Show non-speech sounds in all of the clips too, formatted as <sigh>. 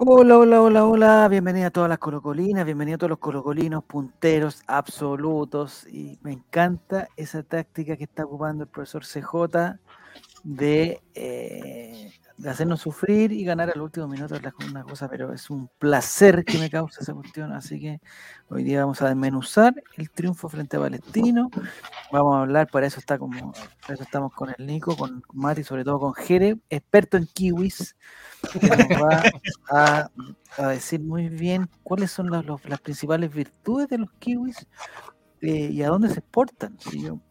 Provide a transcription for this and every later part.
Hola, hola, hola, hola, bienvenida a todas las colocolinas, bienvenido a todos los colocolinos, punteros absolutos. Y me encanta esa táctica que está ocupando el profesor CJ de, eh, de hacernos sufrir y ganar al último minuto es una cosa, pero es un placer que me causa esa cuestión. Así que hoy día vamos a desmenuzar el triunfo frente a Palestino. Vamos a hablar, para eso está como, para eso estamos con el Nico, con Mati, sobre todo con Jere, experto en kiwis que nos va a, decir muy bien cuáles son las, principales virtudes de los kiwis eh, y a dónde se exportan.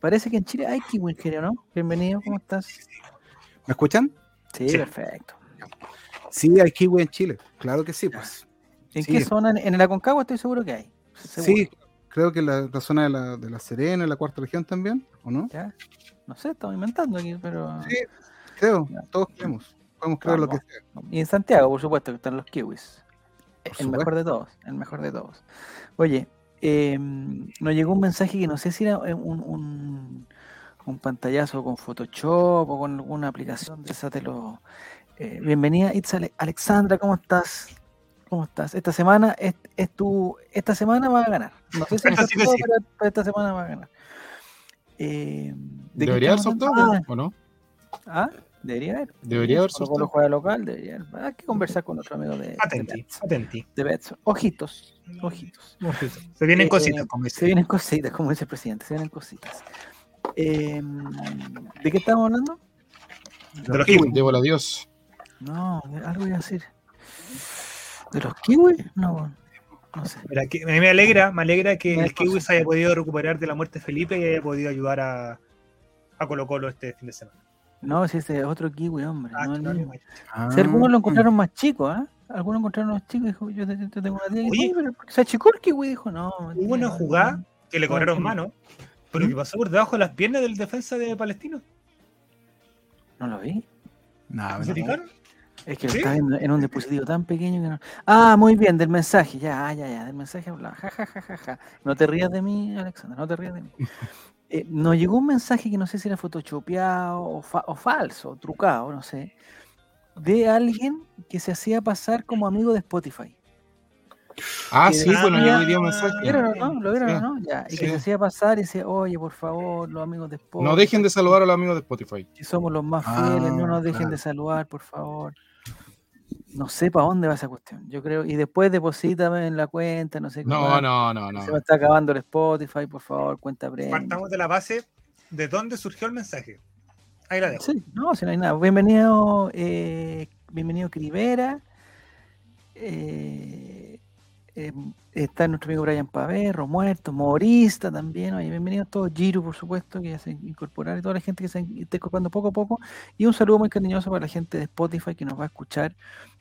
Parece que en Chile hay kiwi, Jere, ¿no? Bienvenido, ¿cómo estás? ¿Me escuchan? Sí, Sí. perfecto. Sí, hay kiwi en Chile. Claro que sí, pues. ¿En Sí. qué zona? En el Aconcagua estoy seguro que hay. Seguro. Sí, creo que la, la zona de la, de la Serena, en la cuarta región también, ¿o no? ¿Ya? No sé, estamos inventando aquí, pero... Sí, creo. Ya. Todos creemos. Podemos creer lo que sea. Y en Santiago, por supuesto, que están los kiwis. Por el mejor de todos, el mejor de todos. Oye, eh, nos llegó un mensaje que no sé si era eh, un, un, un pantallazo con Photoshop o con alguna aplicación de esa de los... eh, bienvenida, Itza Ale- Alexandra, ¿cómo estás? ¿Cómo estás? Esta semana es, es tu... Esta semana va a ganar. No sé si sí todo, sí. pero pero esta semana va a ganar. Eh, ¿de Debería haber sorteo, hablando? ¿o no? Ah, ah, debería haber. Debería haber Colo Colo sorteo. juega local, debería haber. Hay que conversar con otro amigo de, de, Atenti, Betson, atenti. de. Ojitos, ojitos. Ojito. Se vienen Eh, cositas, como dice. Se vienen cositas, como dice el presidente, se vienen cositas. Eh, ¿De qué estamos hablando? De los kiwis. De bola Dios. No, algo iba a decir. ¿De los kiwis? No, no sé. A mí me alegra, me alegra que el Kiwi se haya podido recuperar de la muerte de Felipe y haya podido ayudar a, a Colo Colo este fin de semana. No, si ese es otro kiwi, hombre. Ah, no no, Ah, Si algunos lo encontraron más chico, ¿ah? Algunos encontraron más chicos y dijo, yo, te- yo tengo una tía que Oye. "Oye, pero ¿por qué se achicó el kiwi, dijo, no. Hubo una jugada que le cobraron mano, pero ¿Mm? que pasó por debajo de las piernas del defensa de Palestino. No lo vi. ¿No se fijaron? Es que lo ¿Sí? está viendo en un dispositivo tan pequeño que no. Ah, muy bien, del mensaje, ya, ah, ya, ya, del mensaje hablaba. Ja, ja, ja, ja, ja. No te rías de mí, Alexandra, no te rías de mí. <laughs> Eh, nos llegó un mensaje que no sé si era photoshopeado o, fa- o falso, o trucado, no sé, de alguien que se hacía pasar como amigo de Spotify. Ah, Que sí, decía- bueno, llegó hoy día un mensaje. ¿Vieron o no? ¿Lo vieron Sí, o no? Ya. Y que se hacía pasar y decía, oye, por favor, los amigos de Spotify. No dejen de saludar a los amigos de Spotify. Si somos los más fieles, no Ah, nos dejen claro. de saludar, por favor. No sé para dónde va esa cuestión. Yo creo, y después deposítame en la cuenta, no sé qué. No, no, no, no. Se me está acabando el Spotify, por favor, cuenta premium. Partamos de la base de dónde surgió el mensaje. Ahí la dejo. Sí, no, si no hay nada. Bienvenido, eh, bienvenido Crivera. Eh, eh, está nuestro amigo Brian Paverro, muerto, Morista también. Oye, bienvenidos todos. Giro, por supuesto, que ya se incorporar y toda la gente que se está incorporando poco a poco. Y un saludo muy cariñoso para la gente de Spotify que nos va a escuchar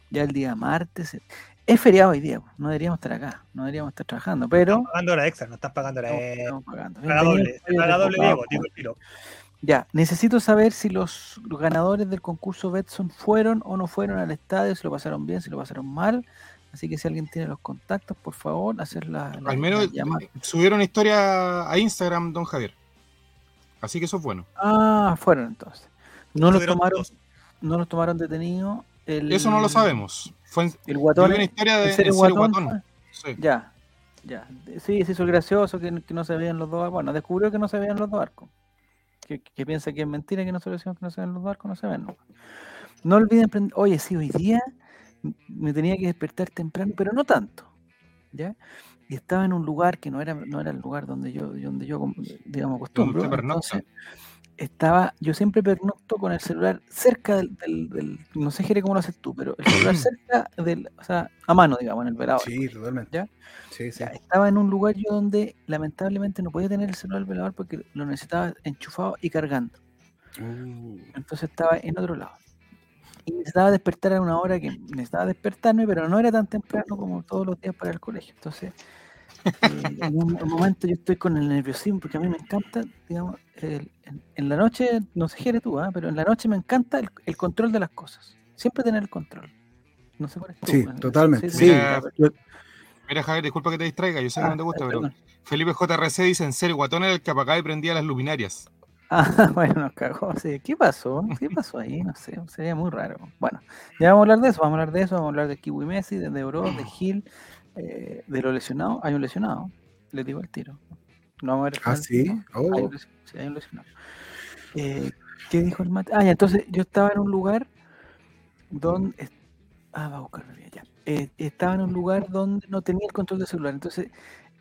ya el día martes. Es feriado hoy día, no deberíamos estar acá, no deberíamos estar trabajando, pero Están pagando la extra, no están pagando la extra. estamos pagando. Paga doble, Javier paga doble Desbocado. Diego, digo el tiro. Ya, necesito saber si los, los ganadores del concurso Betson fueron o no fueron al estadio, si lo pasaron bien, si lo pasaron mal. Así que si alguien tiene los contactos, por favor, hacer la, la- Al menos la subieron historia a Instagram, don Javier. Así que eso es bueno. Ah, fueron entonces. No los tomaron, dos. no los tomaron detenidos. El, Eso no lo sabemos. Fue en, El guatón. una historia de ¿en en serio serio guatón guatón. Sí. Ya, ya. Sí, se hizo el gracioso que, que no se veían los dos arcos. Bueno, descubrió que no se veían los dos arcos. Que, que piensa que es mentira que nosotros decimos que no se ven los dos arcos, no se ven. nunca. No olviden prender. Oye, sí, hoy día me tenía que despertar temprano, pero no tanto. ¿Ya? Y estaba en un lugar que no era, no era el lugar donde yo, donde yo digamos, acostumbro. Entonces, estaba, yo siempre pernocto con el celular cerca del, del, del- no sé Jere, cómo lo haces tú, pero el celular <clears throat> cerca del, o sea, a mano, digamos, en el velador. Sí, totalmente. ¿Ya? Sí, sí. Ya, estaba en un lugar yo donde lamentablemente no podía tener el celular al velador porque lo necesitaba enchufado y cargando. Uh, Entonces estaba en otro lado. Y necesitaba despertar a una hora que necesitaba despertarme, pero no era tan temprano como todos los días para ir al colegio. Entonces, eh, en un, un momento yo estoy con el nerviosismo porque a mí me encanta, digamos, el- en, en la noche, no sé qué tú, ¿ah? pero en la noche me encanta el, el control de las cosas. Siempre tener el control. No sé cuál es Sí, eh, totalmente, sí, Yo, Mira, Javier, disculpa que te distraiga, yo sé que Ah, no te gusta, pero. Felipe JRC dice, en serio, Guatón era el que apagaba y prendía las luminarias. Ah, <laughs> bueno, nos cagó. Sí. ¿Qué pasó? ¿Qué pasó ahí? No sé, sería muy raro. Bueno, ya vamos a hablar de eso, vamos a hablar de eso, vamos a hablar de Kiwi Messi, de Bro, de Gil, eh, de los lesionados. Hay un lesionado, le digo el tiro. No vamos a ver el Ah, sí. Oh. Hay un lesi- sí, hay un lesionado. Eh, ¿Qué dijo el mate? Ah, ya, entonces yo estaba en un lugar donde. Ah, va a buscarlo bien, ya. Eh, estaba en un lugar donde no tenía el control del celular. Entonces,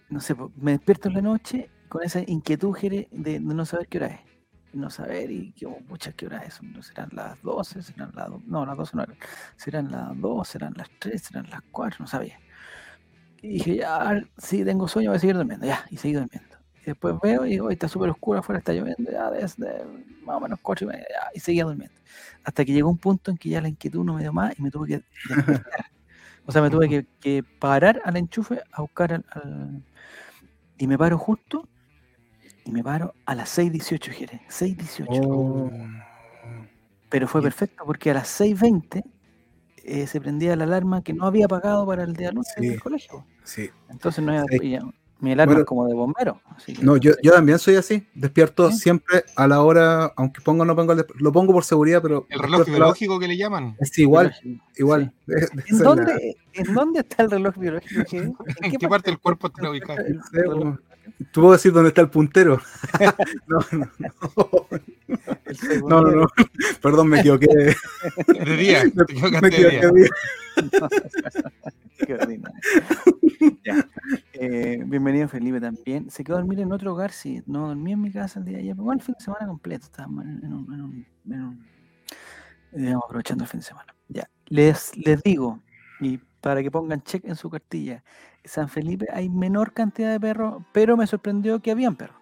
no sé, me despierto en la noche con esa inquietud de no saber qué hora es. No saber, y que, oh, pucha, ¿qué hora es? ¿No serán las 12? ¿Serán las do- No, las 12 no eran. ¿Serán las 2? ¿Serán las 3? ¿Serán las 4? No sabía. Y dije, ya, sí, tengo sueño, voy a seguir durmiendo. Ya, y seguí durmiendo. Y después veo y digo, "Hoy está súper oscuro afuera, está lloviendo, ya desde más o menos 4 y media, ya, y seguía durmiendo. Hasta que llegó un punto en que ya la inquietud no me dio más y me tuve que. O sea, me tuve que, que parar al enchufe a buscar al, al- Y me paro justo y me paro a las 6.18, Jere. 6.18. Oh. Pero fue Bien. perfecto porque a las 6.20 eh, se prendía la alarma que no había pagado para el día lunes Sí. del colegio. Sí. Entonces no había- Sí. mi alarma Bueno, es como de bombero. así que- No, yo, yo también soy así. Despierto ¿Sí? siempre a la hora, aunque ponga o no pongo, el lo pongo por seguridad, pero El reloj la- biológico que le llaman. es igual, igual. De- de- ¿En <laughs> dónde, ¿En dónde está el reloj biológico? <laughs> ¿En qué parte del cuerpo está ubicado? el ¿Tú puedo decir dónde está el puntero? <laughs> no, no, no, no, no, no. Perdón, me equivoqué. De día, <laughs> te me de equivoqué. día. de día. <laughs> Qué ordinario. Ya. Eh, bienvenido Felipe también. Se quedó a dormir en otro hogar, sí. No dormí en mi casa el día de ayer. Bueno, el fin de semana completo. Estábamos en, en un, en un- en un- digamos, aprovechando el fin de semana. Ya. Les, les digo, y para que pongan check en su cartilla, San Felipe hay menor cantidad de perros, pero me sorprendió que habían perros.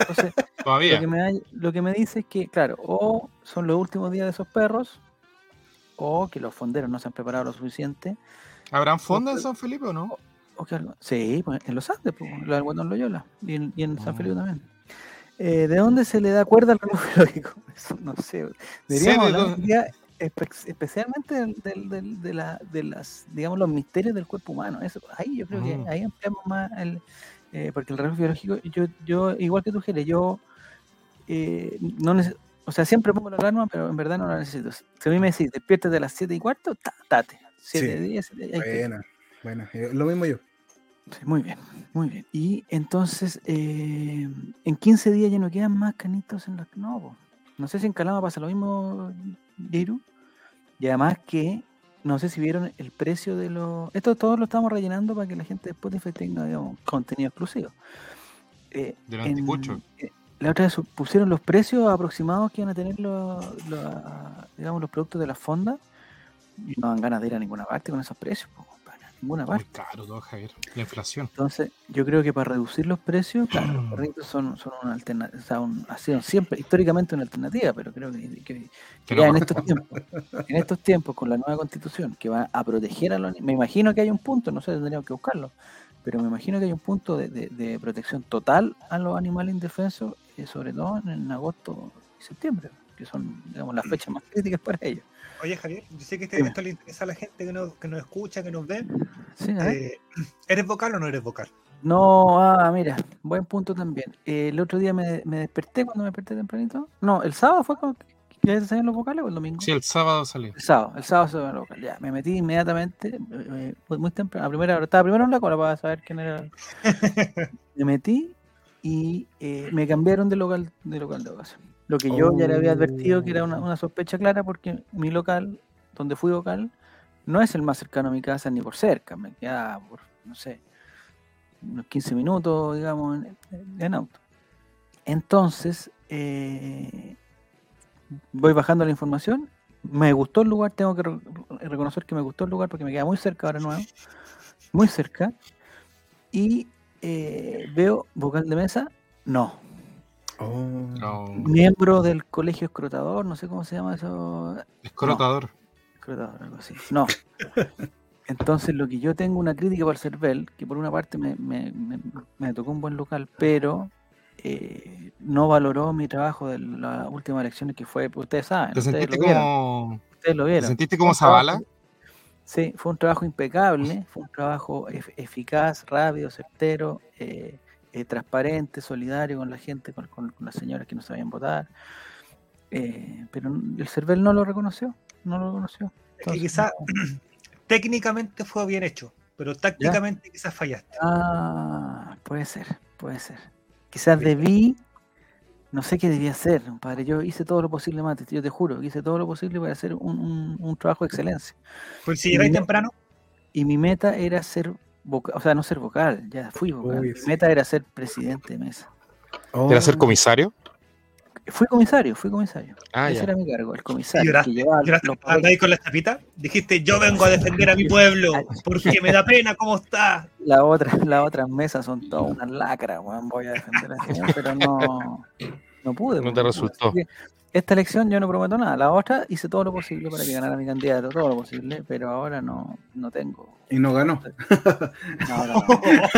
Entonces, <laughs> lo que, me, da- lo que me dice es que, claro, o son los últimos días de esos perros, o que los fonderos no se han preparado lo suficiente, ¿Habrán fonda en San Felipe o no? o que algo. Sí, pues, en los Andes, pues, del Guatón Loyola, y en, y en San Ah. Felipe también. Eh, ¿De dónde se le da cuerda al <laughs> reloj biológico? Eso no sé. Deberíamos de hablar un día espe- especialmente del, del- de, la, de las, digamos, los misterios del cuerpo humano. Eso, ahí yo creo que Mm. ahí ampliamos más el, eh, porque el reloj biológico, yo, yo igual que tú, Gele, yo eh, no o sea, siempre pongo la alarma, pero en verdad no la necesito. Si a mí me decís, despiértate a las 7 y cuarto, ta, tate. 7 Sí. días, hay que- Buena, buena. Eh, Lo mismo yo. Sí, muy bien, muy bien. Y entonces, eh, en 15 días ya no quedan más canitos en las... No, po. no sé si en Calama pasa lo mismo, Jiru. Y además que, no sé si vieron el precio de los... Esto todo lo estamos rellenando para que la gente de Spotify tenga digamos, contenido exclusivo. Eh, Del en- anticucho. eh, la otra vez pusieron los precios aproximados que iban a tener los, los, digamos, los productos de la fonda. Y no dan ganas de ir a ninguna parte con esos precios, po, ninguna Muy parte. caro todo, Javier. La inflación. Entonces, yo creo que para reducir los precios, <clears throat> claro, los perritos son, son una alternativa, o sea, un- ha sido siempre históricamente una alternativa, pero creo que, que- ya en estos <laughs> tiempos, en estos tiempos con la nueva constitución que va a proteger a los me imagino que hay un punto, no sé, tendríamos que buscarlo, pero me imagino que hay un punto de, de- de protección total a los animales indefensos, eh, sobre todo en, en agosto y septiembre, que son, digamos, las fechas más críticas para ellos. Oye, Javier, yo sé que este- esto le interesa a la gente que nos, que nos escucha, que nos ve. Sí. Eh, ¿Eres vocal o no eres vocal? No, ah, mira, buen punto también. Eh, el otro día me, me desperté cuando me desperté tempranito. No, el sábado fue cuando ya salían los vocales o el domingo. Sí, el sábado salió. El sábado, el sábado salieron los vocales. Ya, me metí inmediatamente, eh, muy, temprano, a primera hora, estaba primero en la cola para saber quién era. <laughs> me metí y eh, me cambiaron de local de local de vocación. Lo que yo ya le había advertido que era una, una sospecha clara porque mi local, donde fui vocal, no es el más cercano a mi casa ni por cerca, me queda por, no sé, unos 15 minutos, digamos, en, en auto. Entonces, eh, voy bajando la información. Me gustó el lugar, tengo que re- reconocer que me gustó el lugar porque me queda muy cerca ahora nuevo, muy cerca. Y eh, veo vocal de mesa, no. Oh. No, Miembro del colegio escrotador, no sé cómo se llama eso, escrotador. escrotador, algo así. No. Entonces, lo que yo tengo una crítica para el CERVEL, que por una parte me, me- me- me tocó un buen local, pero eh, no valoró mi trabajo de las últimas elecciones que fue, pues, ustedes saben, ¿Te ustedes sentiste lo vieron. como, Ustedes lo ¿te vieron. sentiste como Zavala? Sí, fue un trabajo impecable, fue un trabajo ef- eficaz, rápido, certero, eh, eh, transparente, solidario con la gente, con, con- con las señoras que no sabían votar. Eh, pero el CERVEL no lo reconoció, no lo reconoció. Es que Entonces, quizá no. <clears throat> técnicamente fue bien hecho, pero tácticamente quizás fallaste. Ah, puede ser, puede ser. Quizás debí, no sé qué debía hacer, compadre. Yo hice todo lo posible, Mate, yo te juro, hice todo lo posible para hacer un, un- un trabajo de excelencia. Pues si llegáis temprano, Y mi meta era ser vocal, o sea, no ser vocal, ya fui vocal. Uy, mi sí. meta era ser presidente de mesa. Oh, ¿Era ser comisario? Fui comisario, fui comisario. Ah, Ese ya. era mi cargo, el comisario. lloraste, que lloraste los ahí con la chapita, dijiste yo vengo a defender a mi pueblo porque me da pena cómo está. La otra, las otras mesas son todas unas lacras, weón, voy a defender a ese, pero no, no pude. No te resultó. Así que Esta elección yo no prometo nada, la otra hice todo lo posible para que ganara mi candidato, todo lo posible, pero ahora no, no tengo. Y no ganó. <laughs> No, no, no.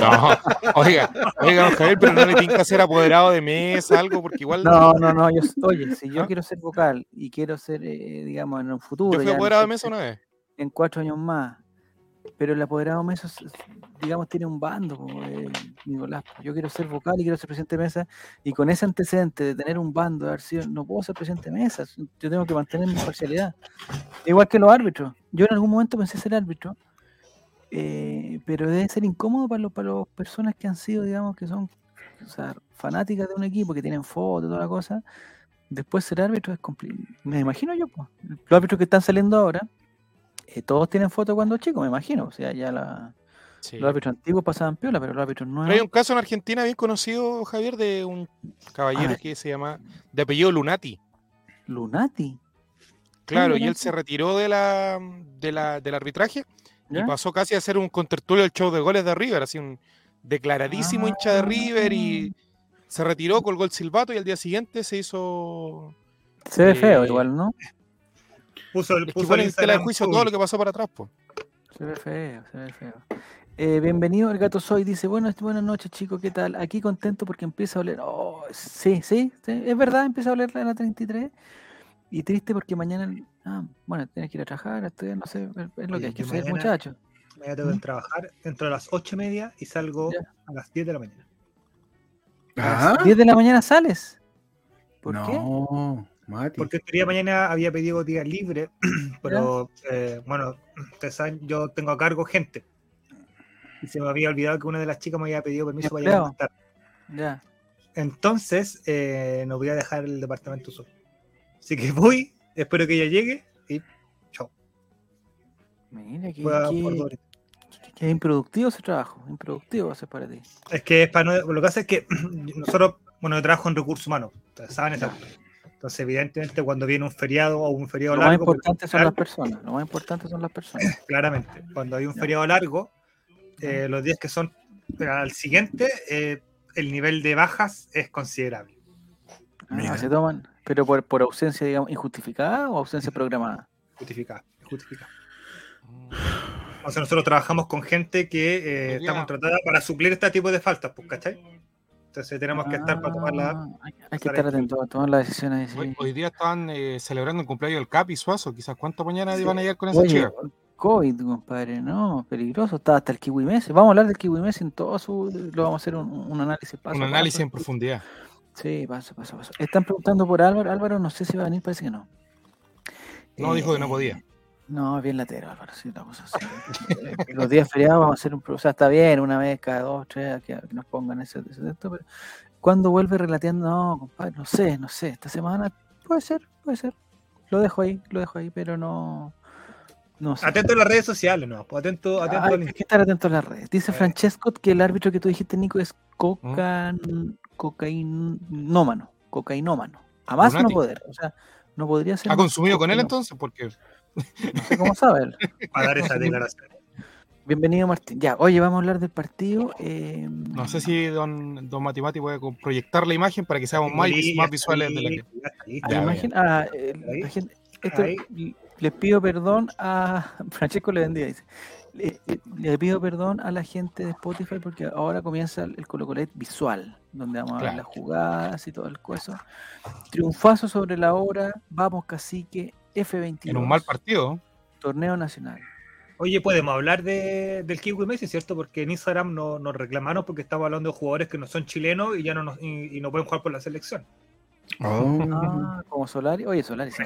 No, oiga, oiga, Javier, pero no le tiene que ser apoderado de mesa, algo, porque igual No, no, no, yo, oye, si yo quiero ser vocal y quiero ser, eh, digamos, en un futuro, yo fui ya, apoderado de en- mesa una vez. en cuatro años más, pero el apoderado de mesa, es- digamos, tiene un bando, eh, Nicolás. Yo quiero ser vocal y quiero ser presidente de mesa, y con ese antecedente de tener un bando, de haber sido, no puedo ser presidente de mesa, yo tengo que mantener mi imparcialidad. Igual que los árbitros. Yo en algún momento pensé ser árbitro, eh, pero debe ser incómodo para los para las personas que han sido, digamos, que son o sea, fanáticas de un equipo, que tienen fotos toda la cosa. Después ser árbitro es complicado. Me imagino yo, pues. Los árbitros que están saliendo ahora, eh, todos tienen fotos cuando chicos, me imagino. O sea, ya la- Sí. los árbitros antiguos pasaban piola, pero los árbitros Pero hay nuevos. un caso en Argentina bien conocido, Javier, de un caballero Ah. que se llama, de apellido Lunati. Lunati. Claro, y Lunati? él se retiró de la, de la, del arbitraje ¿ya? y pasó casi a ser un contertulio del show de goles de River, así un declaradísimo hincha de River y se retiró, colgó el silbato y al día siguiente se hizo... Se ve feo eh, igual, ¿no? Puso, el- Es que puso el de juicio todo lo que pasó para atrás, pues. Se ve feo, se ve feo. Eh, bienvenido, el gato Soy. Dice, buenas, buenas noches, chicos, ¿qué tal? Aquí contento porque empieza a oler. Oh, sí, sí, sí, es verdad, empieza a oler la 33. Y triste porque mañana. Ah, bueno, tienes que ir a trabajar, a estudiar, no sé, es lo que hay que hacer, muchachos. Mañana tengo que trabajar, entro a las ocho y media y salgo Ya. a las 10 de la mañana. Ah, 10 de la mañana sales. ¿Por qué? Mati. Porque en teoría mañana había pedido día libre, <clears throat> pero eh, bueno, ustedes saben, yo tengo a cargo gente. Y se me había olvidado que una de las chicas me había pedido permiso para llegar más tarde. Ya. Entonces, eh, no voy a dejar el departamento solo. Así que voy, espero que ella llegue y chao. Mira, qué- qué improductivo ese trabajo. Improductivo va a ser para ti. Es que es para no- lo que hace es que <clears throat> nosotros, bueno, yo trabajo en recursos humanos, saben esa Entonces, evidentemente, cuando viene un feriado o un feriado Lo más largo, por importante son las personas. Lo más importante son las personas. <clears throat> claramente, cuando hay un feriado largo, eh, los días que son al siguiente, eh, el nivel de bajas es considerable. Ah, se toman, pero por, por ausencia, digamos, injustificada o ausencia programada. Justificado, justificado. O sea, nosotros trabajamos con gente que eh, está contratada para suplir este tipo de faltas, pues, ¿cachai? Entonces tenemos que estar para tomar la... Ah, Hay, hay que estar estar ahí. atento a tomar las decisiones. Hoy, sí. hoy día estaban eh, celebrando el cumpleaños del Capi Suazo, quizás cuánto mañana iban a llegar con esa Oye, chica. COVID, compadre, no, peligroso. Está hasta el kiwi Messi. Vamos a hablar del kiwi Messi en todo su. Lo vamos a hacer un, un análisis paso Un análisis paso. en profundidad. Sí, paso, paso, paso. Están preguntando por Álvaro. Álvaro, no sé si va a venir, parece que no. No, dijo que no Eh, podía. No, bien latero, Álvaro, sí, una cosa así. Eh, Los días feriados vamos a hacer un... pro- O sea, está bien, una vez cada dos, tres, que, que nos pongan ese, ese texto, pero cuando vuelve relateando, no, compadre, no sé, no sé, esta semana puede ser, puede ser. Lo dejo ahí, lo dejo ahí, pero no... No sé. Atento a las redes sociales, ¿no? Pues Atento, atento Ay, al hay que estar atento a las redes. Dice. Francesco que el árbitro que tú dijiste, Nico, es coca... cocainómano. Cocainómano. A más no poder. O sea, no podría ser. ¿Ha consumido con él entonces? Porque No sé cómo sabe él. <laughs> para dar esa declaración. Bienvenido, Martín. Ya, oye, vamos a hablar del partido. eh, no sé si don, don Matimati puede proyectar la imagen para que seamos más, Sí, más visuales de la que. la Ya, imagen- ah, eh, Ahí. la gente- esto- Ahí. l- les pido perdón a <laughs> Francesco le bendiga, dice. Le, pido perdón a la gente de Spotify porque ahora comienza el, el Colocolet visual, donde vamos a ver las jugadas y todo el cueso. Triunfazo sobre la hora, vamos cacique, F22. En un mal partido. torneo nacional. Oye, podemos hablar de, del Kiwi Messi, ¿cierto? Porque en Instagram no- nos reclamaron porque estamos hablando de jugadores que no son chilenos y ya no, nos- y, y no pueden jugar por la selección. Oh. Ah, como Solari. Oye, Solari se.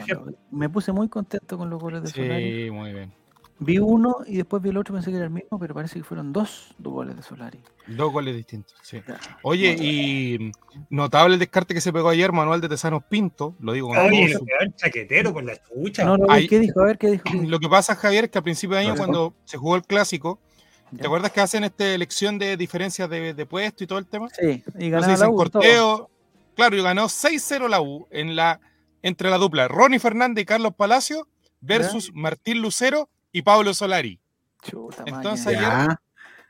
Me puse muy contento con los goles de Solari. Sí, muy bien. Vi uno y después vi el otro, pensé que era el mismo, pero parece que fueron dos, dos goles de Solari. Dos goles distintos, sí. Oye, y notable el descarte que se pegó ayer Manuel de Tesanos Pinto, lo digo con Oye, lo su- chaquetero con la chucha. No, no, Ahí- ¿qué dijo? A ver, ¿qué dijo? <clears throat> Lo que pasa, Javier, es que a principio de año, cuando se jugó el clásico, Ya. ¿te acuerdas que hacen esta elección de diferencias de, de puesto y todo el tema? Sí, y Entonces ganaba la todo. corteo. Claro, y ganó 6-0 la U en la, entre la dupla Ronnie Fernández y Carlos Palacio versus Martín Lucero y Pablo Solari. Chuta, Entonces, ayer-.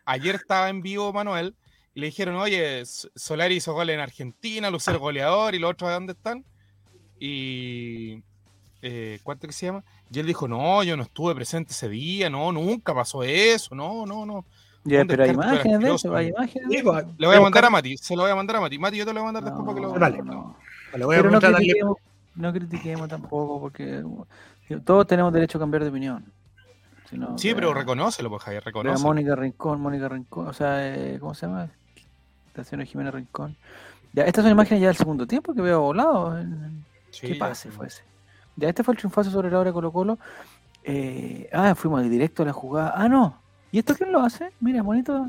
Ayer estaba en vivo Manuel y le dijeron, oye, Solari hizo goles en Argentina, Lucero goleador y los otros de dónde están. Y eh, ¿cuánto que se llama? Y él dijo, no, yo no estuve presente ese día, no, nunca pasó eso, no, no, no. Ya, pero hay imágenes de eso, hay imágenes pues, Le voy a mandar a Mati, se lo voy a mandar a Mati. Mati, yo te lo voy a mandar después para que lo No, Dale. no. Voy a Pero no critiquemos, no critiquemos tampoco, porque todos tenemos derecho a cambiar de opinión. Sí, pero reconócelo, pues Javier, vea reconócelo. Mónica Rincón, Mónica Rincón, o sea, eh, ¿cómo se llama? La señora Jimena Rincón. Ya, estas son imágenes ya del segundo tiempo que veo volado. Sí, ¿Qué ya, pase pues. fue ese? Ya, este fue el triunfazo sobre la hora de Colo Colo. Eh, ah, fuimos directo a la jugada. Ah, no. ¿Y esto quién lo hace? Mira, bonito.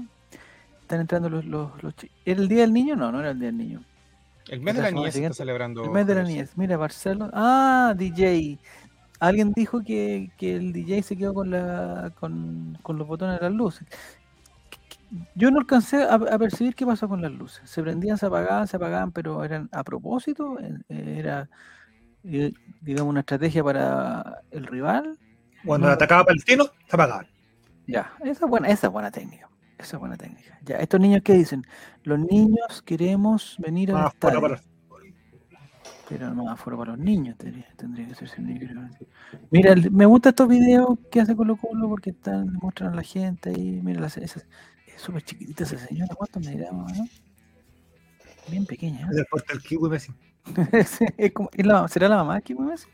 Están entrando los, los, los ¿Era el Día del Niño? No, no era el Día del Niño. El mes de La niñez está celebrando. El mes de la niñez. Mira, Barcelona. Ah, DJ. Alguien dijo que, que el DJ se quedó con la con, con los botones de las luces. Yo no alcancé a, a percibir qué pasó con las luces. Se prendían, se apagaban, se apagaban, pero eran a propósito. Eh, Era, eh, digamos, una estrategia para el rival. Cuando No. atacaba Palestino, se apagaban. Ya, esa es buena, esa es buena técnica. Esa es buena técnica. Ya, estos niños qué dicen? Los niños queremos venir al Ah, Pero no, afuera para los niños tendría, tendría que ser. Mira, el- me gustan estos videos que hace Colo Colo porque están, muestran a la gente ahí. Mira, las- esas- es súper chiquitita esa señora. ¿Cuánto me dirá, más? Bien pequeña. Del portal Kiwi Messi. <laughs> ¿eh? Es como- ¿es la- ¿Será la mamá aquí, Messi?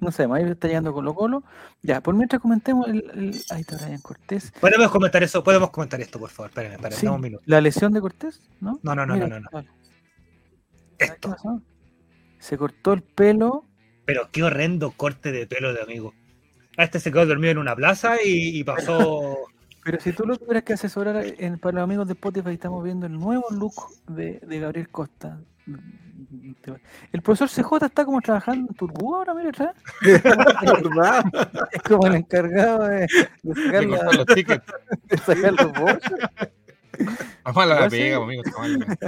No sé, ahí está llegando Colo Colo. Ya, por mientras comentemos el, el- ahí está Brian Cortés. ¿Podemos comentar eso? ¿Podemos comentar esto, por favor? Espérenme, espérenme, Sí, un minuto. la lesión de Cortés, ¿no? No, no, no, Mira, no, no, no. vale. ¿Qué Esto. Se cortó el pelo. Pero qué horrendo corte de pelo de amigo. A este se quedó dormido en una plaza y, y pasó. <laughs> Pero si tú lo tuvieras que asesorar en, para los amigos de Spotify, estamos viendo el nuevo look de, de Gabriel Costa. El profesor CJ está como trabajando en Turbú ahora, mira atrás. ¿Verdad? <laughs> Es como el encargado de, de sacar, la- los de sacar los bolsos. Está mala la pega, amigo. Está mala.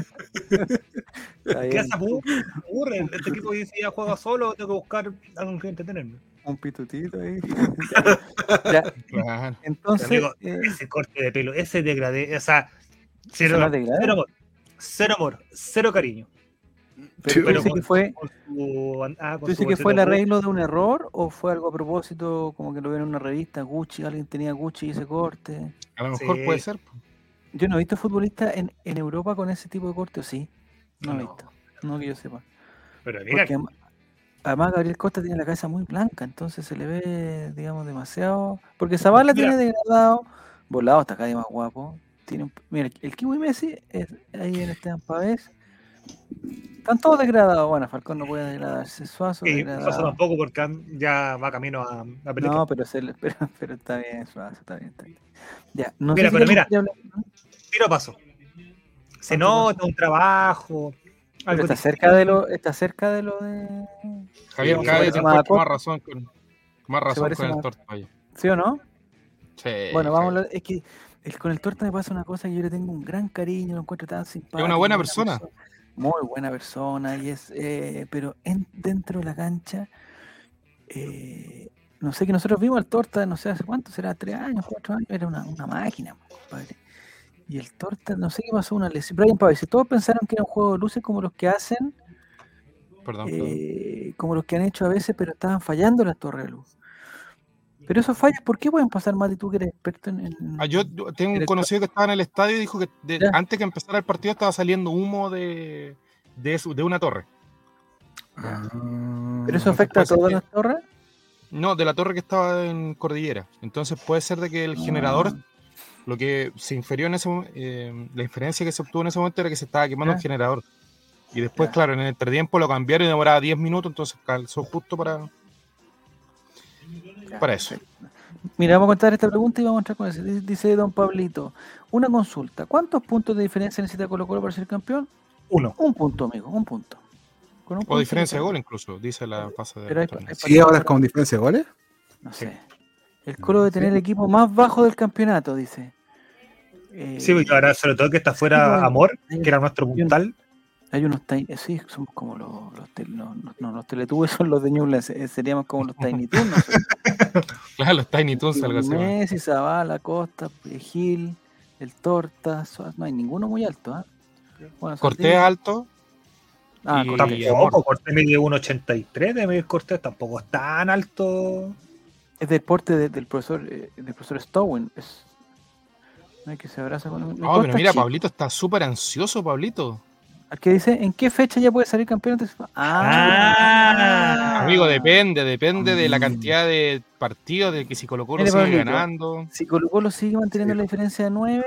Está ¿Qué hace? abu- Aburre. Este equipo dice ya juega solo, tengo que buscar algo que entretenerme. Un pitutito ahí. <laughs> Ya, Claro. entonces, Amigo, eh, Ese corte de pelo, ese degradé, o sea, ¿Eso cero, no es degradé? cero amor, cero amor, cero cariño. pero tú pero dices con- que fue, su, ah, ¿Tú dices que fue el arreglo de un error o fue algo a propósito, como que lo vieron en una revista, Gucci, alguien tenía Gucci y ese corte? A lo mejor Sí. puede ser. Yo no he visto futbolistas en, en Europa con ese tipo de corte, ¿o sí? No, he No. visto, no que yo sepa. Pero mira, Porque además Gabriel Costa tiene la cabeza muy blanca, entonces se le ve, digamos, demasiado... Porque Zavala Mira. tiene degradado, volado hasta cada día más guapo. Tiene un- Mira, el Kiwi Messi es ahí en Esteban Pavés. Están todos degradados. Bueno, Falcón no puede degradarse. Suazo degradado. tampoco porque ya va camino a, a Pelé. No, pero, se <laughs> pero, pero está bien, Suazo, está bien, está bien. Ya, no Mira, sé si pero alguien mira, tiro paso. Se nota un trabajo. algo está cerca de lo, está cerca de lo de. Javier, Sí, cada se vez parece te más razón con, más razón con el más- torto. ¿Sí o no? Sí, Bueno, vamos a. Es que el- con el torta me pasa una cosa que yo le tengo un gran cariño, lo encuentro tan simpático. buena buena persona. Muy buena persona, y es, eh, pero en, dentro de la cancha, eh, no sé que nosotros vimos al torta, no sé hace cuánto, será tres años, cuatro años, era una, una máquina, compadre. Y el torta, no sé qué pasó, una lesión. Brian Pavés, si todos pensaron que era un juego de luces como los que hacen, Perdón, perdón. eh, como los que han hecho a veces, pero estaban fallando las torres de luz. Pero esos fallos, ¿por qué pueden pasar, Mati, tú que eres experto en... en- Ah, yo tengo un conocido que estaba en el estadio y dijo que de- antes que empezara el partido estaba saliendo humo de, de, su- de una torre. Ah. ¿Pero eso afecta a todas las torres? No, de la torre que estaba en Cordillera. Entonces puede ser de que el generador, Ah. lo que se inferió en ese eh, la inferencia que se obtuvo en ese momento era que se estaba quemando Ya. el generador. Y después, Ya. claro, en el entretiempo lo cambiaron y demoraba 10 minutos, entonces calzó justo para, para eso. Mira, vamos a contar esta pregunta y vamos a entrar con eso. Dice- don Pablito, una consulta. ¿Cuántos puntos de diferencia necesita Colo Colo para ser campeón? Uno. Un punto, amigo, un punto. Con un O punto diferencia de gol incluso, dice la pasa de Pero Sí, ahora es con diferencia de goles. No sé. El Colo debe tener el equipo más bajo del campeonato, dice. Eh, Sí, porque ahora sobre todo que está fuera Amor, que era nuestro puntal. Hay unos tiny, eh, sí, somos como los, los, no, no, no, los Teletubbies son los de Newlands, eh, seríamos como los Tiny Toons. no sé. <laughs> Claro, los Tiny Toons, algo así. ¿no? Messi, Zavala, Costa, eh, Gil, el Torta, no hay ninguno muy alto, ¿ah? Bueno, Cortés Saldivia- alto, Ah, y- Tampoco. Cortés mide 1.83 de medir Cortés, tampoco es tan alto. Es del porte de- del profesor eh, del profesor Stowen. Es, no hay que se abraza con No, Costa pero mira, chico. Pablito está súper ansioso, Pablito. Al que dice, ¿en qué fecha ya puede salir campeón? Entonces, Ah. Amigo, depende, depende de la cantidad de partidos, de que si Colo Colo sigue Pablito. ganando. Si Colo Colo sigue manteniendo Sí. la diferencia de 9,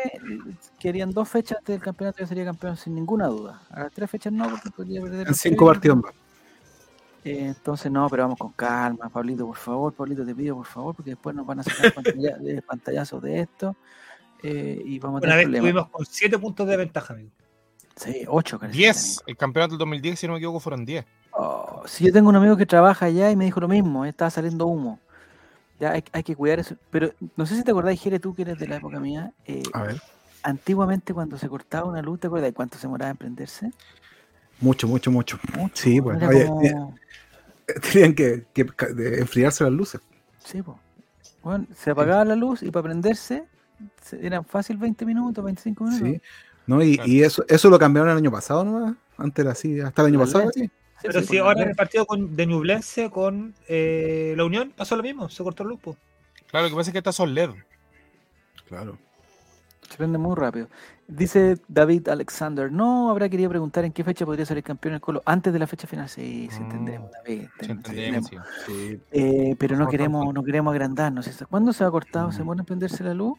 quedarían dos fechas antes del campeonato ya sería campeón sin ninguna duda. A las tres fechas no, porque podría perder. En cinco partidos más. Eh, entonces no, pero vamos con calma, Pablito, por favor, Pablito, te pido por favor, porque después nos van a sacar pantalla- de <laughs> pantallazos de esto eh, y vamos a Una tener vez problemas. tuvimos con 7 puntos de ventaja, amigo. Sí, 8, 10, el campeonato del 2010, si no me equivoco, fueron 10. Oh, si yo tengo un amigo que trabaja allá y me dijo lo mismo, eh, estaba saliendo humo. Ya hay, hay que cuidar eso. Pero no sé si te acordás, Jere, tú que eres de la época mía, eh, A ver. antiguamente cuando se cortaba una luz, ¿te acuerdas de cuánto se demoraba en prenderse? Mucho, mucho, mucho. Mucho, Sí, ¿no? pues. Era oye, como- eh, <laughs> Tenían que, que ca- de enfriarse las luces. Sí, po. Bueno, se apagaba la luz y para prenderse se- eran fácil 20 minutos, 25 minutos. Sí. ¿No? Y, Claro. y eso, eso lo cambiaron el año pasado, ¿no? Antes era así, hasta el año pasado. sí. Sí, Pero sí, si ahora en el partido con, de Ñublense con eh, la Unión pasó lo mismo, se cortó el luz. po. Claro, lo que pasa es que estas son LED. Claro. Se prende muy rápido. Dice David Alexander, no habrá querido preguntar en qué fecha podría salir campeón el Colo antes de la fecha final. Sí, sí Mm. entendemos, David. Sí, entendemos, entendemos. sí. Sí. Eh, pero no queremos, no queremos agrandarnos. ¿Cuándo se ha cortado? ¿Se Mm. muere en prenderse la luz?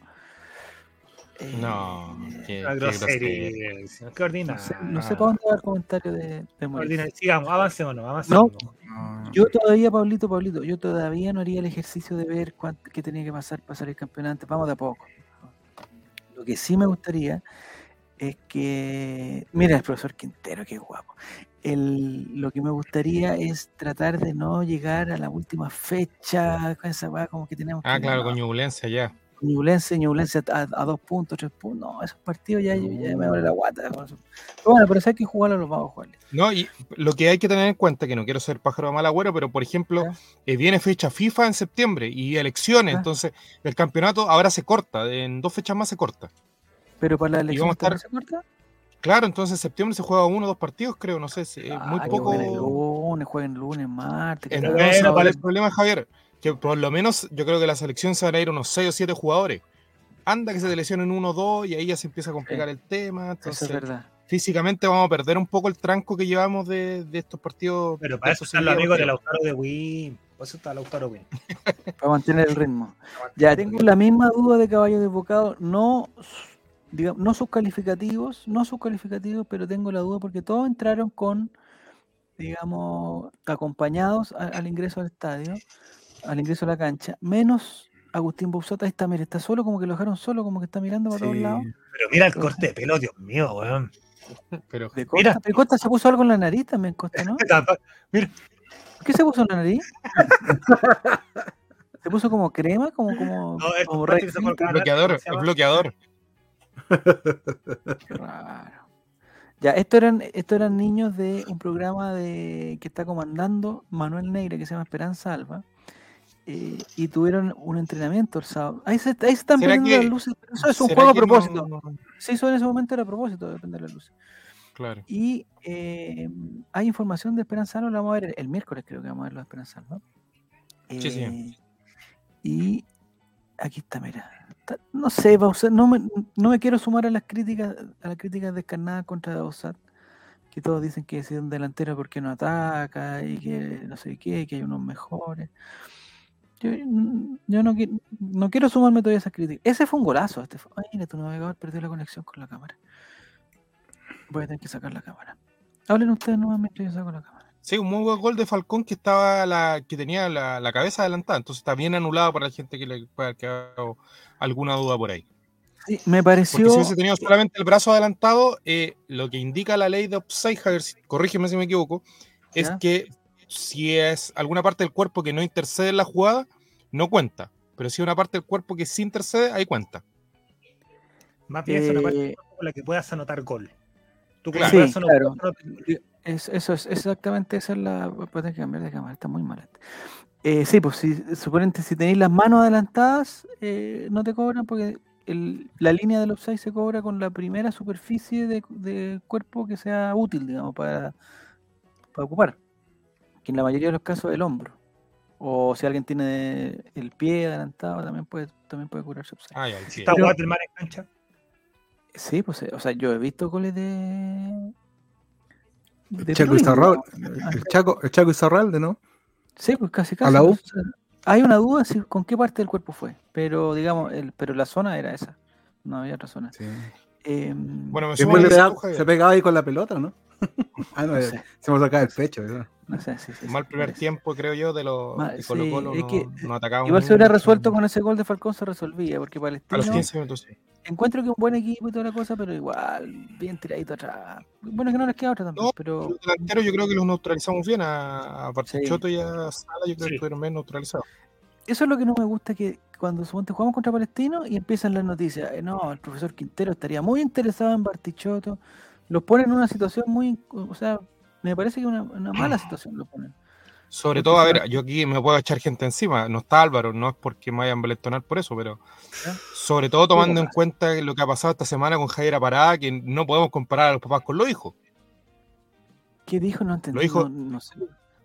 Eh, No, qué, Una qué grosería. grosería. Qué no sé, no sé para dónde va el comentario de, de Moritz. Sigamos, avancemos, avancemos. No. Yo todavía, Pablito, Pablito, yo todavía no haría el ejercicio de ver cuánto, qué tenía que pasar para salir campeón antes. Vamos de a poco. Lo que sí me gustaría es que. Mira, el profesor Quintero, qué guapo. El, lo que me gustaría es tratar de no llegar a la última fecha con esa weá como que tenemos Ah, que claro, con Ñublense allá. Ñublense, Ñublense a, a dos puntos, tres puntos. No, esos partidos ya, ya me duele la guata. Pero bueno, pero si hay que jugarlo, los vamos a jugar. No, y lo que hay que tener en cuenta, que no quiero ser pájaro de mal agüero, pero por ejemplo, Ya. eh, viene fecha FIFA en septiembre y elecciones, Ya. entonces el campeonato ahora se corta, en dos fechas más se corta. Pero para la elección estar- se corta. Claro, entonces en septiembre se juega uno o dos partidos, creo, no sé, si- eh, muy Ah, que poco. jueguen el lunes, jueguen lunes, martes. Entonces. Bueno, ¿cuál es el problema, Javier? Que por lo menos yo creo que la selección se van a ir unos 6 o 7 jugadores. Anda que se te lesionen uno o dos y ahí ya se empieza a complicar el tema. Eso Entonces, es verdad. físicamente vamos a perder un poco el tranco que llevamos de, de estos partidos. Pero para eso están los amigos de. Lautaro de Win. Por eso está Lautaro Win. <laughs> Para mantener el ritmo. Ya, tengo la misma duda de Caballo de Bocado. No, digamos, no sus calificativos, no sus calificativos, pero tengo la duda porque todos entraron con, digamos, acompañados al ingreso al estadio, al ingreso a la cancha, menos Agustín Bouzata. Ahí está, mire, está solo, como que lo dejaron solo, como que está mirando para todos Sí. lados. Pero mira el corte de pelo, Dios mío, weón. Pero De Costa, Mira. pero Costa se puso algo en la nariz también, Costa, ¿no? <laughs> ¿Qué se puso en la nariz? <laughs> ¿Se puso como crema? Como, como, No, es como bloqueador, ¿cómo es se llama? bloqueador. Qué raro. Ya, estos eran, estos eran niños de un programa de que está comandando Manuel Negra que se llama Esperanza Alba. Eh, y tuvieron un entrenamiento el sábado. Ahí se, ahí se están ¿Será prendiendo que- las luces. pero Eso es un ¿Será juego a propósito. no- Se hizo en ese momento era a propósito de prender las luces. Claro. Y eh, hay información de Esperanza Alba, la vamos a ver el miércoles, creo que vamos a ver lo de Esperanza Alba. Sí, sí. Eh, Y aquí está, mira. Está- No sé, Bausat, no me, no me quiero sumar a las críticas, a las críticas descarnadas contra Bausat, que todos dicen que es un delantero porque no ataca y que no sé qué, que hay unos mejores. Yo, yo no, qui- no quiero sumarme todavía a esas críticas. Ese fue un golazo. Este fue- Ay, mira, tu navegador perdió la conexión con la cámara. Voy a tener que sacar la cámara. Hablen ustedes nuevamente yo saco la cámara. Sí, un muy buen gol de Falcón que estaba la, que tenía la, la cabeza adelantada. Entonces está bien anulado para la gente que le pueda haber quedado alguna duda por ahí. Sí, me Porque pareció. si hubiese tenido solamente el brazo adelantado, eh, lo que indica la ley de offside, corrígeme si me equivoco, es que si es alguna parte del cuerpo que no intercede en la jugada, no cuenta. Pero si es una parte del cuerpo que sí intercede, ahí cuenta. Más bien es una parte Eh, del cuerpo con la que puedas anotar gol. Tú Claro. Sí, claro. puedes anotar gol. Es- eso es exactamente esa es la. Que cambiar de cámara, está muy mal. esta. Eh, sí, pues si suponente si tenéis las manos adelantadas, eh, no te cobran porque el- la línea del offside se cobra con la primera superficie de, de cuerpo que sea útil, digamos, para, para ocupar. Que en la mayoría de los casos es el hombro. O si alguien tiene el pie adelantado, también puede, también puede curarse offside. Ah, ya, Si sí. está Waterman en cancha. Sí, pues, eh, o sea, yo he visto goles de. de Chaco. El Chaco, el Chaco Izarralde, ¿no? Sí, pues casi ¿A casi. la U? pues, o sea, hay una duda si con qué parte del cuerpo fue, pero digamos, el, pero la zona era esa. No había otra zona. Sí. Em, Bueno, me a que pegaba- se pegaba ahí con la pelota, ¿no? <laughs> ah, no, no sé, se me sacaba el pecho. ¿verdad? No sé, sí, sí, sí, Mal primer parece. tiempo, creo yo, de los Colo Colo. es no, que no atacaba Igual se hubiera resuelto con ese gol de Falcón, se resolvía, porque A los Palestino 15 minutos, sí. encuentro que un buen equipo y toda la cosa, pero igual, bien tiradito atrás. Bueno, que no les queda otra también, No, pero Los delanteros yo creo que los neutralizamos bien. A, a Bartichotto y a Sala yo creo Sí. que estuvieron bien neutralizados. eso es lo que no me gusta que cuando suponte jugamos contra Palestino y empiezan las noticias, eh, no, el profesor Quintero estaría muy interesado en Bartichotto, los ponen en una situación muy, o sea, me parece que una, una mala situación lo ponen. Sobre Porque todo, a ver, yo aquí me puedo echar gente encima. No está Álvaro, no es porque me vayan a por eso, pero sobre todo tomando en cuenta lo que ha pasado esta semana con Javier Parada, que no podemos comparar a los papás con los hijos. ¿Qué dijo? No entendí. Lo dijo- No, no sé.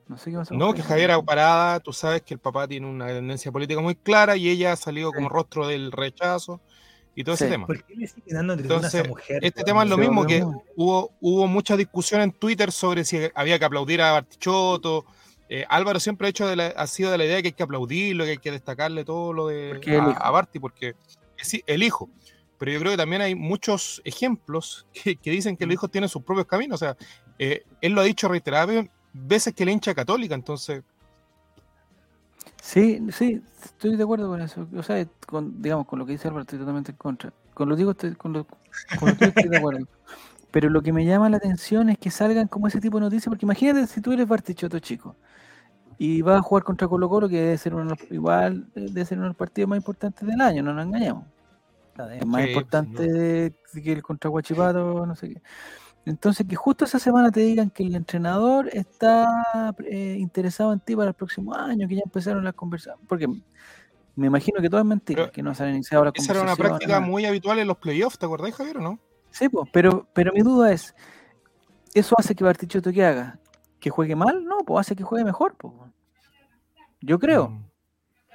No sé qué pasó. No, que Javier Parada, tú sabes que el papá tiene una tendencia política muy clara y ella ha salido como rostro del rechazo y todo ese Sí. tema. ¿Por qué le sigue dando tribuna a Entonces, esa mujer? Este tema es lo mismo, que hubo, hubo mucha discusión en Twitter sobre si había que aplaudir a Bartichotto. Eh, Álvaro siempre ha, hecho de la- ha sido de la idea que hay que aplaudirlo, que hay que destacarle todo lo de a, hijo. a Barti, porque sí, el hijo. Pero yo creo que también hay muchos ejemplos <laughs> que, que dicen que los hijos tienen sus propios caminos. O sea, eh, él lo ha dicho reiteradas veces que la hincha católica, entonces Sí, sí, estoy de acuerdo con eso. O sea, con, digamos, con lo que dice Álvaro estoy totalmente en contra. Con lo digo, estoy, con lo, con lo que estoy de acuerdo. <laughs> Pero lo que me llama la atención es que salgan como ese tipo de noticias, porque imagínate si tú eres Bartichotto chico y vas a jugar contra Colo Colo, que debe ser uno, de los- igual eh, debe ser uno de los partidos más importantes del año, no nos engañemos. Es más Sí, importante que el contra Guachipato, no sé qué. Entonces, que justo esa semana te digan que el entrenador está eh, interesado en ti para el próximo año, que ya empezaron las conversaciones. Porque me imagino que todo es mentira, Pero que no se han iniciado las esa era una conversaciones. práctica nada. muy habitual en los playoffs, ¿te acordás, Javier, o no? Sí, po, pero, pero mi duda es, ¿eso hace que Bartichotto que haga? ¿Que juegue mal? No, pues hace que juegue mejor. po. Yo creo. Mm.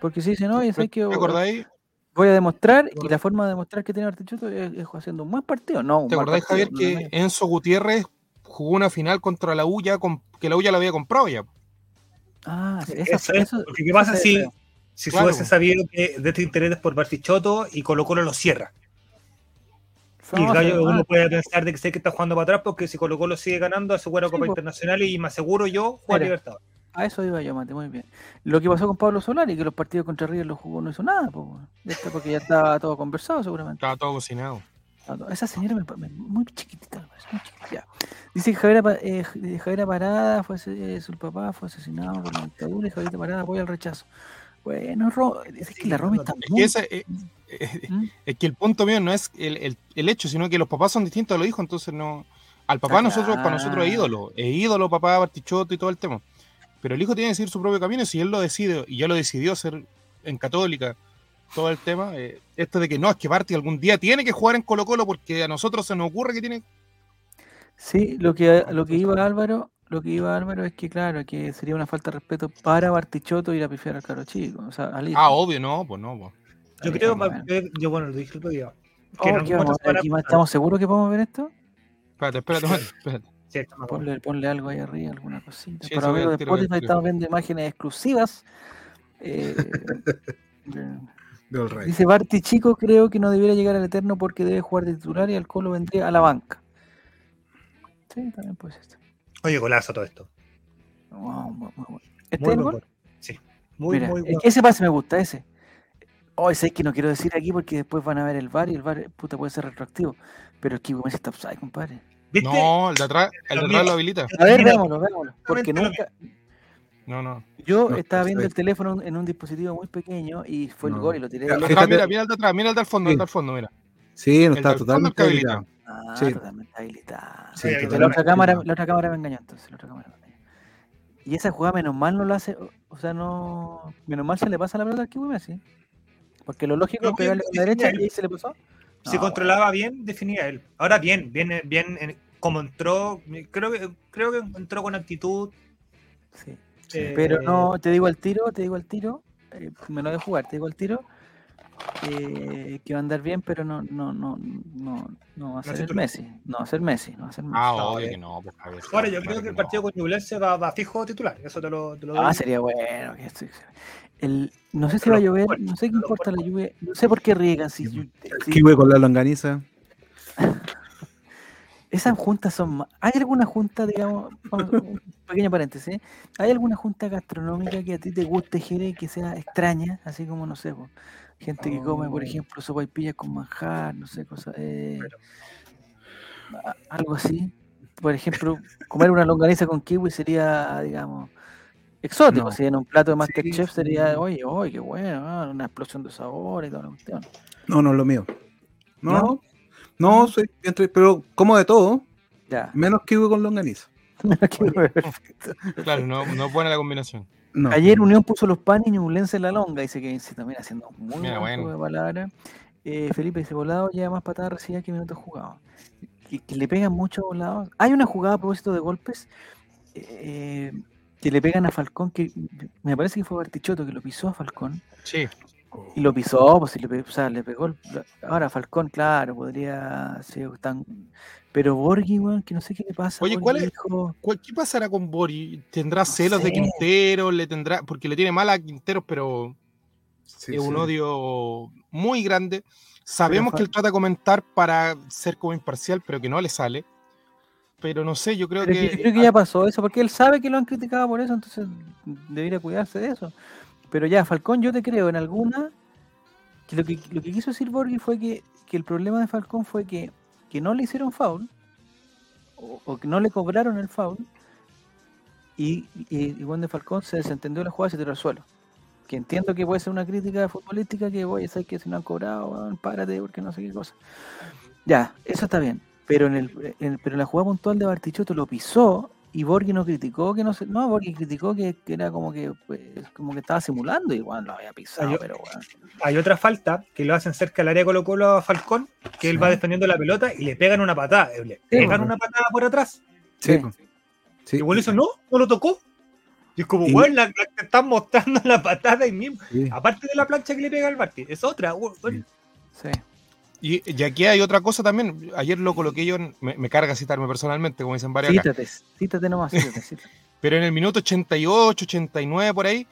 Porque si dicen, ¿sabes ¿Te que acordáis? Voy a demostrar? Y la forma de demostrar que tiene Bartichotto es, es haciendo un buen partido. No, un ¿Te acordás, partido, Javier, no, que no, no. Enzo Gutiérrez jugó una final contra la U ya con, que la U ya la había comprado ya? Ah, esa- Eso es, eso- porque ¿qué pasa eso si, creo. si Claro. se hubiese sabido que de este interés es por Bartichotto y Colo Colo lo cierra? Y pero- uno puede pensar de que sé que está jugando para atrás porque si Colo Colo sigue ganando asegura Sí, Copa. Internacional y más seguro yo jugar. Libertadores. A eso iba yo, Mate, muy bien. Lo que pasó con Pablo Solari, que los partidos contra River los jugó, no hizo nada, po, este porque ya estaba todo conversado seguramente. Estaba todo cocinado. Esa señora me, me- muy chiquitita, me parece, muy chiquitita. Dice que Javiera, eh, Javiera Parada, fue, eh, su papá fue asesinado por la dictadura y Javiera Parada apoya el rechazo. Bueno, Ro, es que la Romy está Es muy... que, eh, eh, ¿Mm? es que el punto mío no es el, el- el hecho, sino que los papás son distintos a los hijos, entonces no. Al papá Ah, nosotros, para nosotros es ídolo, es ídolo, papá, Bartichotto y todo el tema. Pero el hijo tiene que seguir su propio camino, si él lo decide, y ya lo decidió ser en católica, todo el tema, eh, esto de que no, es que Barti algún día tiene que jugar en Colo Colo porque a nosotros se nos ocurre que tiene Sí, lo que, lo que iba Álvaro, lo que iba Álvaro es que claro, que sería una falta de respeto para Bartichotto ir a pifiar al caro chico, o sea, al hijo. Ah, obvio, no, pues no, pues. Yo creo, bueno. yo, yo, bueno, lo dije el otro día. Oh. ¿Estamos seguros que podemos ver esto? Espérate, espérate, espérate, espérate. Sí, está mal. Ponle, ponle algo ahí arriba, alguna cosita. Sí, voy amigos de Spotify estamos viendo imágenes exclusivas Eh, <laughs> Del Rey. dice Barty Chico, creo que no debiera llegar al Eterno porque debe jugar de titular y al Colo vendría a la banca. Sí, también puede ser esto. Oye, golazo todo esto. Wow, muy- muy bueno. ¿Este Muy es el gol? gol. Sí. Muy, Mira, muy e- bueno. ese pase me gusta, ese. Hoy sé que no quiero decir aquí porque después van a ver el VAR y el VAR puta, puede ser retroactivo. Pero es que Messi está offside, compadre. ¿Viste? No, el de atrás, el de atrás lo habilita. A ver, Mira, veámoslo, veámoslo. Porque nunca. No, no. Yo No, estaba viendo el teléfono en un dispositivo muy pequeño y fue el No. gol y lo tiré. Atrás, Fíjate- mira, mira el de atrás, mira el del fondo, el Sí. del fondo, mira. Sí, no El está totalmente habilitado. Ah, Sí. totalmente habilitado. Sí, Oye, la, totalmente otra cámara, habilitado. la otra cámara me engañó entonces. La otra cámara me engañó. Y esa jugada, menos mal no lo hace. o- sea, no. Menos mal se le pasa la pelota al Kiwi Messi. Porque lo lógico No, es pegarle con la sí, derecha sí, y ahí se le pasó. Si No, controlaba bien, definía él. Ahora bien, bien, bien, en- como entró, creo que, creo que entró con actitud. Sí. eh, Pero no, te digo al tiro, te digo al tiro, eh, me lo de jugar, te digo al tiro, eh, que va a andar bien, pero no, no, no, no, no va a No ser el. Messi, no va a ser Messi, no va a ser Messi. Ah, No, obvio eh. que no, pues. Ahora yo creo que el no. partido con Ñublense va, va fijo titular. Eso te lo, te lo doy. Ah, sería bueno. El, no sé si va a llover, no sé qué importa la lluvia, no sé por qué riegan. Si, si- Kiwi con la longaniza. <laughs> esas juntas son ¿Hay alguna junta, digamos, un pequeño paréntesis, ¿hay alguna junta gastronómica que a ti te guste, Jere, que sea extraña? Así como, no sé, gente que come, por Oh. ejemplo, sopaipillas con manjar, no sé, cosas, eh, algo así. Por ejemplo, comer una longaniza con kiwi sería, digamos, exótico. No. Si en un plato de Sí, Masterchef sí. sería, oye, oye, qué bueno, ah, una explosión de sabor y toda la cuestión. No, no es lo mío. No, ¿No? no, soy entre, pero como de todo, Ya. menos kiwi con longaniza. <laughs> Claro, no, no es buena la combinación. No. Ayer Unión puso los panes y Ñublense la longa, dice que se también haciendo muy Mira, buen juego bueno. de palabras. Eh, Felipe dice, volado lleva más patadas recibidas que minutos jugados. Que, que le pegan mucho volados. Hay una jugada a propósito de golpes eh, que le pegan a Falcón, que me parece que fue Bartichotto que lo pisó a Falcón. Sí. Y lo pisó, pues si le, o sea, le pegó. el- ahora Falcón, claro, podría ser tan... Pero Borghi, weón, que no sé qué le pasa. Oye, Borghi ¿cuál es- dijo- ¿Cuál- ¿Qué pasará con Bori? ¿Tendrá No celos de. Quintero? ¿Le tendrá, porque le tiene mal a Quinteros, pero Sí, es un sí. odio muy grande. Sabemos que él trata de comentar para ser como imparcial, pero que no le sale. Pero no sé, yo creo Pero que. yo creo que ya pasó eso, porque él sabe que lo han criticado por eso, entonces debería cuidarse de eso. Pero ya, Falcón, yo te creo en alguna. Que lo, que lo que quiso decir Borghi fue que, que el problema de Falcón fue que, que no le hicieron foul, o, o que no le cobraron el foul, y, y, y Juan de Falcón se desentendió de la jugada y se tiró al suelo. Que entiendo que puede ser una crítica futbolística que, oye, sabes que si no han cobrado, párate, porque no sé qué cosa. Ya, eso está bien. Pero en el, en- pero en la jugada puntual de Bartichotto lo pisó y Borghi no criticó que no se, no, Borghi criticó que, que era como que pues, como que estaba simulando y bueno, lo había pisado, pero bueno. Hay otra falta que lo hacen cerca del área Colo Colo a Falcón, que él va defendiendo la pelota y le pegan una patada. Le Sí, pegan bueno. una patada por atrás. Sí, Sí. Y igual eso no, no lo tocó. Y es como, Y- weón, la, la que están mostrando la patada ahí mismo. Aparte de la plancha que le pega al Barty, es otra. weón. Sí. Y, y aquí hay otra cosa también. Ayer lo coloqué yo, en- me, me carga citarme personalmente, como dicen varios acá. Cítate, cítate nomás, cítate, <laughs> cítate. Pero en el minuto 88, 89, por ahí,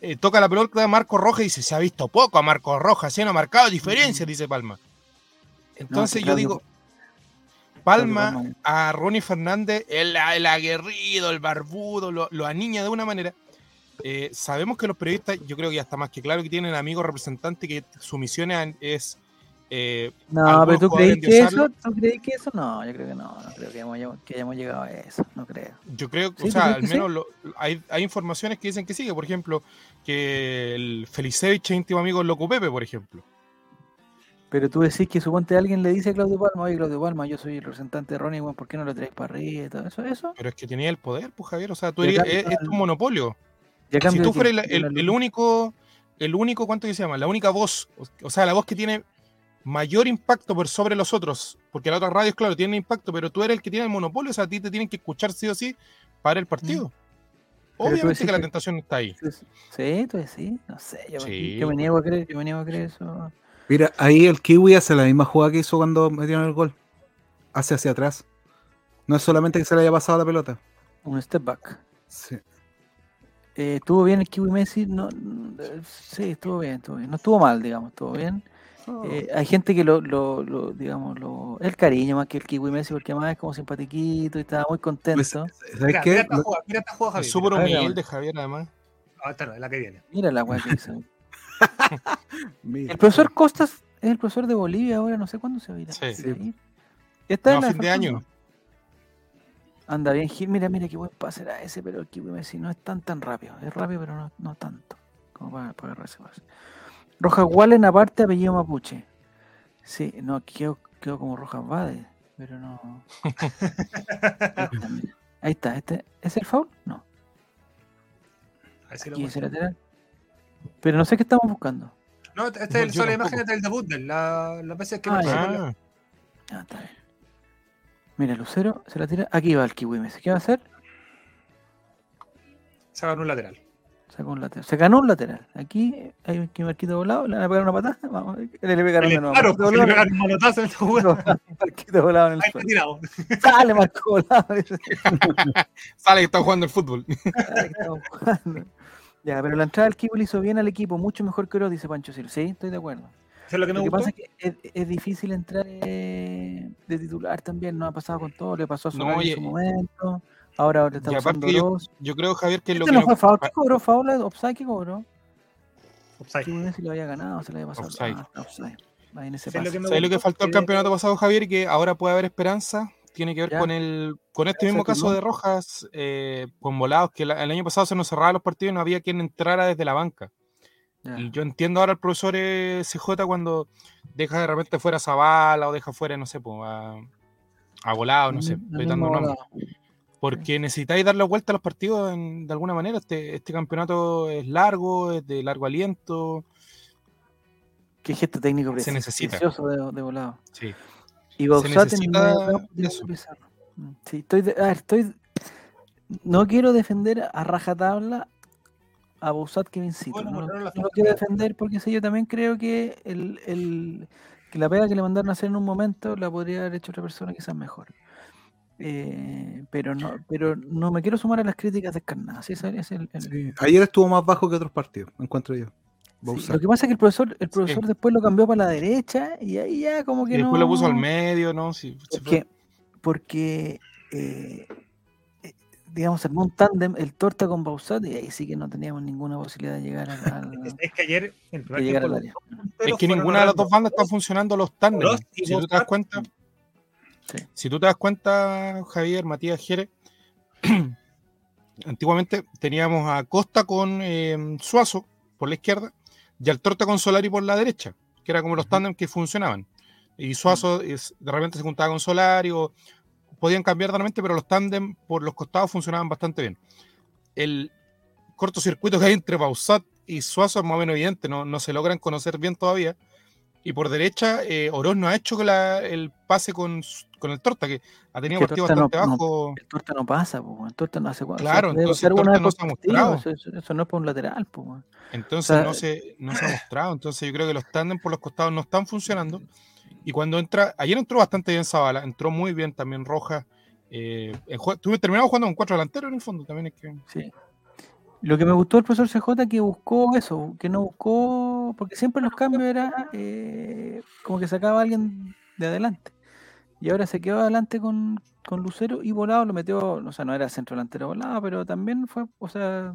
eh, toca la pelota Marco Rojas y dice: Se ha visto poco a Marco Rojas, se no ha marcado diferencia, dice Palma. Entonces yo digo: Palma. a Ronnie Fernández, el, el aguerrido, el barbudo, lo, lo aniña de una manera. Eh, sabemos que los periodistas, yo creo que ya está más que claro que tienen amigos representantes que su misión es. Eh, No, pero tú crees que eso, tú crees que eso, no, yo creo que no, no creo que hayamos, que hayamos llegado a eso, no creo. Yo creo, ¿Sí? o sea, ¿Tú al menos lo- hay, hay informaciones que dicen que sigue. Por ejemplo, que el Felicevich es íntimo amigo del Loco Pepe, por ejemplo. Pero tú decís que suponte alguien le dice a Claudio Palma, oye Claudio Palma, yo soy el representante de Ronnie, weón, ¿por qué no lo traes para arriba y todo eso? ¿Eso? Pero es que tenía el poder, pues Javier. O sea, tú eres, es, es tu monopolio. Si tú de fueras el, el- el único, el único, ¿cuánto que se llama? La única voz, o sea, la voz que tiene mayor impacto por sobre los otros, porque las otras radios, claro, tienen impacto, pero tú eres el que tiene el monopolio, o sea, a ti te tienen que escuchar sí o sí para el partido. Obviamente que la tentación está ahí. Sí, tú decís, no sé, yo, Sí. yo me niego a creer, yo me niego a creer eso. Mira, ahí el Kiwi hace la misma jugada que hizo cuando metieron el gol. Hace hacia atrás. No es solamente que se le haya pasado la pelota. Un step back. Sí. Eh, estuvo bien el Kiwi Messi, no, no, eh, sí, estuvo bien, estuvo bien. No estuvo mal, digamos, estuvo bien. Eh, hay gente que lo, lo, lo, digamos, lo, el cariño más que el Kiwi Messi, porque además es como simpatiquito y estaba muy contento. Pues, ¿Sabes Mira, mira qué? esta jugada, mira esta jugada, Es Javier. súper humilde, Javier, además. Ah, esta no, es la que viene. Mira la weá que hizo. <laughs> Mira, El profesor Costas es el profesor de Bolivia ahora, no sé cuándo se va a ir. a- Sí. ir. Esta No, es la fin de año. Anda bien, Gil. Mira, mira qué buen pase era ese, pero el Kiwi Messi no es tan tan rápido. Es rápido, pero no, no tanto. Como para, ese pase. Rojas Wallen, aparte, apellido Mapuche. Sí, no, quedó, quedó como Rojas Vade, pero no. <laughs> Ahí está, este, ¿es el foul? No, aquí muestro. ese lateral. Pero no sé qué estamos buscando. No, este No, es las tampoco. imágenes del debut, de la, las veces que Ah, me. Ah, Ah, está bien. Mira, Lucero se la tira. Aquí va el Kiwi Messi. ¿Qué va a hacer? se ganó un lateral. Sacó un lateral. Se ganó un lateral. Aquí hay un Marquito volado. Le van a pegar una patada. Vamos, le, le pegaron de nuevo. Claro, porque le volado, pegaron un manotazo en esta jugada. Marquito volado en el Ahí está suelo. tirado. Sale Marco volado. <laughs> sale que está jugando el fútbol. Que jugando. Ya, pero la entrada del Kiwi le hizo bien al equipo, mucho mejor que Oro, dice Pancho Silva. Sí, estoy de acuerdo. Es lo que me Lo que gustó. pasa es que es, es difícil entrar eh, de titular también, no ha pasado con todo, le pasó a No, en su momento, ahora le está y usando yo- dos. Yo creo, Javier, que es lo Este que no lo- fue foul, ¿qué cobró? ¿Foul? ¿Offside qué cobró? Que no sé si lo había ganado, se le había pasado. Offside. Ah, en ese Eso es lo que ¿Sabes lo que faltó el Que- campeonato pasado, Javier? Y que ahora puede haber esperanza. Tiene que ver Ya. con el con este ¿Se mismo caso de Rojas, eh, con volados, que la- el año pasado se nos cerraban los partidos y no había quien entrara desde la banca. Ya. Y yo entiendo ahora al profesor eh, CJ cuando deja de repente fuera a Zavala o deja fuera, no sé, po, a, a volado, no sé, estoy dando nombres. Porque necesitáis darle vuelta a los partidos en- de alguna manera. Este, este campeonato es largo, es de largo aliento. Qué gesto técnico Se preci- necesita. precioso de, de volado. Sí. Y Pizarro. Mm, Sí, estoy, de- a ver, estoy. No quiero defender a rajatabla a Bausat que Vincito. Bueno, no, quiero defender porque sí, yo también creo que, el, el- que la pega que le mandaron a hacer en un momento la podría haber hecho otra persona quizás mejor. Eh, pero no pero no me quiero sumar a las críticas descarnadas. Ese es el- el- sí. Ayer estuvo más bajo que otros partidos, encuentro yo. sí. Lo que pasa es que el profesor, el profesor después lo cambió para la derecha y ahí ya como que Y después no... lo puso al medio, ¿no? Sí. Porque, porque eh, digamos, armó un tándem el Torta con Bausat y ahí sí que no teníamos ninguna posibilidad de llegar al, al- Es que ayer, el de llegar al área. Es que ninguna de las dos bandas están funcionando los tándems. Si tú te das cuenta, Sí. si tú te das cuenta, Javier, Matías Jerez, <clears throat> antiguamente teníamos a Costa con eh, Suazo por la izquierda y al Torta con Solari por la derecha, que era como los tándems que funcionaban. Y Suazo es- de repente se juntaba con Solari o podían cambiar de repente, pero los tándems por los costados funcionaban bastante bien. El cortocircuito que hay entre Bausat y Suazo es más o menos evidente, no, no se logran conocer bien todavía. Y por derecha, eh, Oroz no ha hecho la- el pase con, con el Torta, que ha tenido que no- bastante no- bajos. El Torta no pasa, pues, el Torta no hace cuatro. Claro, entonces el Torta no se ha mostrado. Eso, no es para un lateral, weón. Entonces O sea, no, se, no se ha mostrado. Entonces yo creo que los tándem por los costados no están funcionando. Y cuando entra, ayer entró bastante bien Zavala, entró muy bien también Rojas. Eh, el tuve- terminamos jugando con cuatro delanteros en el fondo también. Es que, Sí. Lo que me gustó del profesor CJ que buscó eso, que no buscó, porque siempre los cambios era eh, como que sacaba a alguien de adelante. Y ahora se quedó adelante con, con Lucero y Volado lo metió, o sea, no era centro delantero Volado, pero también fue, o sea,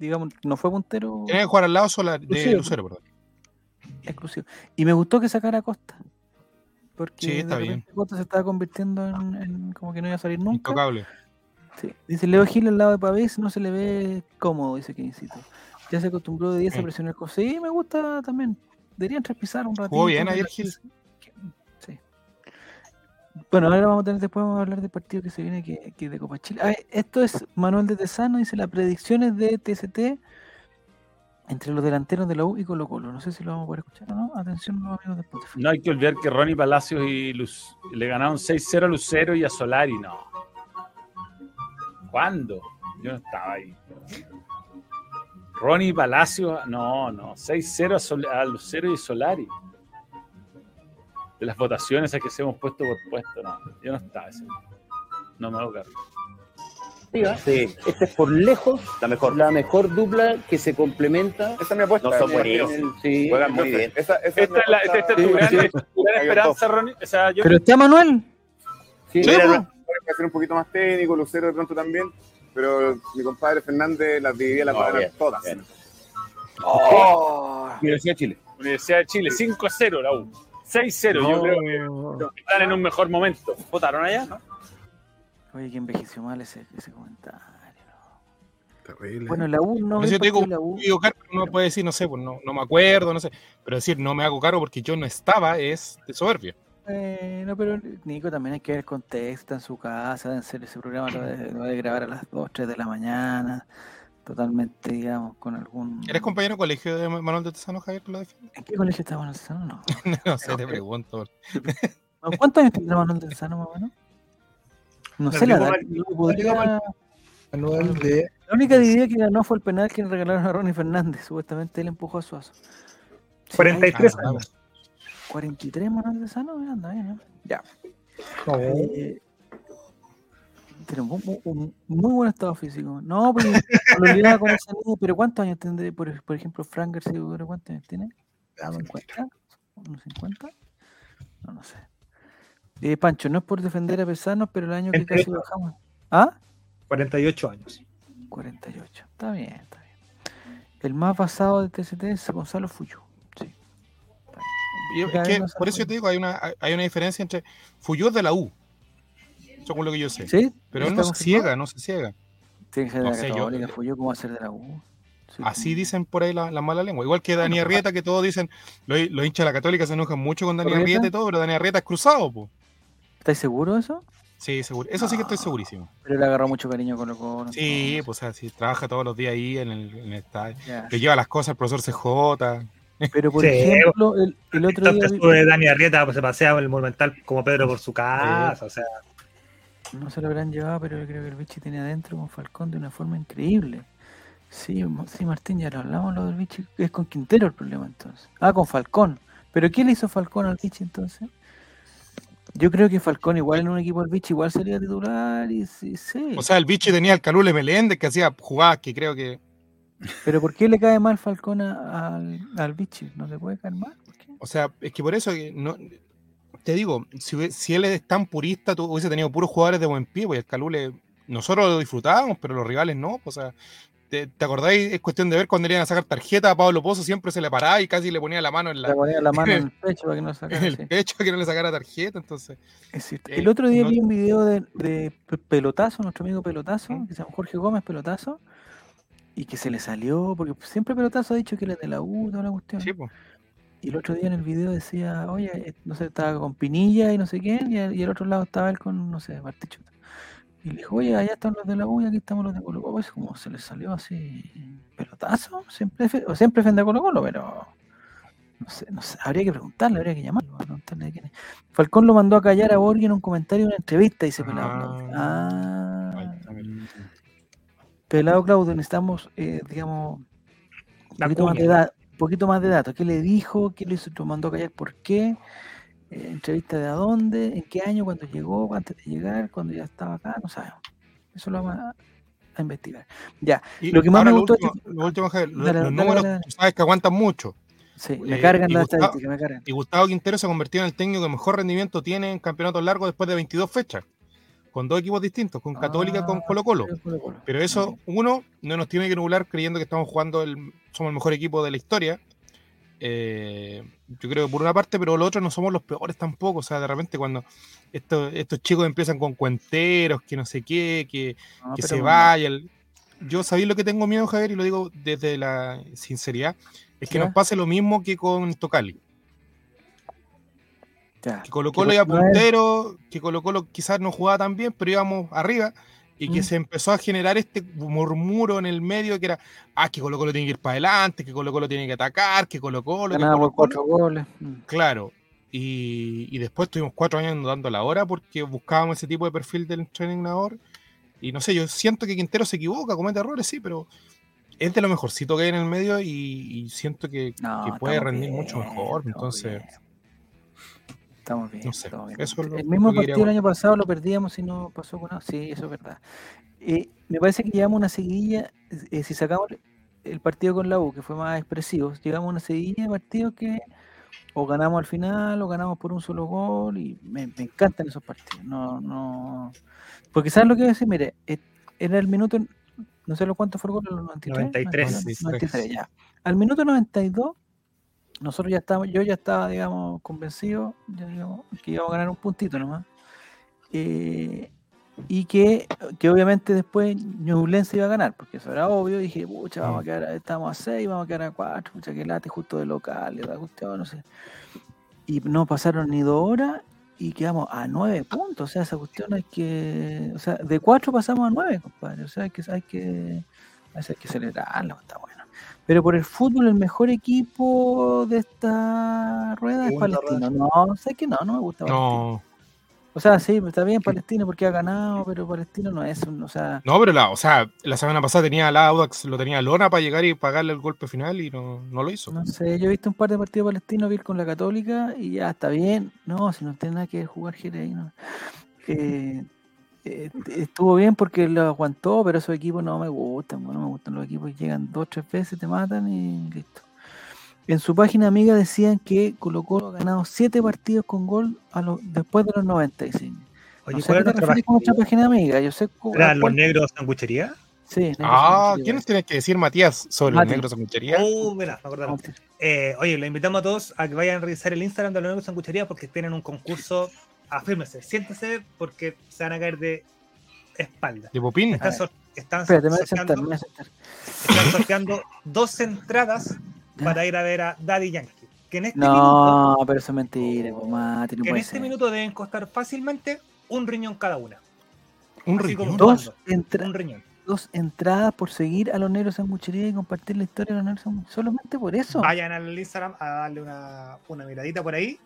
digamos, no fue puntero tenía que jugar al lado sola- de Lucero. Lucero, perdón. exclusivo. Y me gustó que sacara a Costa. Porque Sí, está de bien. repente Costa se estaba convirtiendo en, en como que no iba a salir nunca. Intocable. Sí. Dice Leo Gil al lado de Pavés no se le ve cómodo, dice Kevincito. Ya se acostumbró de 10 a presionar cosas. Sí, me gusta también. Deberían traspisar un ratito. Jugó bien ayer Gil. Sí. Bueno, ahora vamos a tener, después vamos a hablar del partido que se viene que, que es de Copa Chile. Ah, esto es Manuel de Tesano, dice las predicciones de TST entre los delanteros de la U y Colo Colo. No sé si lo vamos a poder escuchar o no. Atención, los amigos de Spotify. No hay que olvidar que Ronnie Palacios y Luz, le ganaron 6-0 a Lucero y a Solari. No. ¿Cuándo? Yo no estaba ahí. Ronnie Palacios, no, no. 6-0 a, a Lucero y Solari. De las votaciones a que se hemos puesto por puesto, no. Yo no estaba ese. No me hago cargo. Sí, esta es por lejos la mejor. la mejor dupla que se complementa. Esa es mi apuesta. No son buenísimos. Sí. Juegan muy bien. Esa, esa es Esta es, la, apuesta. esta es tu Sí, gran, esperanza, Ronnie. O sea, yo Pero está Manuel. Sí, Sí, mira, Puede ser un poquito más técnico, Lucero de pronto también, pero mi compadre Fernández las dividía las No, va bien, todas. bien. Oh. Universidad de Chile. Universidad de Chile, 5-0 la U. 6-0, yo creo que están en un mejor momento. ¿Votaron allá? Oye, que envejeció mal ese, ese comentario. Terrible. Bueno, la U no el te digo, la U. me uno puede decir, no sé, pues no, no me acuerdo, no sé. Pero decir, no me hago cargo porque yo no estaba es de soberbia. Eh, no, pero Nico también hay que ver el contexto en su casa, en serio, ese programa lo de, lo de grabar a las 2, 3 de la mañana, totalmente, digamos, con algún... ¿Eres compañero de colegio de Manuel de Tesano, Javier, que lo defiende? ¿En qué colegio está Manuel Sano? <laughs> No. No sé, te pregunto. <laughs> ¿Cuántos años tendrá Manuel del Sano, más o menos? No sé la edad. podría- Manuel de La única idea que ganó fue el penal que le regalaron a Ronnie Fernández. Supuestamente él empujó a Suazo. Sí, 43 Ah, años. 43 Manuel de Sano, eh, anda bien, ¿no? Ya. Eh, Tiene un, un- muy buen estado físico. No, pues <laughs> lo olvidaba con esa niña, pero ¿cuántos años tendré? Por, por ejemplo, Frank García ¿cuántos años tiene? ¿50? ¿Unos 50? No, no sé. Eh, Pancho, no es por defender a Pesanos, pero el año que casi bajamos. ¿Ah? 48 años. 48. Está bien, está bien. El más basado de TCT es Gonzalo Fuyu. Sí. Es que, por eso yo te digo, hay una, hay una diferencia entre Fuyú es de la U, según lo que yo sé. ¿Sí? Pero él ¿Está no se ciega, no se ciega. Tiene que ser de No la sé, yo- Católica, Fuyu, ¿cómo va a ser de la U? Sí, Así dicen por ahí la, la mala lengua. Igual que Dani Arrieta, que todos dicen, los, los hinchas de la Católica se enojan mucho con Dani ¿Arrieta? Arrieta y todo, pero Dani Arrieta es cruzado, po. ¿Estáis seguros de eso? Sí, seguro. Eso sí que estoy Ah. segurísimo. Pero le agarró mucho cariño con lo con Sí, pues o sea, sí, trabaja todos los días ahí en el, en el estadio. Le lleva las cosas al profesor CJ. Pero por Sí, ejemplo, el, el otro día sube Dani Arrieta, pues se pasea el Monumental como Pedro por su casa. O sea, no se lo habrán llevado, pero yo creo que el Vichy tiene adentro con Falcón de una forma increíble. Sí, sí, Martín, ya lo hablamos lo del Vichy. Es con Quintero el problema entonces. Ah, con Falcón. ¿Pero qué le hizo Falcón al Vichy entonces? Yo creo que Falcón igual en un equipo del Vichy igual sería titular y sí, sí. O sea, el bicho tenía al Calule Meléndez que hacía jugadas que creo que. Pero ¿por qué le cae mal Falcón a- al, al Vichy? ¿No le puede caer mal? O sea, es que por eso no. Te digo, si, si él es tan purista, tú hubiese tenido puros jugadores de buen pie, pues el Calule. Nosotros lo disfrutábamos, pero los rivales no. pues, O sea, ¿te, te acordáis? Es cuestión de ver cuando iban a sacar tarjeta a Pablo Pozo, siempre se le paraba y casi le ponía la mano en, la, Le ponía la mano en el <laughs> pecho para que no en sacara. el sí. pecho que no le sacara tarjeta. Entonces. Eh, El otro día no- vi un video de, de Pe- Pelotazo, nuestro amigo Pelotazo, ¿Mm? que se llama Jorge Gómez Pelotazo, y que se le salió, porque siempre Pelotazo ha dicho que él es de la U, toda la cuestión. sí, pues. Y el otro día en el video decía, oye, eh, no sé, estaba con Pinilla y no sé quién, y, y al otro lado estaba él con, no sé, Martichuta. Y le dijo, oye, allá están los de la U y aquí estamos los de Colo Colo. Es como se le salió así, pelotazo, siempre, o siempre defende a Colo Colo, pero no sé, no sé, habría que preguntarle, habría que llamarlo, preguntarle quién es. Falcón lo mandó a callar a Borghi en un comentario en una entrevista, dice Pelado. Ah. Ah. Pelado Claudio, necesitamos, eh, digamos, un poquito, más de da- un poquito más de datos. ¿Qué le dijo? ¿Qué le hizo? ¿Lo mandó a callar? ¿Por qué? Eh, ¿Entrevista de a dónde? ¿En qué año? ¿Cuándo llegó? ¿Antes de llegar? ¿Cuándo ya estaba acá? No sabemos. Eso lo vamos a, a investigar. Ya, Y Lo que más me gustó último, lo último, Javier, Dale, los dale, números, dale, tú sabes que aguantan mucho. sí, me Eh, cargan las estadísticas, me cargan. Y Gustavo Quintero se convirtió en el técnico que mejor rendimiento tiene en campeonatos largos después de 22 fechas, con dos equipos distintos, con Católica y con Ah, Colo Colo. sí, Colo Colo. Pero eso, uno, no nos tiene que nublar creyendo que estamos jugando, el, somos el mejor equipo de la historia. Eh, yo creo que por una parte, pero lo otro no somos los peores tampoco. O sea, de repente cuando estos, estos chicos empiezan con cuenteros, que no sé qué, que, No, que se bueno, vaya. el- Yo sabéis lo que tengo miedo, Javier, y lo digo desde la sinceridad, es que ¿Ya? nos pase lo mismo que con Tocali. Ya. Que Colo Colo iba puntero, que Colo Colo quizás no jugaba tan bien, pero íbamos arriba, y que Mm. se empezó a generar este murmuro en el medio que era, ah, que Colo Colo tiene que ir para adelante, que Colo Colo tiene que atacar, que Colo Colo, que Colo Colo. cuatro goles. Mm. Claro. Y, y después tuvimos cuatro años dando la hora porque buscábamos ese tipo de perfil del entrenador. Y no sé, yo siento que Quintero se equivoca, comete errores, sí, pero es de lo mejorcito que hay en el medio y, y siento que, No, que puede rendir bien, mucho mejor. Entonces, bien. Estamos bien. No sé, estamos bien. eso el mismo partido el año pasado lo perdíamos y no pasó con nada. Sí, eso es verdad. Eh, me parece que llevamos una seguidilla, eh, si sacamos el partido con la U, que fue más expresivo, llegamos a una seguidilla de partidos que o ganamos al final o ganamos por un solo gol y me, me encantan esos partidos. No, no. Porque ¿sabes lo que voy a decir? Mire, eh, era el minuto, no sé lo cuánto fue el gol, los 93. 93. 93, ya. Al minuto 92, nosotros ya estábamos, yo ya estaba, digamos, convencido ya, digamos, que íbamos a ganar un puntito nomás. Eh, y que, que obviamente después Ñublense iba a ganar, porque eso era obvio. Dije, pucha, vamos a quedar, estamos a 6, vamos a quedar a 4, pucha, que late justo de local, la cuestión, no sé. Y no pasaron ni dos horas y quedamos a 9 puntos. O sea, esa cuestión hay que. O sea, de 4 pasamos a 9, compadre. O sea, hay que, hay que, hay que celebrarlo, está bueno. Pero por el fútbol, el mejor equipo de esta rueda es Palestino. No, sé que no, no me gusta. No, O sea, sí, está bien Palestino porque ha ganado, pero Palestino no es un. O sea, no, pero la, o sea, la semana pasada tenía la Audax, lo tenía Lona para llegar y pagarle el golpe final y no, no lo hizo. no sé, yo he visto un par de partidos palestinos, vi con la Católica y ya está bien. No, si no tiene nada que ver jugar Jerez ahí, no. Eh, estuvo bien porque lo aguantó, pero esos equipos no me gustan, no me gustan los equipos que llegan dos, tres veces, te matan y listo. En su página amiga decían que Colo Colo ha ganado siete partidos con gol a después de los 95. Oye, no sé ¿cuál a es nuestra refieres con nuestra página? amiga, yo sé ¿Eran los negros sanguchería? Sí, negros Ah, son ¿quiénes tienes que decir, Matías, sobre Mati. los negros sanguchería? Mira, me acordaba. chilenos. Eh, oye, le invitamos a todos a que vayan a revisar el Instagram de los negros sanguchería porque tienen un concurso. Afírmese, siéntese porque se van a caer de espalda. De Popín. Están, sor- están Espérate, me voy a sentar, sorteando, sentar. están sorteando dos entradas para ir a ver a Daddy Yankee. Que en este minuto, No, pero eso es mentira, no que en este ser. minuto deben costar fácilmente un riñón cada una. Un así riñón. Dos, entra- Un riñón. dos entradas por seguir a los negros sanguchería y compartir la historia de los negros sanguchería. Solamente por eso. Vayan al Instagram a darle una, una miradita por ahí.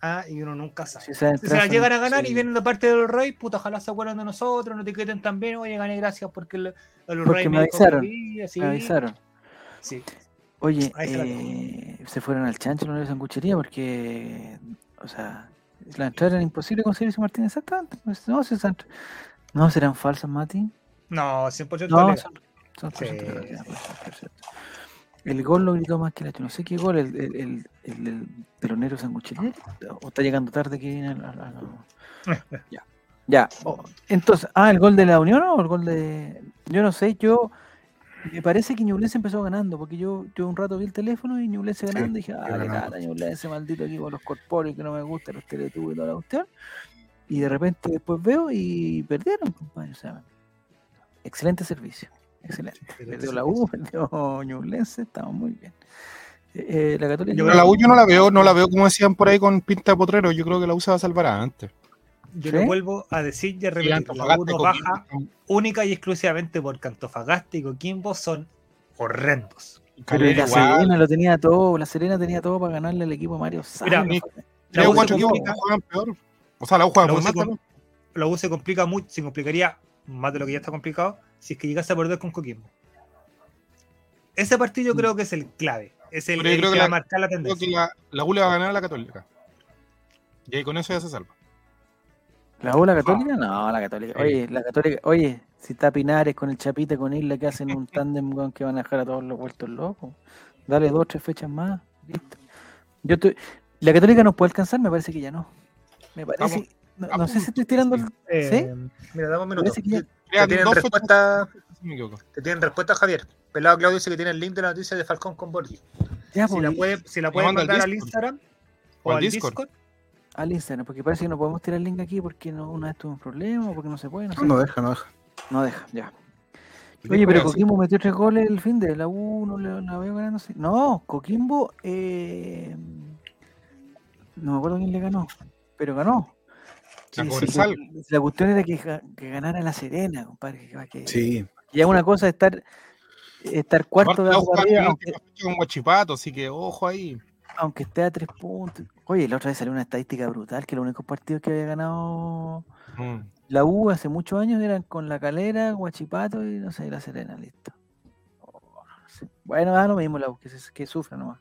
Ah, y uno nunca sabe. Si se la son- llegan a ganar y sí. vienen de parte del rey, puta, ojalá se acuerden de nosotros, no etiqueten también, oye, gané gracias porque el, el Porque rey me avisaron, sí, Me avisaron. sí. Oye, la eh, se fueron al chancho los negros sanguchería porque, o sea, la entrada era imposible conseguir ese Martín exactamente. No, si esas- no serán falsas, Mati. No, 100% No, legal. son, son Sí. por ciento legal, pues, perfecto. El gol lo gritó más que la No sé qué gol, el, el, el, el negros sanguchería. O está llegando tarde que viene <laughs> Ya. Ya. oh, entonces, ah, el gol de la Unión o el gol de. Yo no sé, yo. Me parece que Ñublense empezó ganando, porque yo, yo un rato vi el teléfono y Ñublense ganando y dije, ah, ganando. lata, Ñublense, maldito equipo, los corpóreos que no me gustan, los teletubos y toda la cuestión. Y de repente después veo y perdieron, compadre. O sea, excelente servicio. Excelente. Perdió la U, perdió Ñublense, estamos muy bien. Eh, eh, la Católica. Yo la U yo no la veo, no la veo como decían por ahí con pinta de potrero. Yo creo que la U se va a salvar antes. Yo ¿Sí? lo vuelvo a decir y a Y repetir. La U no baja única y exclusivamente porque Antofagasta y Coquimbo son horrendos. Pero la. Serena lo tenía todo, la Serena tenía todo para ganarle al equipo Mario Mira, Sáenz. mi- joder. La U se cuatro complica- equipos que juegan peor. O sea, la U juega U se la U se complica mucho, se complicaría más de lo que ya está complicado si es que llegase a perder con Coquimbo. Ese partido yo creo que es el clave, es el, el creo que que va a la- marcar la Creo tendencia. que la, la U le va a ganar a la Católica. Y ahí con eso ya se salva. ¿La U, la Católica? No, la Católica. Oye, la Católica, oye, si está Pinares con el Chapita, con Isla, que hacen un <laughs> tándem que van a dejar a todos los vueltos locos. Dale dos, tres fechas más. Listo. Yo estoy... La Católica nos puede alcanzar, me parece que ya no. Me parece. Vamos. No, A no sé si estoy tirando. el- Eh, ¿Sí? Mira, dame un minuto. Que ya- Te tienen respuesta, te tienen respuesta, Javier. Pelado Claudio dice que tiene el link de la noticia de Falcón con Borgi. Ya, Si pues, la puede, si la puede manda al mandar al. Instagram O o al Discord. Discord. al Instagram, porque parece que no podemos tirar el link aquí porque no, una vez tuvo un problema, o porque no se puede, no sé. No deja, no deja. No deja, ya. ¿Y Oye, pero? Coquimbo metió tres goles el fin de la U, no le- la veo ganando. sí. No, Coquimbo, eh, no me acuerdo quién le ganó, pero ganó. La Sí, sí, Cobresal. que- la cuestión era que, que ganara la Serena, compadre. Que, que- Sí. Ya una cosa es estar, estar cuarto de con Guachipato, así que ojo ahí. aunque esté a tres puntos. Oye, la otra vez salió una estadística brutal, que los únicos partidos que había ganado Mm. La U hace muchos años eran con la calera, Guachipato y no sé, la Serena, listo. Oh. Bueno, da lo mismo la U, que, se- que sufra nomás.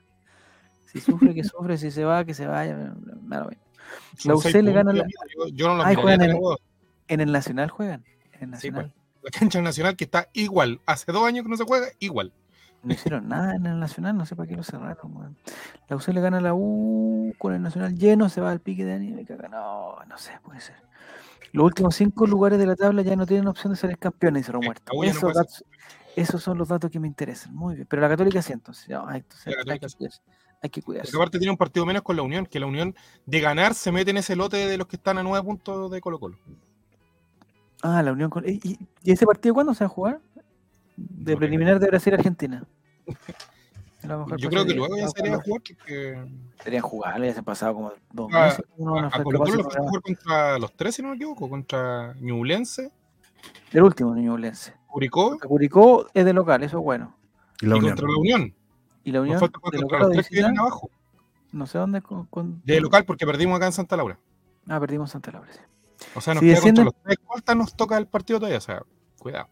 Si sufre, que sufre, si se va, que se vaya, da lo mismo. La UC le gana puntos, yo, yo no los Ay, juegan en- huevos. En el Nacional juegan. En el Sí, Nacional. pues. La cancha nacional que está igual. Hace dos años que no se juega, igual. No hicieron nada en el Nacional, no sé para qué lo cerraron. weón. La UC le gana a la U con el Nacional lleno, se va al pique de anime. caga. No, no sé, puede ser. Los últimos cinco lugares de la tabla ya no tienen opción de salir campeones, dice Romuerto. la ya no Esos, son los datos que me interesan. Muy bien. Pero la Católica sí, entonces. La Católica sí. Hay que cuidarse. Porque aparte tiene un partido menos con la Unión, que la Unión de ganar se mete en ese lote de los que están a nueve puntos de Colo Colo. Ah, la Unión con. ¿Y, ese partido cuándo se va a jugar? De No preliminar de Brasil-Argentina. A lo <laughs> mejor Yo creo que luego ya sería a- jugar porque Deberían jugarlo, ya se han pasado como dos Ah, meses. uno no a, fue a Colo Colo programar. jugar contra los tres, si no me equivoco, contra Ñublense, El último niño Ulense. Curicó Curicó es de local, eso es bueno. Y la y Unión. contra la Unión. Y la Unión de local de tres que vienen visita, abajo. no sé dónde. Con, con- De local porque perdimos acá en Santa Laura. Ah, perdimos Santa Laura. sí. O sea, nos Si queda descienden- contra los tres cortas, nos toca el partido todavía. O sea, cuidado.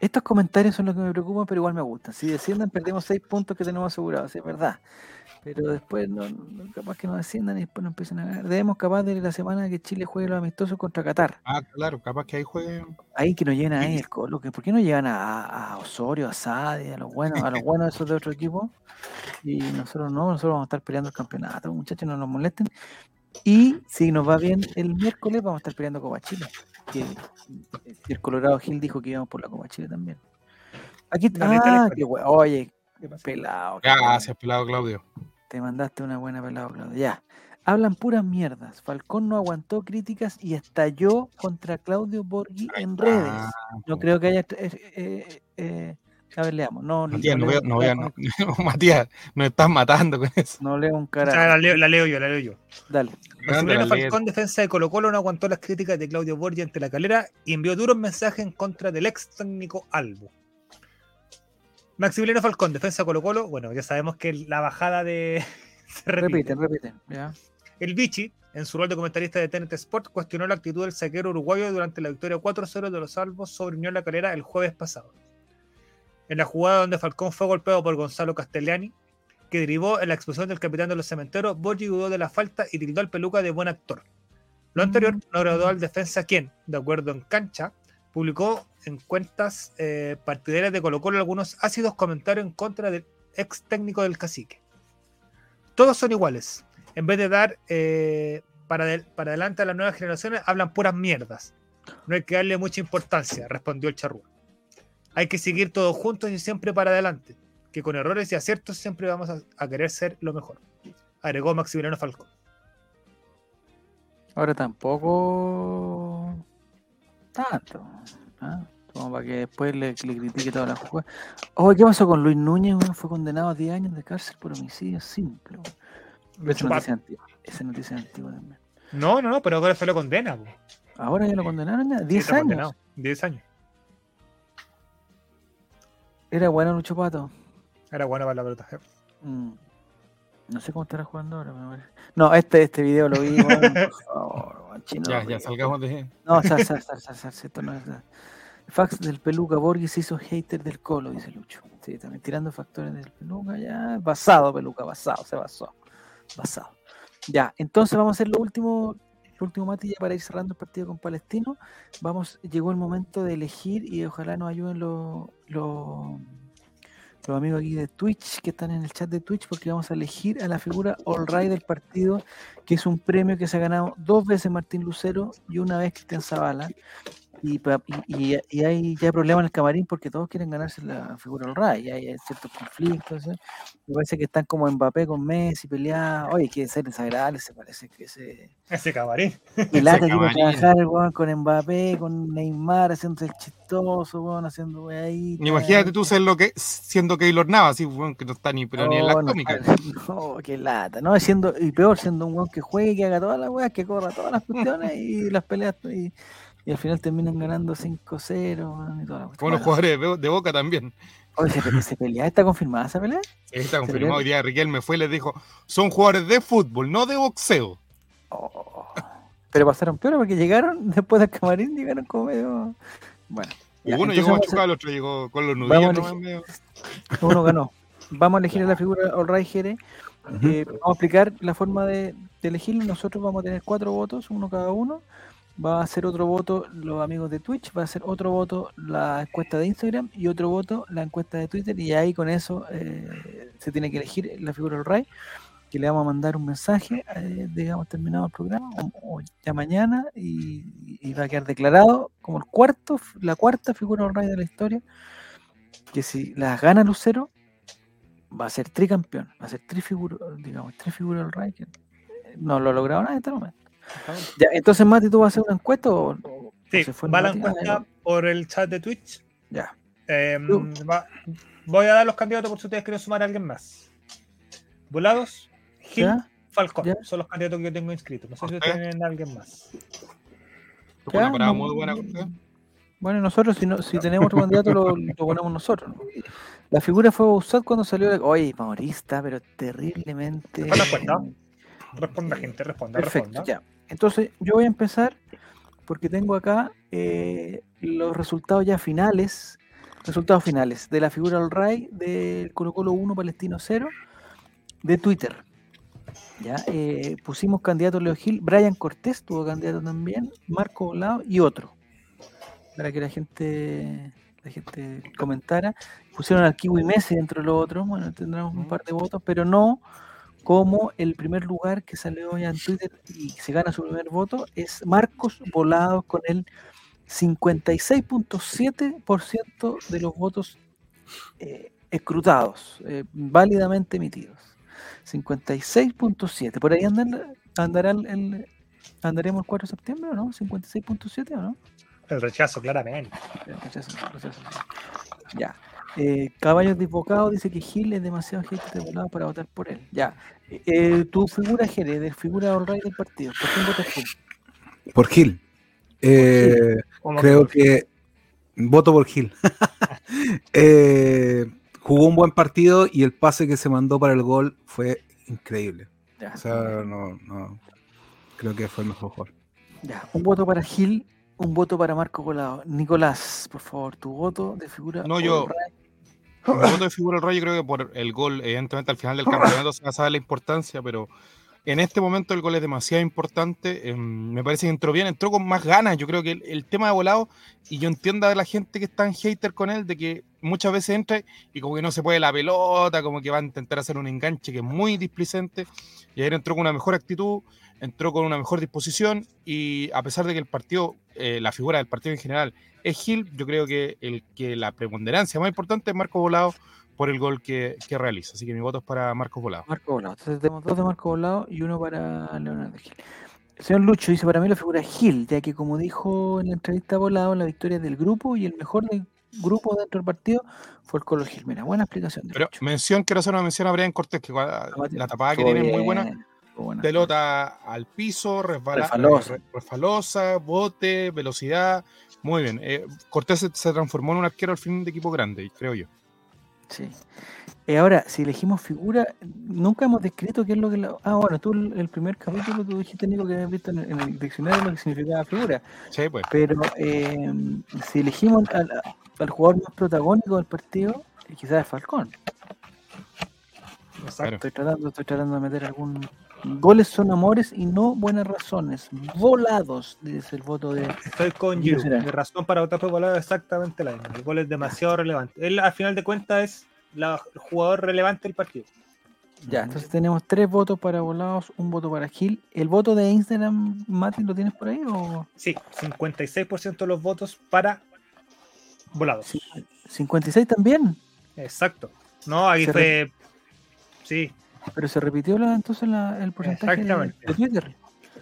Estos comentarios son los que me preocupan, pero igual me gustan. Si descienden, perdemos seis puntos que tenemos asegurados, sí, es verdad. Pero después, no, no- capaz que no desciendan y después no empiezan a ganar. Debemos capaz de la semana que Chile juegue los amistosos contra Qatar. Ah, claro, capaz que ahí juegue. Ahí que nos llegan ahí el colo. que ¿Por qué no llegan a, a Osorio, a Sadi, a los buenos, a los <laughs> buenos esos de otro equipo? Y nosotros no, nosotros vamos a estar peleando el campeonato, muchachos, no nos molesten. Y si nos va bien el miércoles, vamos a estar peleando Copa Chile. Que el Colorado Gil dijo que íbamos por la Copa Chile también. Aquí neta ah, qué Oye, pelado. Gracias, pelado Claudio. Te mandaste una buena pelado, Claudio. Ya. Hablan puras mierdas. Falcón no aguantó críticas y estalló contra Claudio Borghi en redes. No creo que haya. eh, eh, eh, a ver, leamos. No, Matías, no, leo- voy a- no voy a- <laughs> no- Matías, nos estás matando con eso. no leo un O sea, carajo. la, leo, la leo yo, la leo yo. Dale. La Falcón, defensa de Colo Colo, no aguantó las críticas de Claudio Borgia ante la calera y envió duros mensajes en contra del ex técnico Albo. Maximiliano Falcón, defensa de Colo Colo, bueno, ya sabemos que la bajada de... <laughs> se repite. Repiten, repiten. El Vichy, en su rol de comentarista de TNT Sport, cuestionó la actitud del saquero uruguayo durante la victoria 4-0 de los Albos sobre Unión La Calera el jueves pasado. En la jugada donde Falcón fue golpeado por Gonzalo Castellani, que derivó en la expulsión del capitán de los cementeros, Borgi dudó de la falta y tildó al peluca de buen actor. Lo anterior no agradó al defensa quien, de acuerdo en cancha, publicó en cuentas eh, partidarias de Colo algunos ácidos comentarios en contra del ex técnico del cacique. Todos son iguales. En vez de dar eh, para adelante a las nuevas generaciones, hablan puras mierdas. No hay que darle mucha importancia, respondió el charrúa. Hay que seguir todos juntos y siempre para adelante, que con errores y aciertos siempre vamos a, a querer ser lo mejor, agregó Maximiliano Falcón. Ahora tampoco. Tanto. ¿Ah? Como para que después le, le critique toda la jugada. Oye, ¿qué pasó con Luis Núñez? weón? Fue condenado a 10 años de cárcel por homicidio simple. Esa noticia antigua. Esa noticia antigua también. No, no, no, pero ahora se lo condena. Ahora ya lo condenaron ya. Sí, 10 está años. condenado. 10 años. Era bueno Lucho Pato. Era bueno para la pelota. Mm. No sé cómo estará jugando ahora. me parece. No, este, este video lo vi. weón, por <laughs> favor, chino, Ya, lo ya, salgamos de. No, sal, sal, sal, sal, sal, esto no es. Fax del peluca Borges se hizo hater del colo, dice Lucho. Sí, también tirando factores del peluca, ya. Basado, peluca, basado, se basó. Basado. Ya, entonces vamos a hacer lo último, lo último Mati, ya para ir cerrando el partido con Palestino. Vamos, llegó el momento de elegir y ojalá nos ayuden los, los, los amigos aquí de Twitch que están en el chat de Twitch, porque vamos a elegir a la figura All Right del partido, que es un premio que se ha ganado dos veces Martín Lucero y una vez Cristian Zavala. Y, y, y- y hay ya problemas en el camarín porque todos quieren ganarse la figura All Right, y hay, hay ciertos conflictos. Me parece que están como Mbappé con Messi peleados. Oye, quiere ser desagradable, se parece que se. Ese camarín. Me lata quiere trabajar weón con Mbappé, con Neymar, haciéndose el chistoso, weón, haciendo ahí. Imagínate tú ser lo que, siendo Keylor Navas, así, weón, que no está ni, pero ni en la cómica. <laughs> No, qué lata, no, siendo, y peor, siendo un weón que juegue, que haga todas las weas, que corra todas las cuestiones y las peleas, y, y al final terminan ganando 5-0, weón, y toda la cuestión. Como los Bueno, jugadores de, de Boca también. Oye, se, se pelea, ¿está confirmada esa pelea? Está pelearon? confirmado. Hoy día Riquelme fue y les dijo: son jugadores de fútbol, no de boxeo. Oh, Pero pasaron peor porque llegaron, <laughs> después del camarín, llegaron como medio. Bueno. ya, Uno llegó machucado, el otro llegó con los nudillos. elegir- medio. uno ganó. <laughs> Vamos a elegir a la figura Right Jere. Eh, vamos a explicar la forma de, de elegirlo. Nosotros vamos a tener cuatro votos, uno cada uno. Va a ser otro voto los amigos de Twitch, va a ser otro voto la encuesta de Instagram y otro voto la encuesta de Twitter. Y ahí con eso eh, se tiene que elegir la figura del Ray, que le vamos a mandar un mensaje, eh, digamos, terminado el programa, o, o ya mañana, y, va a quedar declarado como el cuarto, la cuarta figura del Ray de la historia. Que si las gana Lucero, va a ser tricampeón, va a ser trifigura, digamos, trifigura del Ray, que no lo ha logrado nada hasta el momento. Ya, entonces Mati, ¿tú vas a hacer una encuesta o, Sí, se fue el va la? Ah, encuesta por el chat de Twitch. Ya, Eh, va- voy a dar los candidatos por si ustedes quieren sumar a alguien más. Volados, Gil, ya, Falcón. ya. Son los candidatos que yo tengo inscritos. No sé si Cortés. tienen alguien más. Fue una ya, parada no- muy buena. Bueno, nosotros, si, no, si tenemos otro <laughs> candidato, lo, lo ponemos nosotros. ¿no? La figura fue Bausat cuando salió. la- Oye, Maurista, pero terriblemente. ¿Fue la encuesta? Responda, gente, responda, Perfecto, responda. ya. Entonces, yo voy a empezar porque tengo acá eh, los resultados ya finales. Resultados finales de la figura del Ray, del Colo Colo 1, Palestino 0, de Twitter. Ya, eh, pusimos candidato Leo Gil, Brian Cortés tuvo candidato también, Marco Volado y otro. Para que la gente la gente comentara. Pusieron al Kiwi Messi dentro de los otros, bueno, tendremos un par de votos, pero no como el primer lugar que salió ya en Twitter y se gana su primer voto es Marcos Volados con el 56.7% de los votos eh, escrutados, eh, válidamente emitidos. 56.7. Por ahí andan, andará el, el- andaremos el 4 de septiembre o no? 56.7 o no? El rechazo, claramente. Ya, rechazo, rechazo. Ya. Eh, Caballos Disbocados dice que Gil es demasiado gente de volado para votar por él. Ya. Eh, tu figura, Jere, de figura all right del partido. ¿Por quién votas tú? Por Gil. Eh, creo que voto por Gil. <laughs> Eh, jugó un buen partido y el pase que se mandó para el gol fue increíble. Ya, O sea, no, no. Creo que fue el mejor jugador. ya. Un voto para Gil, un voto para Marco Colado. Nicolás, por favor, tu voto de figura. No, yo- right. Mi voto de figura del Rayo creo que por el gol, evidentemente al final del campeonato se va a saber la importancia, pero en este momento el gol es demasiado importante. em, me parece que entró bien, entró con más ganas. Yo creo que el, el tema de volado, y yo entiendo a la gente que está en hater con él, de que muchas veces entra y como que no se puede la pelota, como que va a intentar hacer un enganche que es muy displicente. Y ayer entró con una mejor actitud, entró con una mejor disposición y a pesar de que el partido, eh, la figura del partido en general es Gil, yo creo que el que la preponderancia más importante es Marco Volado por el gol que, que realiza. Así que mi voto es para Marcos Volado. Marco Volado. Entonces tenemos dos de Marco Volado y uno para Leonardo Gil. El señor Lucho dice, para mí la figura es Gil, ya que como dijo en la entrevista Volado, la victoria es del grupo y el mejor del grupo dentro del partido fue el Colo Gil. Mira, buena explicación. de Pero Lucho. mención, quiero hacer una mención a Brian Cortés, que cua- Mati, la tapada que tiene es muy buena. Buena. Pelota al piso, resbala, Refalosa. eh, re- refalosa, bote, velocidad. Muy bien. Eh, Cortés se, se transformó en un arquero al fin de equipo grande, creo yo. Sí. Eh, ahora, si elegimos figura, nunca hemos descrito qué es lo que... la- Ah, bueno, tú el, el primer capítulo tú dijiste, Nico, que habías visto en, el- en el diccionario lo que significaba figura. Sí, pues. Pero eh, si elegimos al, al jugador más protagónico del partido, eh, quizás es Falcón. Claro. Estoy tratando, estoy tratando de meter algún... Goles son amores y no buenas razones. Volados, dice el voto de... Estoy con será. Mi razón para votar por volado es exactamente la misma. El gol es demasiado relevante. Él, al final de cuentas, es la- el jugador relevante del partido. Ya, entonces tenemos tres votos para Volados, un voto para Gil. ¿El voto de Instagram, Mati, lo tienes por ahí o...? Sí, 56% de los votos para volados. Sí. 56 también, Exacto. No, ahí Se fue. Sí, pero se repitió la, entonces la- el porcentaje de, Twitter.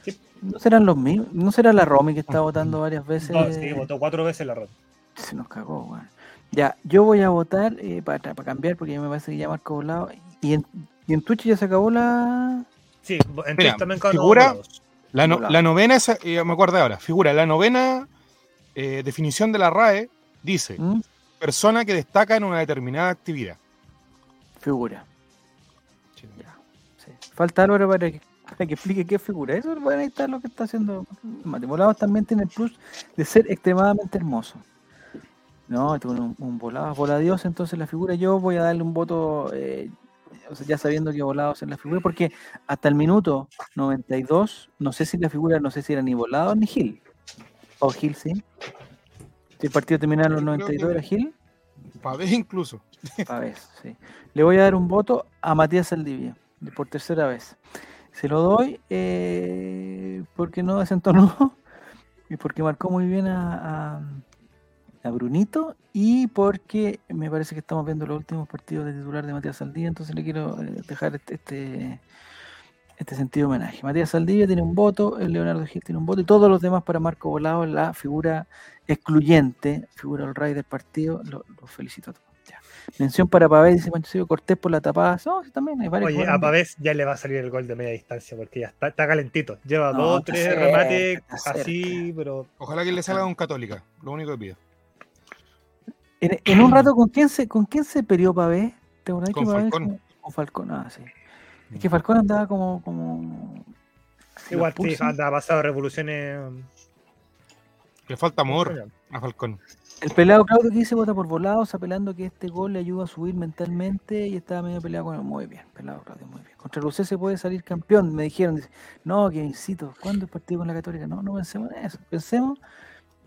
Sí. ¿No serán los mismos? ¿No será la Romy que está votando varias veces? no, sí, votó cuatro veces la ronda. Se nos cagó, weón. Ya, yo voy a votar eh, para, para cambiar porque ya me parece que ya marco volado. Y en, y en Twitch ya se acabó la. Sí, en Twitch también figura-. La, no- la novena, es, eh, me acuerdo ahora, figura, la novena eh, definición de la RAE dice, ¿Mm? persona que destaca en una determinada actividad. Figura. Falta Álvaro para que, para que explique qué figura. Eso bueno, ahí está lo que está haciendo Mati. Volados también tiene el plus de ser extremadamente hermoso. No, tuvo un, un volado, voladios, entonces la figura yo voy a darle un voto. eh, ya sabiendo que volados en la figura, porque hasta el minuto 92, no sé si la figura, no sé si era ni volado ni Gil. O Gil, sí. Si el partido terminaba en los Yo creo 92, que- era Gil. Pavés incluso. Ver, sí. Le voy a dar un voto a Matías Saldivia, por tercera vez. Se lo doy eh, porque no desentonó <laughs> y porque marcó muy bien a, a- Brunito y porque me parece que estamos viendo los últimos partidos de titular de Matías Saldivia, entonces le quiero eh, dejar este, este, este sentido de homenaje. Matías Saldivia tiene un voto, el Leonardo Gil tiene un voto y todos los demás para Marco Volado, la figura excluyente, figura al rey del partido, lo- los felicito a todos. Mención para Pavés, dice Pancho Cortés por la tapada. No, también hay varios. Oye, a Pavés ya le va a salir el gol de media distancia porque ya está, está calentito. Lleva No, dos, tres cerca, remates así, pero Ojalá que le salga un católica. Lo único que pido. En, en un rato, ¿con quién se, con quién se peleó Pavé? ¿Te acordás Con que Pavés Falcón. como- Con Falcón, ah, sí. Es que Falcón andaba como. como igual sí, anda pasado revoluciones. Le falta amor a Falcón. El pelado Claudio que dice vota por volados, apelando que este gol le ayuda a subir mentalmente y estaba medio peleado con él. Muy bien, pelado Claudio, muy bien. Contra Lucé se puede salir campeón, me dijeron. Dice, no, que incito, ¿cuándo el partido con la Católica? No, no pensemos en eso. Pensemos,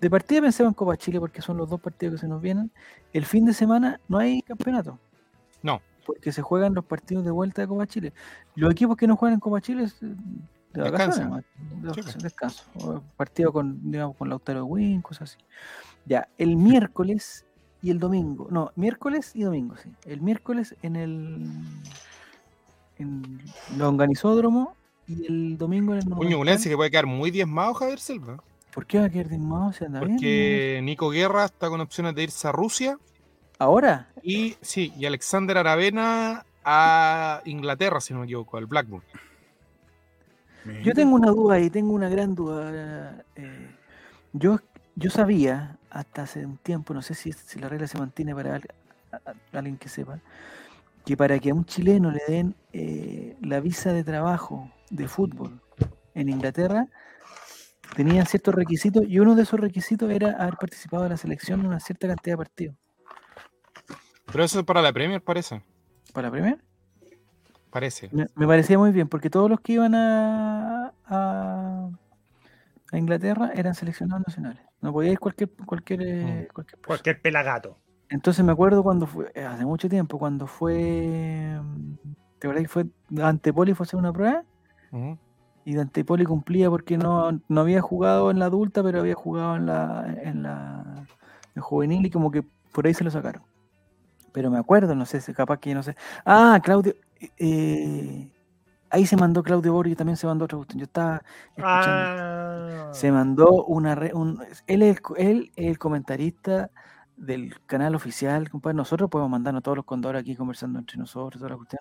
de partida pensemos en Copa Chile porque son los dos partidos que se nos vienen. El fin de semana no hay campeonato. No. Porque se juegan los partidos de vuelta de Copa Chile. Los equipos que no juegan en Copa Chile es, eh, de vacaciones, Descansan. nomás, de Sí, vacaciones, descanso. O partido con, digamos, con Lautaro Win, cosas así. Ya, el miércoles y el domingo. No, miércoles y domingo, sí. El miércoles en el en Longanizódromo y el domingo en el ñublense que puede quedar muy diezmado, Javier Silva. ¿Por qué va a quedar diezmado? ¿Se anda bien? Porque Nico Guerra está con opciones de irse a Rusia. ¿Ahora? Y sí, y Alexander Aravena a Inglaterra, si no me equivoco, al Blackburn. Yo tengo una duda ahí, tengo una gran duda. eh, yo, yo sabía hasta hace un tiempo, no sé si, si la regla se mantiene para al- a- a- alguien que sepa, que para que a un chileno le den eh, la visa de trabajo de fútbol en Inglaterra, tenían ciertos requisitos y uno de esos requisitos era haber participado de la selección en una cierta cantidad de partidos. Pero eso es para la Premier, parece. ¿Para la Premier? Parece. Me, me parecía muy bien, porque todos los que iban a, a, a Inglaterra eran seleccionados nacionales. No podía ir cualquier cualquier, eh, cualquier persona. Cualquier pelagato. Entonces me acuerdo cuando fue, eh, hace mucho tiempo, cuando fue, mm, ¿te acuerdas que fue Dante Poli fue a hacer una prueba? Ujú. Y Dante Poli cumplía porque no, no había jugado en la adulta, pero había jugado en la, en la en juvenil y como que por ahí se lo sacaron. Pero me acuerdo, no sé, si capaz que no sé. Ah, Claudio, eh, ahí se mandó Claudio Borghi, también se mandó otra cuestión. Yo estaba escuchando. Ah, Se mandó una. re- un- él, es el, co- él es el comentarista del canal oficial, compadre. Nosotros podemos mandarnos todos los condoros aquí conversando entre nosotros, toda la cuestión.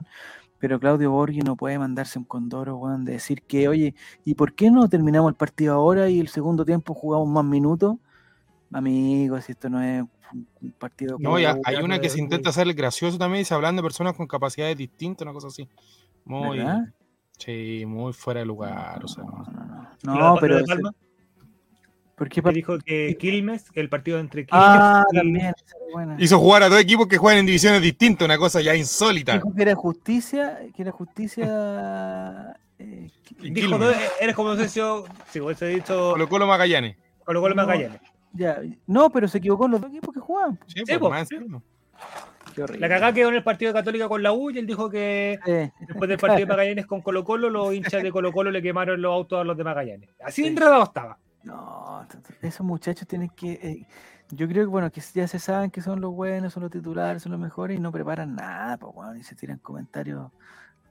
Pero Claudio Borghi no puede mandarse un condoro, weón, de decir que, oye, ¿y por qué no terminamos el partido ahora y el segundo tiempo jugamos más minutos? Amigos, si esto no es un partido. No, como- hay una que se intenta hacer gracioso también y se hablan de personas con capacidades distintas, una cosa así. Muy, ¿Verdad? Sí, muy fuera de lugar. O sea, No, no, no. ¿y lo No, pero. de Palma? ¿Por qué que par- dijo que Quilmes, el partido entre Quilmes Ah, y- también. Hizo jugar a dos equipos que juegan en divisiones distintas, una cosa ya insólita. Dijo que era justicia, que era justicia. <laughs> eh, Dijo, no, eres como si yo, si hubiese dicho Colo Colo Magallanes. Colo Colo No. Magallanes. ya, no, pero se equivocó en los dos equipos que jugaban. Sí, Sí, pues, sí. La cagada quedó en el partido de Católica con la U y él dijo que Eh, después del partido de <laughs> Magallanes con Colo Colo, los hinchas de Colo Colo le quemaron los autos a los de Magallanes. Así enredado estaba. no, esos muchachos tienen que. eh, yo creo que, bueno, que ya se saben que son los buenos, son los titulares, son los mejores y no preparan nada, pues, bueno, y se tiran comentarios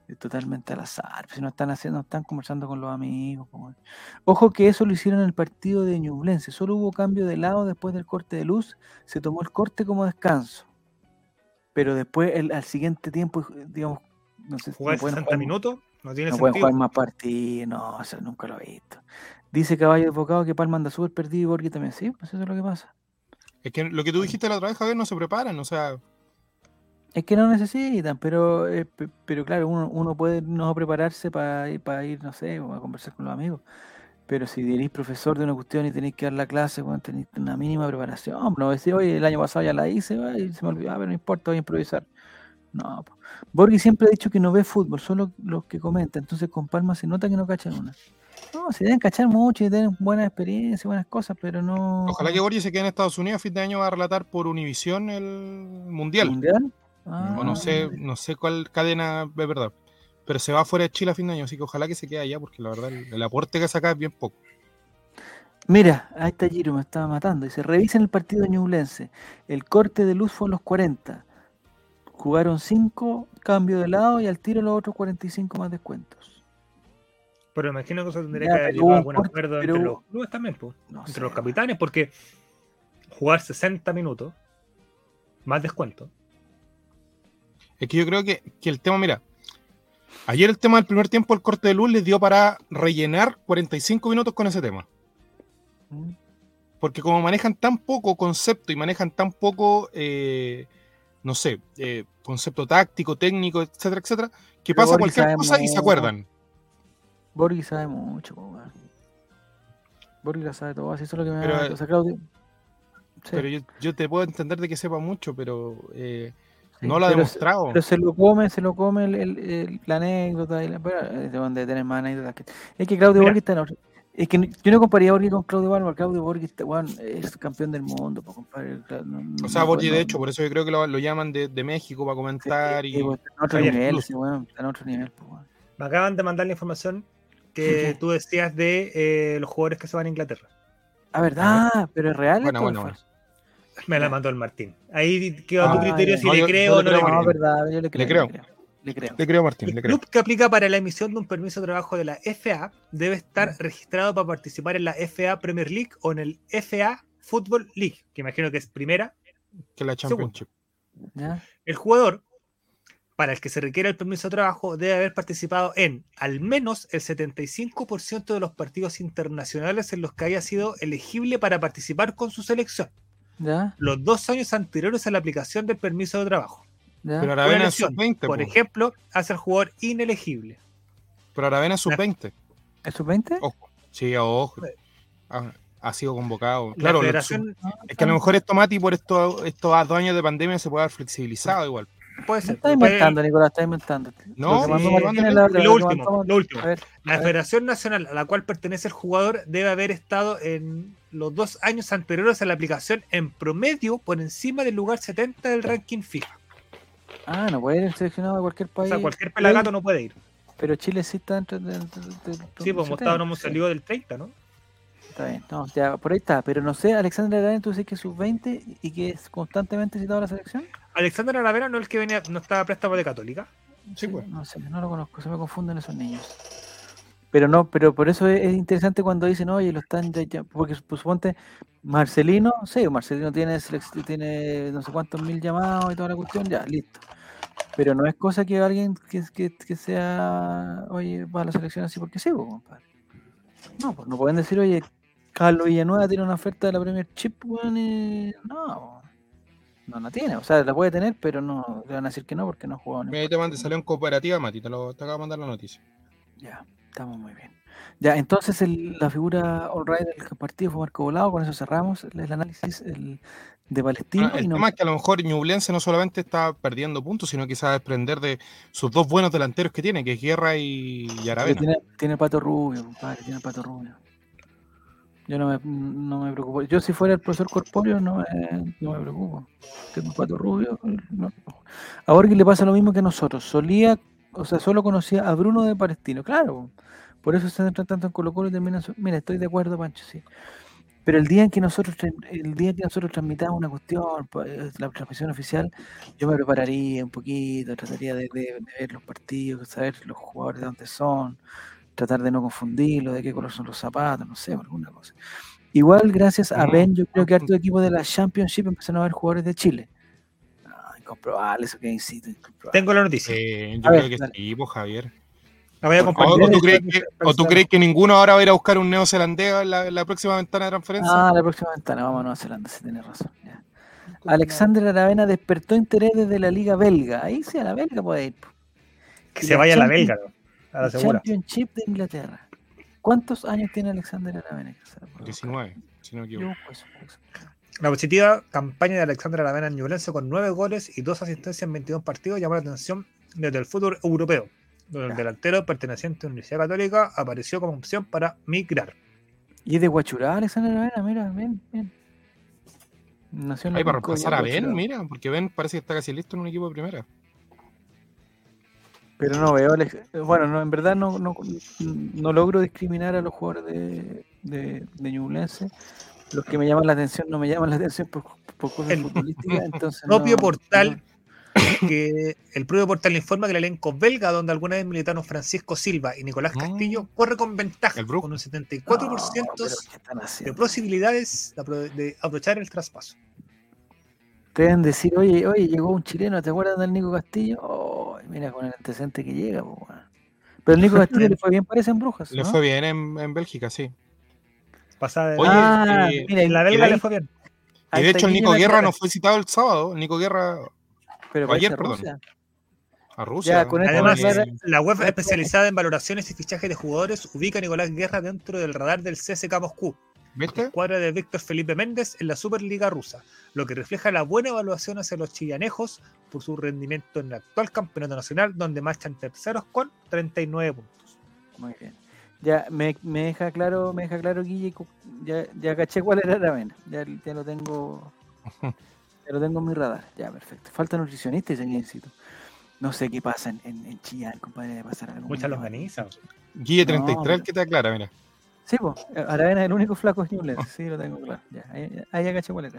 eh, totalmente al azar. pues, si no están haciendo, no están conversando con los amigos. pues. Ojo que eso lo hicieron en el partido de Ñublense. Solo hubo cambio de lado después del corte de luz. Se tomó el corte como descanso. Pero después, el- al siguiente tiempo, digamos, no sé si Jugar no pueden 60 jugar- minutos no tiene no pueden sentido. jugar más partidos, no, eso nunca lo he visto. Dice Caballo Advocado que Palma anda súper perdido y Borghi también, sí, pues eso es lo que pasa. Es que lo que tú dijiste la otra vez, Javier, no se preparan, o sea, Es que no necesitan, pero eh, pe- pero claro, uno, uno puede no prepararse para ir, para ir, no sé, o a conversar con los amigos. Pero si eres profesor de una cuestión y tenéis que dar la clase, bueno, tenéis una mínima preparación. No decir, oye, el año pasado ya la hice, y se me olvidó, ah, pero no importa, voy a improvisar. No. Borghi siempre ha dicho que no ve fútbol, solo los que comenta. Entonces con Palma se nota que no cachan una. No, se deben cachar mucho y tienen buenas experiencias, buenas cosas, pero no. Ojalá que Borgi se quede en Estados Unidos a fin de año va a relatar por Univisión el Mundial. ¿Mundial? O Ah, no sé, no sé cuál cadena es verdad. Pero se va fuera de Chile a fin de año, así que ojalá que se quede allá, porque la verdad el, el aporte que saca es bien poco. Mira, ahí está Giro, me estaba matando. Dice, revisen el partido ñublense. El corte de luz fue a los 40. Jugaron 5, cambio de lado y al tiro los otros 45 más descuentos. Pero imagino que eso tendría Ya, que haber llegado a un algún acuerdo pero entre los clubes también, pues, No entre sé. los capitanes, porque jugar 60 minutos más descuento. Es que yo creo que, que el tema, mira, ayer el tema del primer tiempo, el corte de luz les dio para rellenar 45 minutos con ese tema. Porque como manejan tan poco concepto y manejan tan poco, eh, no sé, eh, concepto táctico, técnico, etcétera, etcétera, que Pero pasa cualquier cosa y se acuerdan. Borghi sabe mucho. Borghi la sabe todo, así es lo que me Pero, eh, O sea, Claudio. Sí, Pero yo, yo te puedo entender de que sepa mucho, pero eh, sí, no lo ha pero se- demostrado. Pero se lo come, se lo come el, el- el- la anécdota. Y la, pero, eh, de donde tener más anécdotas. que- es que Claudio. Borghi está en otro. Es que yo no compararía a Borghi con Claudio Barba. Claudio Borghi está, weón, es campeón del mundo. po, compadre, no- O sea, no- no- de hecho, por eso yo creo que lo, lo llaman de, de México para comentar. sí, y pues, está en otro Oye, nivel, está en otro nivel. Me acaban de mandar la información que tú decías de eh, los jugadores que se van a Inglaterra. Ah, ¿verdad? ¿Pero es real? Bueno, bueno, bueno. Me la mandó el Martín. Ahí quedó a tu Ah, criterio ya. si No, le yo- creo yo o no le creo. No, verdad, yo le creo. creo. Le creo. Le creo. Le creo a Martín, El le creo. club que aplica para la emisión de un permiso de trabajo de la FA debe estar registrado para participar en la FA Premier League o en el FA Football League, que imagino que es primera. Que la Championship. ¿Ya? El jugador para el que se requiere el permiso de trabajo debe haber participado en al menos el 75% de los partidos internacionales en los que haya sido elegible para participar con su selección, ¿Ya? los dos años anteriores a la aplicación del permiso de trabajo. ¿Ya? Pero Aravena es lesión, sub-20. Por po. ejemplo, hace al jugador inelegible. Pero Aravena es sub-20. ¿Es sub-20? Ojo. Sí, ojo. Sí. Ha, ha sido convocado. La Claro, es que a lo mejor esto, Mati, por estos, estos dos años de pandemia se puede haber flexibilizado igual. puede No ser. está puede- inventando, Nicolás, está inventando. No, Lo último, mandó- lo último. A ver, La. Federación Nacional a la cual pertenece el jugador debe haber estado en los dos años anteriores a la aplicación en promedio por encima del lugar 70 del ranking FIFA. Ah, no puede ir seleccionado de cualquier O país. sea, cualquier pelagato no puede ir. Pero Chile sí está dentro de. de- de- de- Sí, pues hemos estado, no hemos sí, salido del 30, ¿no? Está bien, no, ya, por ahí está. Pero no sé, Alexandra Arana, tú dices que es sub-20 y que es constantemente citado a la selección. Alexander Aravena no es el que venía, no estaba préstamo de Católica. Sí, pues. No sé, no lo conozco, se me confunden esos niños. Pero no, pero por eso es, es interesante cuando dicen, oye, lo están ya- ya", porque pues, suponte Marcelino, sí, Marcelino tiene, tiene no sé cuántos mil llamados y toda la cuestión, ya, listo. Pero no es cosa que alguien que, que, que sea, oye, va a la selección así porque sí, pues, compadre. No, pues no pueden decir, oye, Carlos Villanueva tiene una oferta de la Premier Chip, weón, y no, no la tiene, o sea, la puede tener, pero no, le van a decir que no porque no ni Mira, ahí te mandé, salió en cooperativa, Mati, te, lo, te acabo de mandar la noticia. Ya, estamos muy bien. Ya, entonces el- la figura all right del partido fue Marco Volado, con eso cerramos el, el análisis el, de Palestino. Ah, el y no- tema es que a lo mejor Ñublense no solamente está perdiendo puntos, sino quizás desprender de sus dos buenos delanteros que tiene, que es Guerra y, y Aravena. tiene, tiene pato rubio, compadre, tiene pato rubio. Yo no me, no me preocupo. Yo si fuera el profesor Corpóreo no me, no me preocupo. Tengo pato rubio. no. A Borghi le pasa lo mismo que a nosotros. Solía, o sea, solo conocía a Bruno de Palestino. Claro, por eso se centran tanto en Colo Colo y terminan... su- Mira, estoy de acuerdo, Pancho, sí. Pero el día en que nosotros el día que nosotros transmitamos una cuestión, pues, la transmisión oficial, yo me prepararía un poquito, trataría de, de- de ver los partidos, saber los jugadores de dónde son, tratar de no confundirlos, de qué color son los zapatos, no sé, alguna cosa. Igual, gracias a Ben, yo creo que harto equipo de la Championship empezaron a ver jugadores de Chile. Ah, incomprobable eso que incomprobable. Tengo la noticia. Eh, yo A ver, creo que dale. sí, pues, Javier. La voy a O, compartir. o tú crees que, pero- o tú crees que ninguno ahora va a ir a buscar un neozelandés en la, próxima ventana de transferencia? Ah, la próxima ventana, vamos a Nueva Zelanda, sí tienes razón. ya. Alexander Aravena despertó interés desde la liga belga. Ahí sí, a la belga puede ir. Que y se vaya a la belga, ¿no? a la El segura. Championship de Inglaterra. ¿Cuántos años tiene Alexander Aravena? Que se la puedo buscar. 19, si no me Yo equivoco. La positiva campaña de Alexandra Lavena en Ñublense con 9 goles y 2 asistencias en 22 partidos llamó la atención desde el fútbol europeo, donde el delantero perteneciente a la Universidad Católica apareció como opción para migrar. Y es de Guachurá, Alexander Avena, mira, bien, bien. Nació Ahí para reemplazar a Ben, mira, porque Ben parece que está casi listo en un equipo de primera. Pero no veo, Alex- bueno, no, en verdad no, no, no logro discriminar a los jugadores de, de, de Ñublense. Los que me llaman la atención no me llaman la atención por, por cosas El futbolísticas. <laughs> Entonces propio no- portal que el propio portal informa que el elenco belga, donde alguna vez militaron Francisco Silva y Nicolás Ah. Castillo, corre con ventaja, con un no, 74% pero ¿qué están de posibilidades de, apro- de aprovechar el traspaso. Te deben decir, oye, oye, llegó un chileno, ¿te acuerdas del Nico Castillo? Oh, mira con el antecedente que llega, po. Pero el Nico <laughs> Castillo le fue bien, parece en Brujas. Le ¿no? fue bien en, en Bélgica, sí. Pasada de Oye, ah, eh, mira, la y belga le fue bien. Y de hecho el Nico Guerra no fue citado el sábado. El Nico Guerra Pero ayer, perdón. Rusia. a Rusia. Además, la web especializada en valoraciones y fichajes de jugadores ubica a Nicolás Guerra dentro del radar del CSK Moscú, ¿Viste? escuadra de Víctor Felipe Méndez en la Superliga rusa, lo que refleja la buena evaluación hacia los chillanejos por su rendimiento en el actual campeonato nacional, donde marchan terceros con 39 puntos. Muy bien. Ya me, me deja claro, me deja claro, Guille, ya, ya caché cuál era la vena. Ya, ya lo tengo. <laughs> Ya lo tengo en mi radar. Ya, perfecto. Falta nutricionista y seguidito. No sé qué pasa en, en, en Chillán, compadre, debe pasar algo. Muchas organiza. Guille No, 33, pero- el que te aclara, mira. Sí, pues, Aravena es el único flaco de Ñublense, sí, lo tengo claro. Ya, ahí, ahí ya caché cuál era.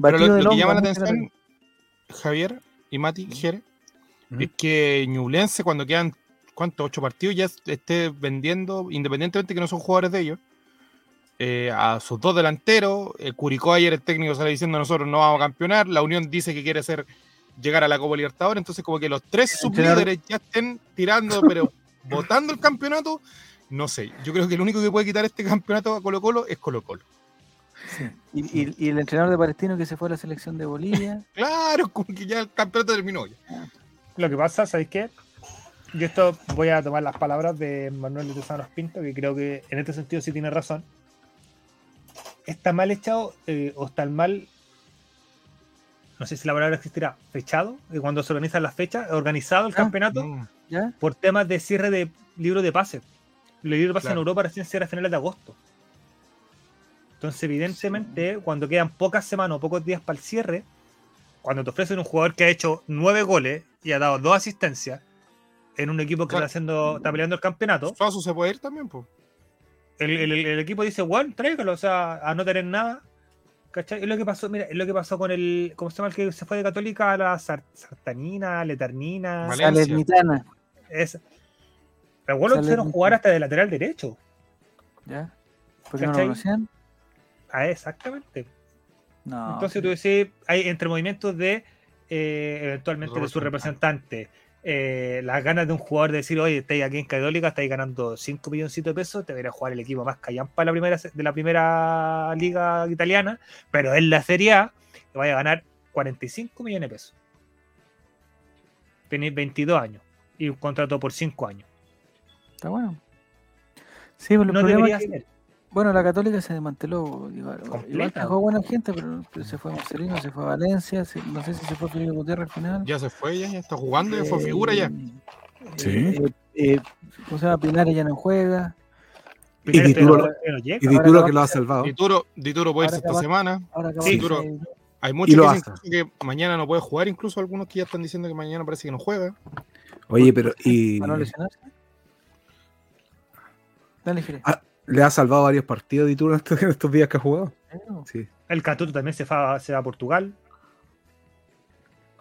Pero lo, que llama la atención, Javier y Mati Jere, es que Ñublense, cuando quedan, ¿cuántos? Ocho partidos, ya esté vendiendo, independientemente que no son jugadores de ellos, eh, a sus dos delanteros. El Curicó ayer, el técnico sale diciendo nosotros no vamos a campeonar. La Unión dice que quiere ser llegar a la Copa Libertadores. Entonces, como que los tres sublíderes ya estén tirando, pero <laughs> votando el campeonato. No sé, yo creo que el único que puede quitar este campeonato a Colo Colo es Colo Colo. Y, y- y el entrenador de Palestino que se fue a la selección de Bolivia. <laughs> Claro, como que ya el campeonato terminó. ya. Lo que pasa, ¿sabéis qué? Yo esto voy a tomar las palabras de Manuel de Sanos Pinto, que creo que en este sentido sí tiene razón. Está mal echado eh, o está mal, no sé si la palabra existirá, fechado, cuando se organizan las fechas, organizado el Ah, campeonato. ¿Ya? por temas de cierre de libro de pases. Los libros de pases en Claro. Europa recién cierra a finales de agosto. Entonces, evidentemente, cuando quedan pocas semanas o pocos días para el cierre, cuando te ofrecen un jugador que ha hecho nueve goles y ha dado dos asistencias en un equipo que está, haciendo, está peleando el campeonato, Suazo se puede ir también, pues. el, el- el equipo dice, bueno, tráigalo, o sea, a no tener nada. ¿Cachai? Es lo que pasó, mira, es lo que pasó con el, ¿cómo se llama el que se fue de Católica a la Sar- Sartanina. Valencia. Salernitana. Es, el bueno lo hicieron jugar hasta de lateral derecho. ¿Ya? ¿Por qué no lo. Ah, exactamente. No. Entonces tú decís, hay entre movimientos de eh, eventualmente de su representante, eh, las ganas de un jugador de decir, oye, estáis aquí en Católica, estáis ganando 5 milloncitos de pesos, te voy a ir a jugar el equipo más callampa de la primera, de la primera liga italiana, pero en la Serie A te vaya a ganar 45 millones de pesos. Tenéis 22 años y un contrato por 5 años. Está bueno. Sí, pero el No debería es que, ser. Bueno, la Católica se desmanteló. Igual, igual trajo buena gente, pero, pero se fue a Marcelino, se fue a Valencia, se- no sé si se fue Felipe Gutiérrez al final. Ya se fue, ya, ya está jugando, ya fue figura ya. Sí. Eh, eh, ¿Cómo se llama? Pinares ya no juega. Dituro-. Y Dituro que lo ha salvado. Dituro, Dituro puede irse esta acaba- semana. Sí, salir- Hay muchos que dicen que mañana no puede jugar, incluso algunos que ya están diciendo que mañana parece que no juega. Oye, pero y para no lesionarse. Dale. Ah, le ha salvado varios partidos en estos, en estos días que ha jugado. Sí. El Catuto también se, fa- se va a Portugal.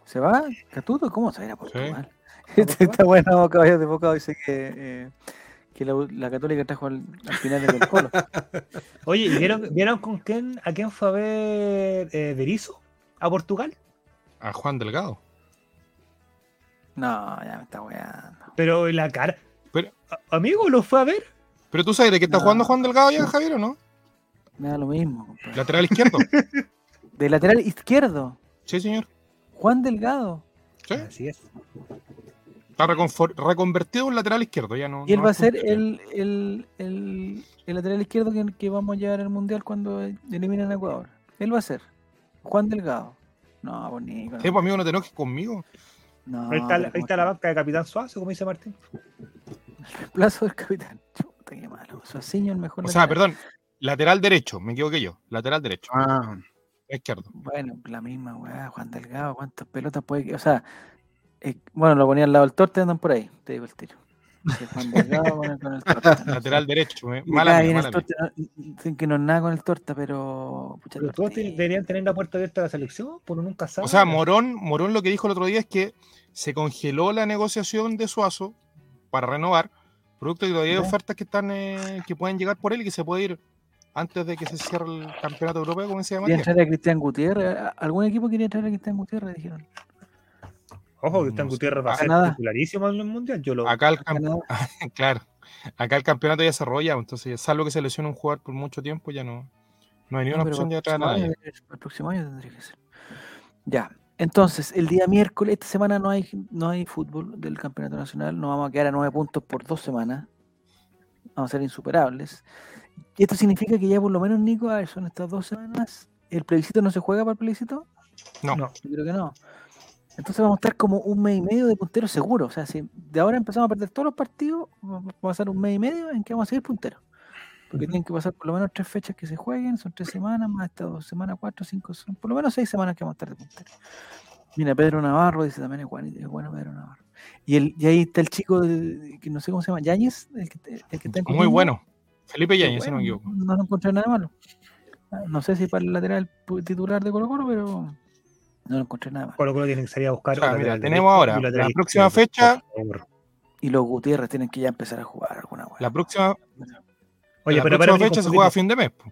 ¿Se va? ¿Catuto? ¿Cómo se va a ir a Portugal? <laughs> Este está bueno, caballos de boca dice que, eh, que la, la Católica trajo al, al final del Colo. <laughs> Oye, ¿y ¿vieron, ¿vieron con quién, a quién fue a ver eh, Berizzo? ¿A Portugal? A Juan Delgado. No, ya me está weando. Pero la cara. Pero- amigo, lo fue a ver. Pero tú sabes de qué está No. jugando Juan Delgado ya, Javier, ¿o no? Me da lo mismo, compadre. Lateral izquierdo. <laughs> De lateral izquierdo, Sí, señor. Juan Delgado. Sí. Así es. Está reconvertido en lateral izquierdo, ya no. Y él no va a ser el, el, el, el lateral izquierdo que, que vamos a llevar al mundial cuando eliminen a Ecuador. Él va a ser. Juan Delgado. No, pues Nico. Sí, pues amigo, no te enojes conmigo. No, Ahí está, ahí está la banca de Capitán Suazo, como dice Martín. <laughs> El reemplazo del capitán. Qué malo. El mejor. O sea, lateral. perdón, lateral derecho, me equivoqué yo. Lateral derecho, Ah, izquierdo. Bueno, la misma weá, Juan Delgado, ¿cuántas pelotas puede que.? O sea, eh, bueno, lo ponía al lado del torte, andan por ahí, te digo el tiro. Sí, Juan Delgado con el, con el torta. Lateral derecho, Me mala mía, torta, sin que no es nada con el torta, pero. Pucha, Pero todos deberían tener la puerta abierta a la selección, por nunca sabe. O sea, Morón, Morón lo que dijo el otro día es que se congeló la negociación de Suazo para renovar, producto que todavía hay ofertas que están eh, que pueden llegar por él y que se puede ir antes de que se cierre el campeonato europeo, como decía Quería Matías. entrar a Cristian Gutiérrez. ¿a- ¿Algún equipo quería entrar a Cristian Gutiérrez? Dijeron. Ojo, Cristian no. Gutiérrez va a ser nada. titularísimo en el mundial. Yo lo. Acá el, cam- Canadá. <laughs> claro, acá el campeonato ya se arrolla, entonces salvo que se lesione un jugador por mucho tiempo, ya no, no hay ni No, opción de atrás a nadie. el próximo año tendría que ser. Ya. Entonces, el día miércoles, esta semana no hay, no hay fútbol del campeonato nacional. Nos vamos a quedar a nueve puntos por dos semanas. Vamos a ser insuperables. Y esto significa que ya por lo menos, Nico, a ver, son estas dos semanas. ¿El plebiscito no se juega para el plebiscito? No. No. Yo creo que no. Entonces vamos a estar como un mes y medio de puntero seguro. O sea, si de ahora empezamos a perder todos los partidos, va va a pasar un mes y medio en que vamos a seguir punteros. Porque tienen que pasar por lo menos tres fechas que se jueguen, son tres semanas, más estas dos semanas, cuatro, cinco, son por lo menos seis semanas que vamos a estar de puntero. Mira, Pedro Navarro dice también es bueno, es bueno Pedro Navarro. Y, el, y ahí está el chico de- que no sé cómo se llama, Yáñez, el que, el que está en Muy bueno. Felipe Qué Yañez, si no me equivoco. No lo encontré nada malo. Ah, No sé si para el lateral titular de Colo Colo, pero no lo encontré nada malo. Colo Colo tiene que salir a buscar. O sea, mira, tenemos ahora, la próxima fecha-. Y los Gutiérrez tienen que ya empezar a jugar alguna weá. La próxima, Oye, la pero para fecha se juega a fin de mes. po.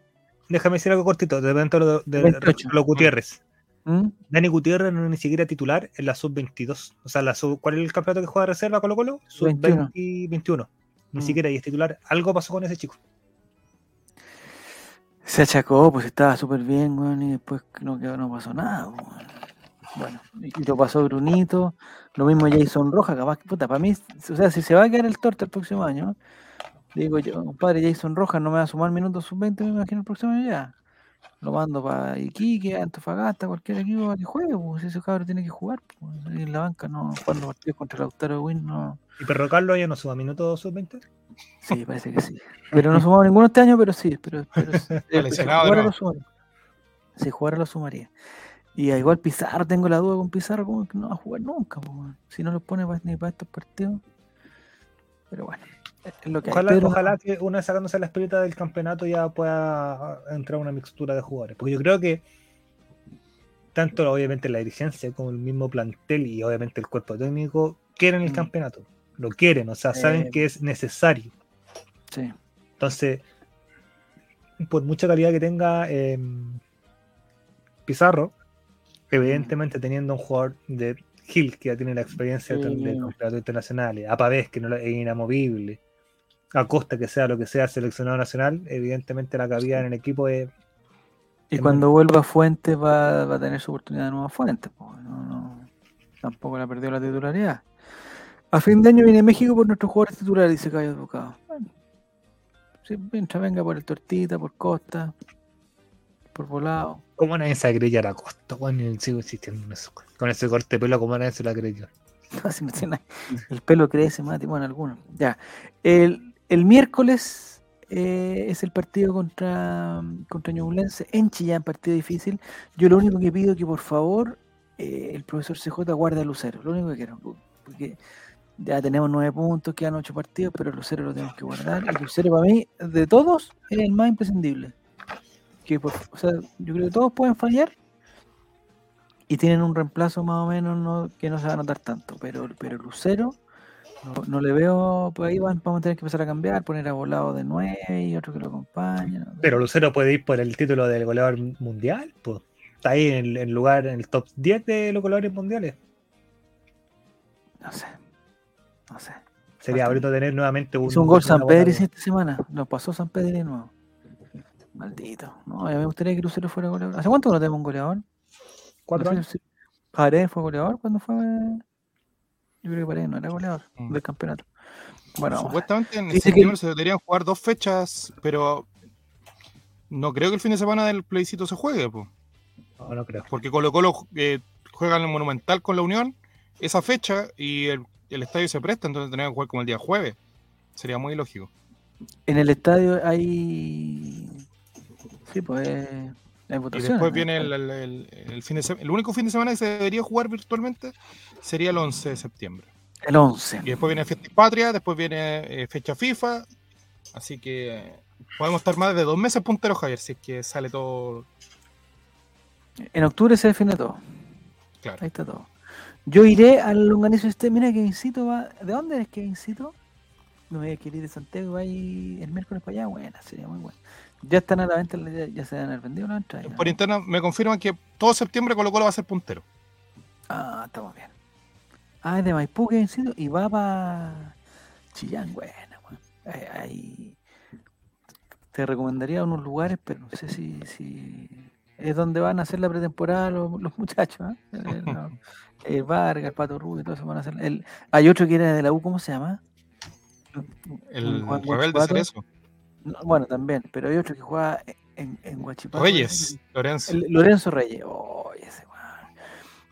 Déjame decir algo cortito. De repente lo de, de- 28. los Gutiérrez. ¿Mm? Dani Gutiérrez no es ni siquiera titular en la sub-22. O sea, la sub, ¿cuál es el campeonato que juega de reserva Colo Colo? 21. Sub-21. Ni Mm. siquiera y es titular. Algo pasó con ese chico. Se achacó, pues estaba súper bien, weón, y después no, quedó- no pasó nada. weón. Bueno, y lo pasó Brunito, lo mismo Jason Roja, capaz que puta, para mí, o sea, si se va a quedar el torta el próximo año, digo yo, compadre Jason Rojas no me va a sumar minutos sub-20, me imagino el próximo año ya. Lo mando para Iquique, Antofagasta, cualquier equipo para que juegue, pues ese cabrón tiene que jugar, pues, en la banca, no, cuando partidos contra el Lautaro Win, no. ¿Y Perro Carlos ya no suba minutos sub-20? Sí, parece que sí. Pero no sumamos ninguno este año, pero sí. Pero, pero, <laughs> si jugara lo sumaría. Si jugara lo sumaría. Y igual Pizarro, tengo la duda con Pizarro, como que no va a jugar nunca. weón. Si no lo pone ni para estos partidos. Pero bueno, lo que hay. Ojalá, ojalá que una vez sacándose la espirita del campeonato ya pueda entrar una mixtura de jugadores. Porque yo creo que tanto obviamente la dirigencia como el mismo plantel y obviamente el cuerpo técnico quieren el Mm. campeonato. Lo quieren, o sea, saben Eh. que es necesario. Sí. Entonces, por mucha calidad que tenga eh, Pizarro, evidentemente teniendo un jugador de Gil que ya tiene la experiencia de, Sí. de campeonatos internacionales, a Pavés que no es inamovible, a Costa que sea lo que sea seleccionado nacional, evidentemente la cabida en el equipo es Y Es cuando vuelva a Fuentes va, va a tener su oportunidad de nueva Fuentes. po, No, no, tampoco la perdió la titularidad. A fin de año viene México por nuestros jugadores titulares, dice Cayo Educado. Bueno, sí, mientras venga por el Tortita, por Costa, por Volado. ¿Cómo nadie se la creyó a la Costa? Bueno, sigo insistiendo en eso. Con ese corte de pelo, ¿cómo nadie se la creyó? <laughs> No, si no tiene- el pelo crece más, bueno, algunos. Ya. El, el miércoles eh, es el partido contra, contra Ñublense en Chillán, partido difícil. Yo lo único que pido es que por favor eh, el profesor CJ guarde a Lucero. Lo único que quiero. Porque ya tenemos nueve puntos, quedan ocho partidos, pero Lucero lo tenemos que guardar. Y Lucero para mí, de todos, es el más imprescindible. Que por- o sea, yo creo que todos pueden fallar y tienen un reemplazo más o menos no, que no se va a notar tanto, pero, pero Lucero no, no le veo, pues ahí van- vamos a tener que empezar a cambiar, poner a volado de 9 y otro que lo acompañe. ¿no? Pero Lucero puede ir por el título del goleador mundial, pues. Está ahí en el en lugar, en el top 10 de los goleadores mundiales. No sé, no sé. Sería Bastante. bonito tener nuevamente un. Hizo un gol San Pedro esta semana, nos pasó San Pedro de nuevo. Maldito, no, a mí me gustaría que Lucero fuera goleador. ¿Hace cuánto que no tenemos un goleador? Cuatro No sé años. si- Paredes fue goleador cuando fue. Yo creo que Paredes no era goleador Mm. del campeonato. Bueno. Supuestamente en Dice que- septiembre se deberían jugar dos fechas, pero no creo que el fin de semana del plebiscito se juegue. po. No, no creo. Porque Colo Colo eh, juega en el Monumental con la Unión esa fecha y el, el estadio se presta, entonces tenemos que jugar como el día jueves. Sería muy lógico. En el estadio hay. Sí, pues. eh, Y después viene el, el- el- el fin de semana. El único fin de semana que se debería jugar virtualmente sería el 11 de septiembre. El 11. Y después viene Fiesta Patria, después viene eh, fecha FIFA. Así que eh, podemos estar más de dos meses punteros, Javier, si es que sale todo En octubre se define todo. claro. Ahí está todo. Yo iré al longanizo este. Mira, Kevincito va. ¿De dónde eres, Kevincito? No me voy a querer ir de Santiago. Va ahí el miércoles para allá. Buena, sería muy bueno. Ya están a la venta, ya, ya se han vendido las entradas. ya, Por ¿no? interno me confirman que todo septiembre Colo Colo va a ser puntero. Ah, estamos bien. Ah, es de Maipú, Kevincito. Y va para Chillán. Weón. Eh, ahí. Te recomendaría unos lugares, pero no sé si, si es donde van a hacer la pretemporada los, los muchachos. <laughs> Eh, no. El Vargas, el Pato Rubio, todo eso van a hacer. El, hay otro que era de la U, ¿cómo se llama? El Juan rebelde. Cerezo. No, bueno, también, pero hay otro que juega en, en Guachipato. Reyes, Lorenzo. El- Lorenzo Reyes. Oh, ese.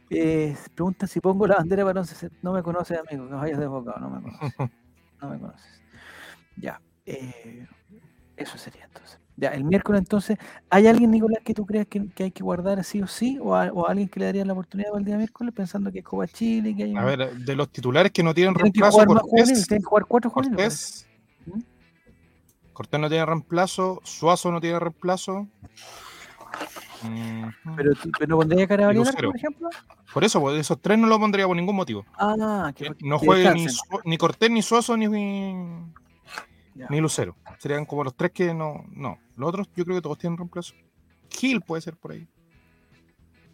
Eh, preguntan si pongo la bandera para 11. No me conoces, amigo, que vayas de bocado, no me conoces. <laughs> No me conoces. Ya. eh, eso sería entonces. Ya, el miércoles entonces, ¿hay alguien, Nicolás, que tú creas que, que hay que guardar sí o sí? ¿O, a, o alguien que le daría la oportunidad para el día miércoles pensando que es Copa Chile, que hay A ver, de los titulares que no tienen tienen que reemplazo, más juveniles, tienen que jugar cuatro juveniles. Cortés. Cortés no tiene reemplazo, Suazo no tiene reemplazo. Mm, Pero, pero no pondría cara a Y Varela, Lucero. por ejemplo. Por eso, pues, esos tres no lo pondría por ningún motivo. Ah, que, Que no que juegue ni, ni Cortés, ni Suazo, ni, ni, Ya. ni Lucero. Serían como los tres que no. No, los otros yo creo que todos tienen reemplazo. Gil puede ser por ahí.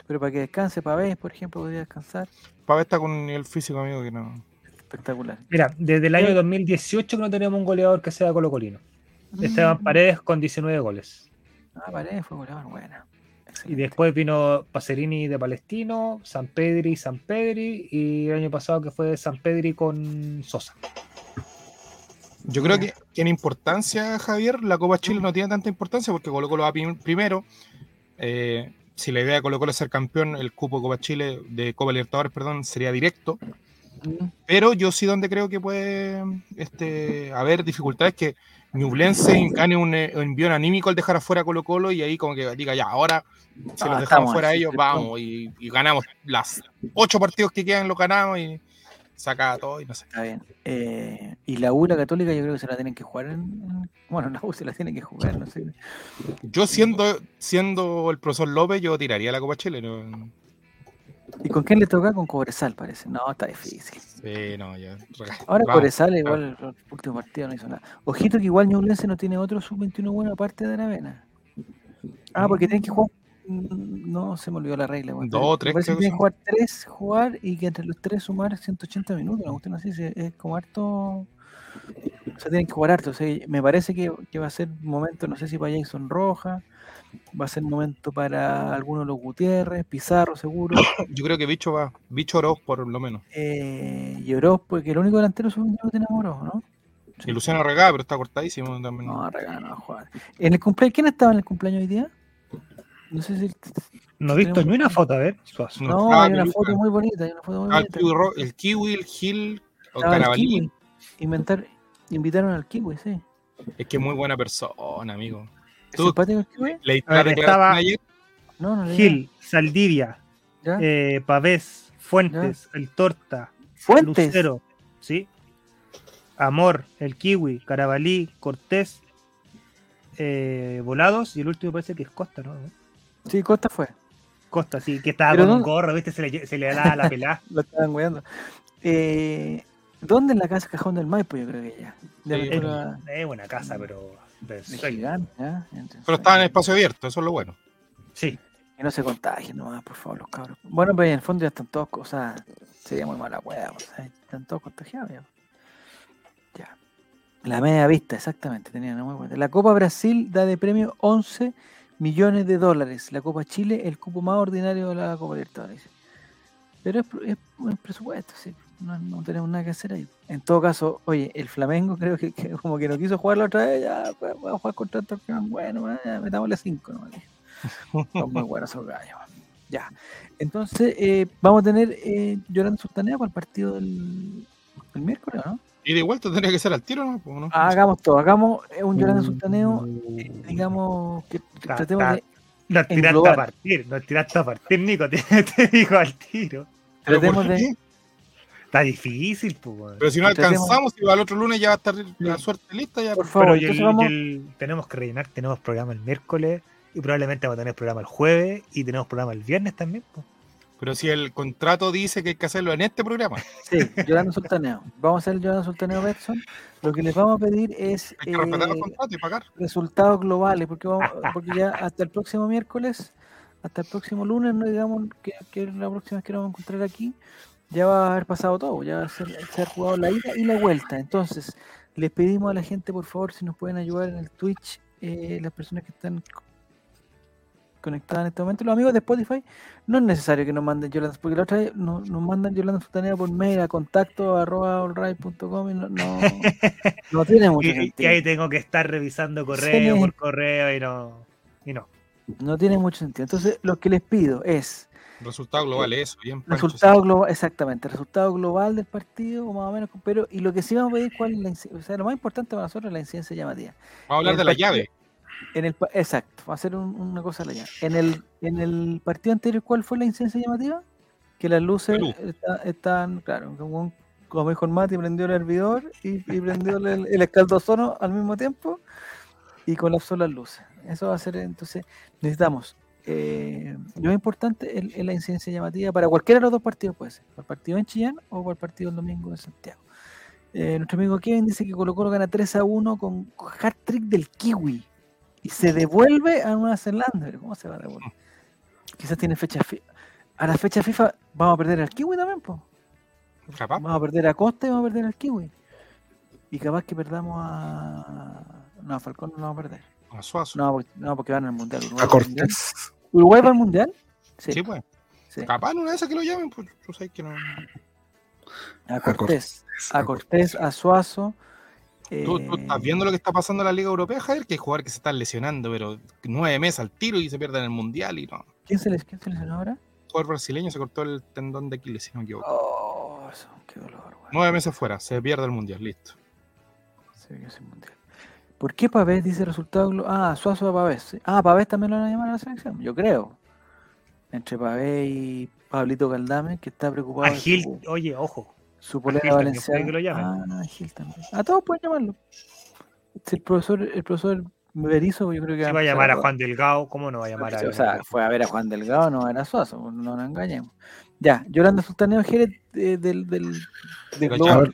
Pero para que descanse, Pavés, por ejemplo, podría descansar. Pave está con un nivel físico, amigo, que no. Espectacular. Mira, desde el año 2018 que no tenemos un goleador que sea colocolino. Esteban Mm. Paredes con 19 goles. Ah, Paredes fue goleador, buena. Y después vino Pacerini de Palestino, San Pedri, San Pedri, y el año pasado que fue San Pedri con Sosa. Yo creo que, que en importancia, Javier, la Copa Chile no tiene tanta importancia porque Colo Colo va prim- primero. Eh, si la idea de Colo Colo es ser campeón, el cupo de Copa Chile, de Copa Libertadores, perdón, sería directo. Mm. Pero yo sí donde creo que puede este, haber dificultades que Ñublense gane un eh, envío anímico al dejar afuera a Colo Colo y ahí como que diga, ya, ahora si Ah, los dejamos fuera a ellos, vamos y, y ganamos las ocho partidos que quedan, los ganamos y saca todo y no sé. Está bien. Eh, y la U, la católica, yo creo que se la tienen que jugar en. en- bueno, <laughs> la U se la tiene que jugar, no sé. Yo siendo, siendo el profesor López, yo tiraría la Copa Chile. No, ¿Y con quién le toca? Con Cobresal, parece. No, está difícil. Sí, no, ya. Ahora Vamos. Cobresal, igual, el último partido no hizo nada. Ojito que igual Ñublense no tiene otro sub-21 bueno aparte de Aravena. Ah, porque tienen que jugar. mm, No, se me olvidó la regla. Dos o tres, parece que tienen que jugar tres, jugar y que entre los tres sumar 180 minutos. Me gusta así, es como harto. O sea, tienen que jugar harto. O sea, me parece que, que va a ser momento, no sé si para Jason Roja, va a ser momento para alguno de los Gutiérrez, Pizarro seguro, <coughs> Yo creo que Bicho va, Bicho Oroz por lo menos. eh, y Oroz, porque el único delantero sub que tenemos Oroz, ¿no? Y Luciano Regada, pero está cortadísimo también. No, Regala no va a jugar. En el cumpleaños, ¿quién estaba en el cumpleaños hoy día? No sé si. No he visto ni una foto, a ver. Suazo. No, No, estaba hay una foto muy bonita, hay una foto muy Ah, el bonita. El Kiwi, el Gil, o Carabalí. Kiwi. Inventar, invitaron al Kiwi, sí. Es que es muy buena persona, amigo. ¿Es simpático declaración estaba- ayer? No, Gil, Saldivia, eh, Pavés, Fuentes, El Torta, Fuentes. Lucero, ¿sí? Amor, El Kiwi, Carabalí, Cortés, eh, Volados, y el último parece que es Costa, ¿no? Sí, Costa fue. Costa, sí, que estaba Pero con un gorro, ¿viste? Se le, se le da la pelada. <laughs> Lo estaban weando. Eh, ¿Dónde en la casa Cajón del Maipo? Yo creo que ya. De Sí, aventura Es buena casa, pero. Entonces, Pero estaba en espacio abierto, eso es lo bueno. Sí, Que no se contagien nomás, por favor, los cabros. Bueno, pero en el fondo ya están todos, o sea, sería muy mala hueá, o sea, están todos contagiados ya. Ya. La media vista, exactamente, tenían una muy buena. La Copa Brasil da de premio 11 millones de dólares. La Copa Chile, el cupo más ordinario de la Copa Libertadores. Pero es, es un presupuesto, sí. No, no tenemos nada que hacer ahí. En todo caso, oye, el Flamengo creo que, que como que no quiso jugar la otra vez, ya, pues, vamos a jugar contra el Torreón. Bueno, ya, metámosle 5 nomás. Son muy buenos esos gallos. Ya. Entonces, eh, vamos a tener eh, Llorando Sultanea para el partido del, el miércoles, ¿no? Y de vuelta tendría que ser al tiro, ¿no? ¿no? Ah, hagamos todo, hagamos eh, un Llorando Sultaneo, eh, digamos que Ta- tratemos ta- de, En tiraste a partir, nos tiraste a partir, Nico, <laughs> te, te digo al tiro. ¿Pero tratemos de, qué? Está difícil, pues. Pero si no alcanzamos, y al otro lunes ya va a estar la suerte lista. Ya. por favor, Pero y el- entonces vamos, y el- tenemos que rellenar, tenemos programa el miércoles y probablemente vamos a tener programa el jueves y tenemos programa el viernes también. pues. Pero si el contrato dice que hay que hacerlo en este programa, <laughs> sí, Llorando Sultaneo, vamos a hacer el Llorando Sultaneo Betson, lo que les vamos a pedir es hay que respetar los eh, contratos y pagar. resultados globales, porque, vamos, <laughs> porque ya hasta el próximo miércoles, hasta el próximo lunes, no digamos que, que la próxima vez que nos vamos a encontrar aquí, ya va a haber pasado todo, ya va a ser, se ha jugado la ida y la vuelta. Entonces, les pedimos a la gente, por favor, si nos pueden ayudar en el Twitch, eh, las personas que están co- conectadas en este momento, los amigos de Spotify, no es necesario que nos manden Yolanda, porque la otra vez nos, nos mandan Yolanda Sultanea por mail a contacto arroba allright.com y no, no, <laughs> no tiene mucho Y, y sentido. ahí tengo que estar revisando correo Sí. por correo y no. Y no. No tiene mucho sentido. Entonces, lo que les pido es Resultado global, eso. Bien, Pancho, resultado global, exactamente, resultado global del partido, más o menos, pero y lo que sí vamos a pedir, cuál es la o sea, lo más importante para nosotros es la incidencia llamativa. Vamos a hablar de la partido- llave. En el, exacto, va a ser un- una cosa allá. En el, en el partido anterior, ¿cuál fue la incidencia llamativa? Que las luces La está- están, claro, como, como dijo el Mati, prendió el hervidor y, y prendió el, el escaldozono al mismo tiempo y colapsó las luces. Eso va a ser, entonces, necesitamos. Eh, lo más importante es, es la incidencia llamativa para cualquiera de los dos partidos, puede ser, para el partido en Chillán o para el partido el domingo en Santiago. Eh, nuestro amigo Kevin dice que Colo Colo gana 3 a 1 con hat-trick del Kiwi y se devuelve a Nueva Zelanda. ¿Cómo se va a devolver? Quizás tiene fecha FIFA. A la fecha FIFA vamos a perder al Kiwi también. Capaz. Vamos a perder a Costa y vamos a perder al Kiwi. Y capaz que perdamos a. No, a Falcón no lo vamos a perder. A Suazo. No, porque, no, porque van al Mundial. A. Cortés. ¿Uruguay va al Mundial? Sí. Sí, pues. sí. Capaz en una de esas que lo llamen, pues tú sabes que no. A Cortés. A Cortés, a Suazo. ¿Tú, tú eh, estás viendo lo que está pasando en la Liga Europea, Javier? Que hay jugadores que se están lesionando, pero nueve meses al tiro y se pierden el Mundial y no. ¿Quién se les quién se lesionó ahora? Jugador brasileño se cortó el tendón de Aquiles, si no me equivoco. Oh, eso, qué dolor, weón. Nueve meses fuera, se pierde el Mundial, listo. Se vio ese mundial. ¿Por qué Pavés dice resultado? Ah, Suazo a Pavés. Ah, Pavés también lo van a llamar a la selección, yo creo. Entre Pavés y Pablito Caldame, que está preocupado. A Gil, su, oye, ojo. su polera valenciana. que lo. Ah, Gil también. A todos pueden llamarlo. Si el profesor, el profesor Berizzo, yo creo que Si va a llamar a. Juan Delgado, ¿cómo no va a llamar a O sea, fue a ver a Juan Delgado, no era Suazo, no nos engañemos. Ya, Yolanda Sultaneo Jerez eh, del, del, del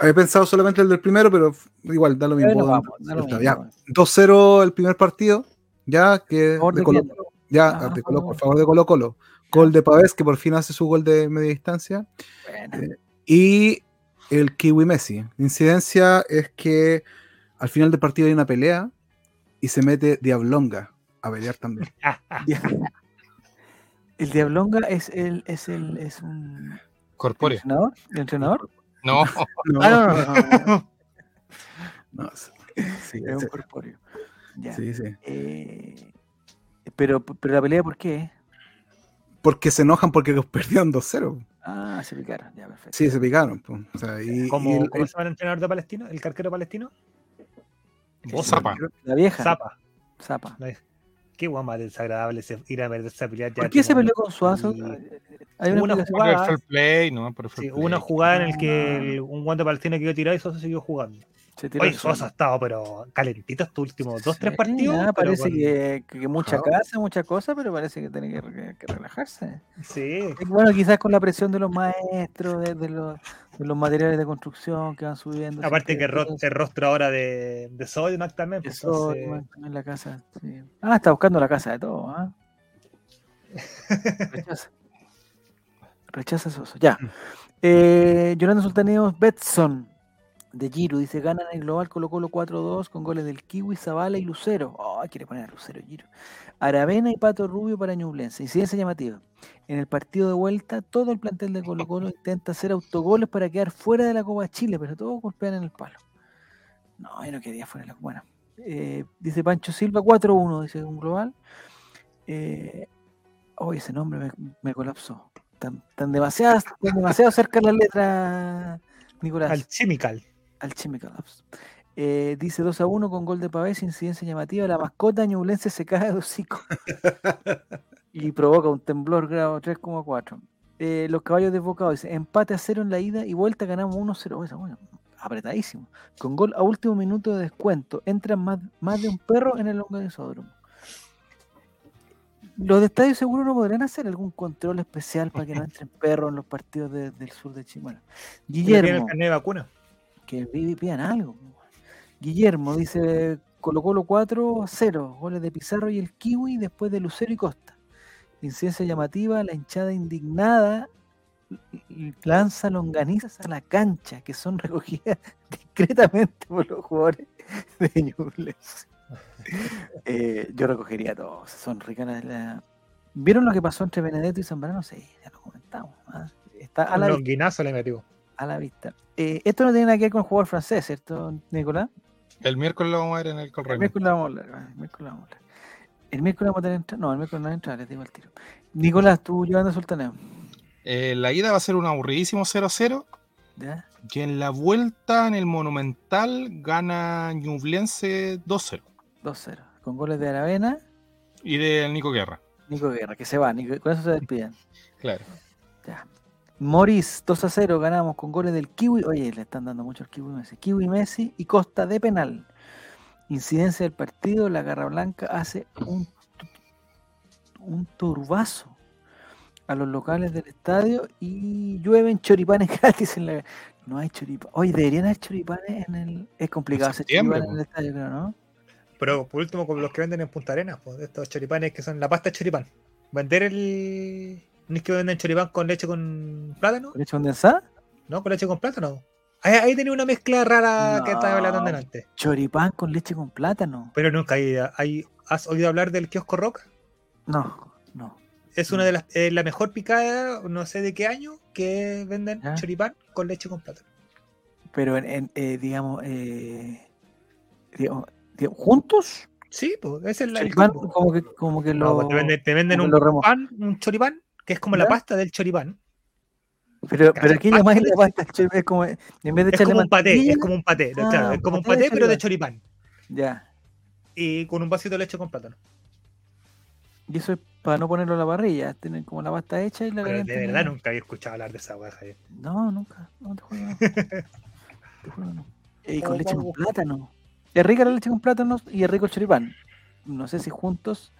había pensado solamente el del primero, pero igual da lo mismo. vamos, da lo Está mismo. ya. 2-0 el primer partido, ya que de Colo, ya Ah, de por Colo- favor. por favor de Colo Colo. Gol de Pavés, que por fin hace su gol de media distancia. Buena. Y el Kiwi Messi. La incidencia es que al final del partido hay una pelea y se mete Diablonga a pelear también. <laughs> El Diablonga es el es el es un corpóreo. entrenador, ¿El entrenador? No, No, Ah, no, no, no, sí, es un corpóreo. Ya. sí, sí. Eh, pero pero la pelea ¿por qué? Porque se enojan porque los perdieron 2-0. Ah, se picaron, ya perfecto. Sí, se picaron. po. O sea, y, ¿Cómo, y el- ¿Cómo se llama el entrenador de Palestino? ¿El carquero palestino? o Zapa. La vieja. Zapa. Zapa. Qué guay más desagradable ese- ir a ver esa pelea. ¿Por qué se peleó con Suazo? y- Hay una jugada- play, no, Sí, una jugada en la que Ah. el- un guante palestino quedó tirado y Sosa siguió jugando. Oye. Sosa ha estado, pero calentito estos últimos dos, tres partidos. parece con- que, que mucha casa, mucha cosa, pero parece que tiene que, que- que relajarse. Sí. Y Bueno, quizás con la presión de los maestros, de, de los, de los materiales de construcción que van subiendo. Aparte que siempre- ro- el rostro ahora de, de Sodimac también. pues, entonces- también la casa. sí. Ah, está buscando la casa de todo. ¿ah? <laughs> Rechaza. Rechaza Soso. Ya. Eh, Yolanda Betson de Giro dice: ganan el global Colo Colo 4-2 con goles del Kiwi, Zavala y Lucero. Oh, quiere poner a Lucero Giro. Aravena y Pato Rubio para Ñublense. Incidencia llamativa. En el partido de vuelta, todo el plantel de Colo Colo intenta hacer autogoles para quedar fuera de la Copa Chile, pero todos golpean en el palo. No, yo no quería fuera de la Bueno, eh, dice Pancho Silva 4-1, dice un global. Eh, Oh, ese nombre me, colapsó. Tan, tan demasiado, demasiado cerca la letra, Nicolás. Alchemical. Alchemical Labs. Eh, dice 2 a 1 con gol de Pavés, incidencia llamativa. La mascota ñublense se cae de hocico <laughs> y provoca un temblor grado 3,4. Eh, los caballos desbocados, dice empate a cero en la ida y vuelta, ganamos 1-0. Esa, bueno, apretadísimo. Con gol a último minuto de descuento. Entra más, más de un perro en el organizódromo. Los de Estadio Seguro no podrán hacer algún control especial para que no entren perros en los partidos de- del sur de Chile. Bueno, Que tiene el Guillermo carnet de vacuna. Que pidan algo. Guillermo dice Colo Colo 4 0, goles de Pizarro y el Kiwi después de Lucero y Costa. Incidencia llamativa, la hinchada indignada lanza longanizas a la cancha que son recogidas <laughs> discretamente por los jugadores de Ñublense. <laughs> Eh, yo recogería todos, son ricas las- las- ¿Vieron lo que pasó entre Benedetto y Zambrano? Sí, ya lo comentamos. ¿ah? Está a la longuinazo le metió. A la vista. Eh, esto no tiene nada que ver con el jugador francés, ¿cierto, Nicolás? El miércoles lo vamos a ver en el El Colremo. miércoles la vamos a hablar. El miércoles la vamos a hablar. El miércoles vamos a tener entrada. No, el miércoles no hay entrada, les digo al tiro. Nicolás, tú llevando a Sultaneo. Eh, la ida va a ser un aburridísimo 0-0. ¿Ya? Y en la vuelta, en el Monumental, gana Ñublense 2-0. 2-0. Con goles de Aravena, Y de Nico Guerra. Nico Guerra, que se va. Nico- con eso se despiden. <laughs> Claro. Ya. Moris, 2 a 0, ganamos con goles del Kiwi. Oye, le están dando mucho al Kiwi Messi. Kiwi Messi y Costa de penal. Incidencia del partido, la Garra Blanca hace un, un turbazo a los locales del estadio y llueven choripanes <laughs> gratis en la... No hay choripanes. Oye, deberían haber choripanes en el... Es complicado hacer choripanes en el estadio, creo, ¿no? Pero por último, como los que venden en Punta Arenas, pues, estos choripanes que son la pasta de choripán. Vender el. ¿No es que venden choripán con leche con plátano? ¿Con leche condensada? ¿No? Con leche con plátano. Ahí, ahí tenía una mezcla rara que estaba hablando No. delante. Choripán con leche con plátano. Pero nunca hay, hay- ¿Has oído hablar del kiosco rock? No, no. Es una de las. eh, la mejor picada, no sé de qué año, que venden choripán con leche con plátano. Pero, en, en, eh, digamos, eh, digamos, digamos, ¿juntos? Sí, pues ese es el, Choripán, como que, como que No, lo... pues te venden, te pan, un choripán, que es como la pasta del choripán. Pero, pero aquí pasta llamáis de la pasta, choripán, es como, en vez de Es echarle como un paté, es como un paté, Ah, claro, es como un paté de pero de choripán. Ya. Y con un vasito de leche con plátano. Y eso es para no ponerlo a la parrilla, tienen como la pasta hecha y la Pero de verdad nunca había escuchado hablar de esa weá, Javier. No, nunca, no te juro. no. <laughs> Te juro no. Y con leche con plátano. Es rica la leche con plátano y es rico el choripán. No sé si juntos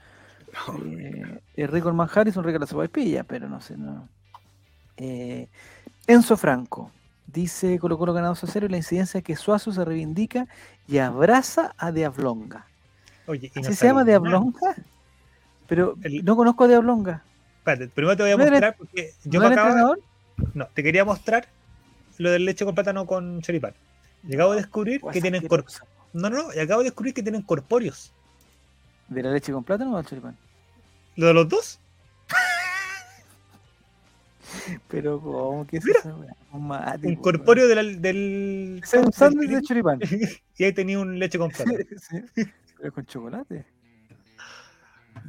eh, es rico el manjar y son ricas las sopaipillas, pero no sé, no. Eh, Enzo Franco dice Colo Colo ganado 2 a 0 y la incidencia es que Suazo se reivindica y abraza a Diablonga. Oye, y no ¿Así se llama. Diablonga? Pero El- no conozco a Diablonga. Espérate, primero te voy a ¿No eres- mostrar porque yo ¿No me acabo, no, te quería mostrar lo del leche con plátano con choripán. Y acabo de descubrir que tienen corpóreos. No, no, no, y acabo de descubrir que tienen corpóreos. ¿De la leche con plátano o del choripán? ¿Lo de los dos? <laughs> Pero ¿cómo que es mate, Un corpóreo del, del. Es un sándwich de choripán, <laughs> y ahí tenía un leche con plátano. <laughs> Sí, pero con chocolate.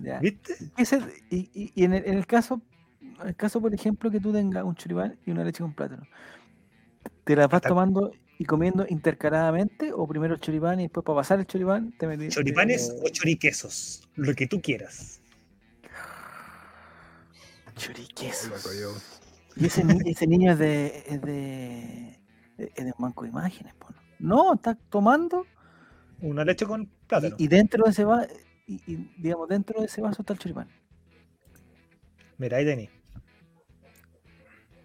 Ya. ¿Viste? Ese- y, y- y en, el, en el caso, en el caso, por ejemplo, que tú tengas un choripán y una leche con plátano, ¿te las vas tomando y comiendo intercaladamente o primero el choripán y después para pasar el choripán te metí- Choripanes eh, o choriquesos, lo que tú quieras. choriquesos. Y ese, ese niño es de, es de, es de un banco de imágenes, ¿no? No, está tomando Una leche con plátano. y, y dentro de ese vaso, y, y, digamos, dentro de ese vaso está el choripán. Mira, ahí tenés.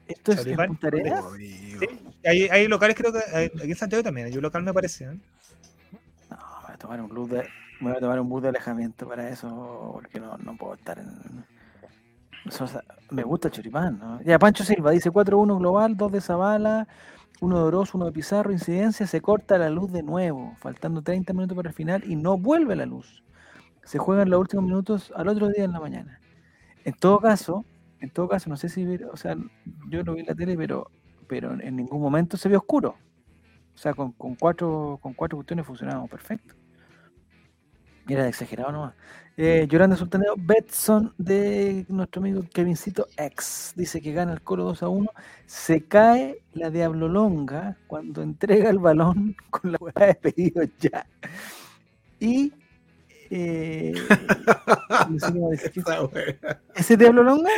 Esto es en. Sí, hay, hay locales, creo que hay- aquí en Santiago también, hay un local me parece. ¿eh? No, voy a tomar un bus de, voy a tomar un bus de alejamiento para eso, porque no, no puedo estar en. me gusta el choripán, ¿no? Ya, Pancho Silva dice 4-1 global, 2 de Zavala, 1 de Oroz, 1 de Pizarro, incidencia, se corta la luz de nuevo, faltando 30 minutos para el final y no vuelve la luz. Se juegan los últimos minutos al otro día en la mañana. En todo caso, en todo caso, no sé si, o sea, yo lo vi la tele, pero, pero en ningún momento se vio oscuro. O sea, con, con cuatro, con cuatro cuestiones funcionábamos perfecto. Era exagerado nomás. Eh, Yolanda Sultaneo, Betson de nuestro amigo Kevincito X. Dice que gana el colo 2 a 1. Se cae la Diablo Longa cuando entrega el balón <laughs> con la hueá de pedido ya. Y. eh. <laughs> ¿Ese Diablo Longa?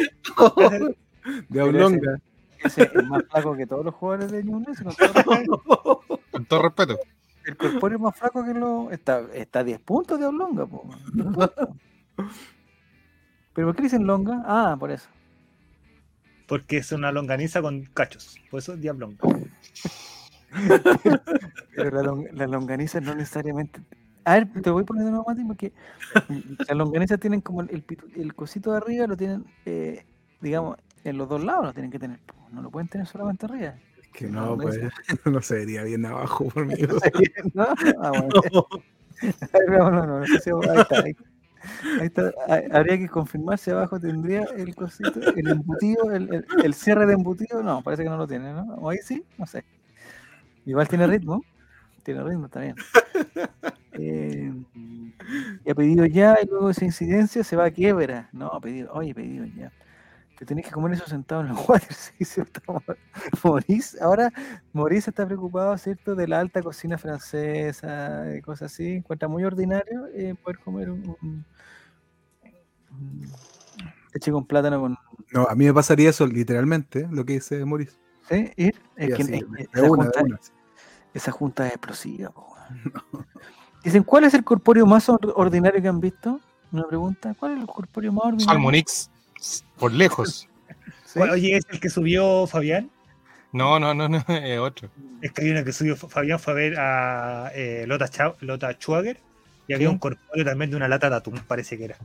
Oblonga. Ese es más flaco que todos los jugadores de Ñublense, con todo respeto. <laughs> Con todo respeto. El corpóreo es más flaco que lo. Está, está a 10 puntos de Oblonga, po. ¿Pero por qué dicen longa? Ah, por eso. Porque es una longaniza con cachos. Por eso es diablonga. <laughs> Pero la, long- la longaniza no necesariamente. A ver, te voy a poner de nuevo, Mati, porque las longanizas tienen como el, el cosito de arriba, lo tienen, eh, digamos, en los dos lados lo tienen que tener. No lo pueden tener solamente arriba. Que no, pues <laughs> no se vería bien abajo por mí. <laughs> ¿No? Ah, bueno. <laughs> No, no, no, no ahí está. Ahí, ahí está. Habría que confirmar si abajo tendría el cosito, el embutido, el, el- el cierre de embutido. No, parece que no lo tiene, ¿no? O ahí sí, no sé. Igual tiene ritmo. Tiene ritmo también. Eh, y ha pedido ya, y luego esa incidencia se va a quiebra. No, ha pedido, oye, pedido ya. Te tenés que comer eso sentado en los <laughs> waters, sí, ¿cierto? Morís, ahora Morís está preocupado, ¿cierto?, de la alta cocina francesa, de cosas así. Encuentra muy ordinario eh, poder comer un, un- un leche con plátano con. No, a mí me pasaría eso literalmente, lo que dice Maurice. ¿Sí? Ir. Es que- es junta, esa junta es explosiva. <laughs> Dicen, ¿cuál es el corpóreo más or- ordinario que han visto? Una pregunta. ¿Cuál es el corpóreo más ordinario? Salmonix. Por lejos. <laughs> ¿Sí? Oye, ¿es el que subió Fabián? No, no, no, no, <laughs> es otro. Es que hay uno que subió Fabián fue a ver a eh, Lota, Chau- Lota Schwager y había Sí. un corpóreo también de una lata de atún, parece que era.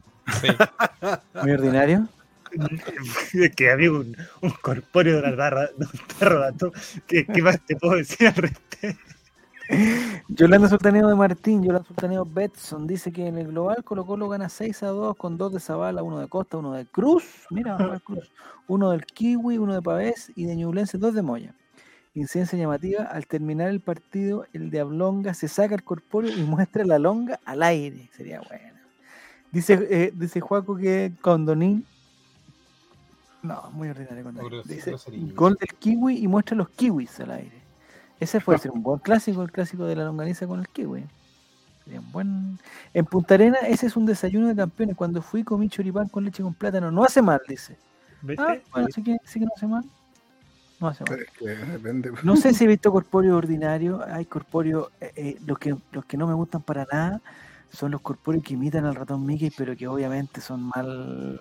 Sí. <laughs> Muy ordinario. Es que había un, un corpóreo de, una tarra- de un tarro de atún. ¿Qué, qué más te puedo decir al respecto? <laughs> Yolanda Sultaneo de Martín, Yolanda Sultaneo Betson dice que en el global Colo Colo gana 6 a 2 con 2 de Zavala, uno de Costa, uno de Cruz, mira, Cruz, <laughs> uno del Kiwi, uno de Pavés y de Ñublense, dos de Moya. Incidencia llamativa, al terminar el partido, el de Ablonga se saca el corpóreo y muestra la longa al aire. Sería bueno. Dice, eh, dice Juaco que Condonín. No, muy ordinario Condonín. Dice gol del kiwi y muestra los kiwis al aire. Ese puede ser un buen clásico, el clásico de la longaniza con el kiwi. Sería un buen. En Punta Arena, ese es un desayuno de campeones. Cuando fui comí choripán con leche con plátano. No hace mal, dice. ¿Viste? Ah, bueno, sí que, sí que no hace mal. No hace mal. Es. No sé si he visto corpóreo ordinario. Hay corpóreo. eh, eh, los, que, los que no me gustan para nada son los corpóreos que imitan al ratón Mickey, pero que obviamente son mal.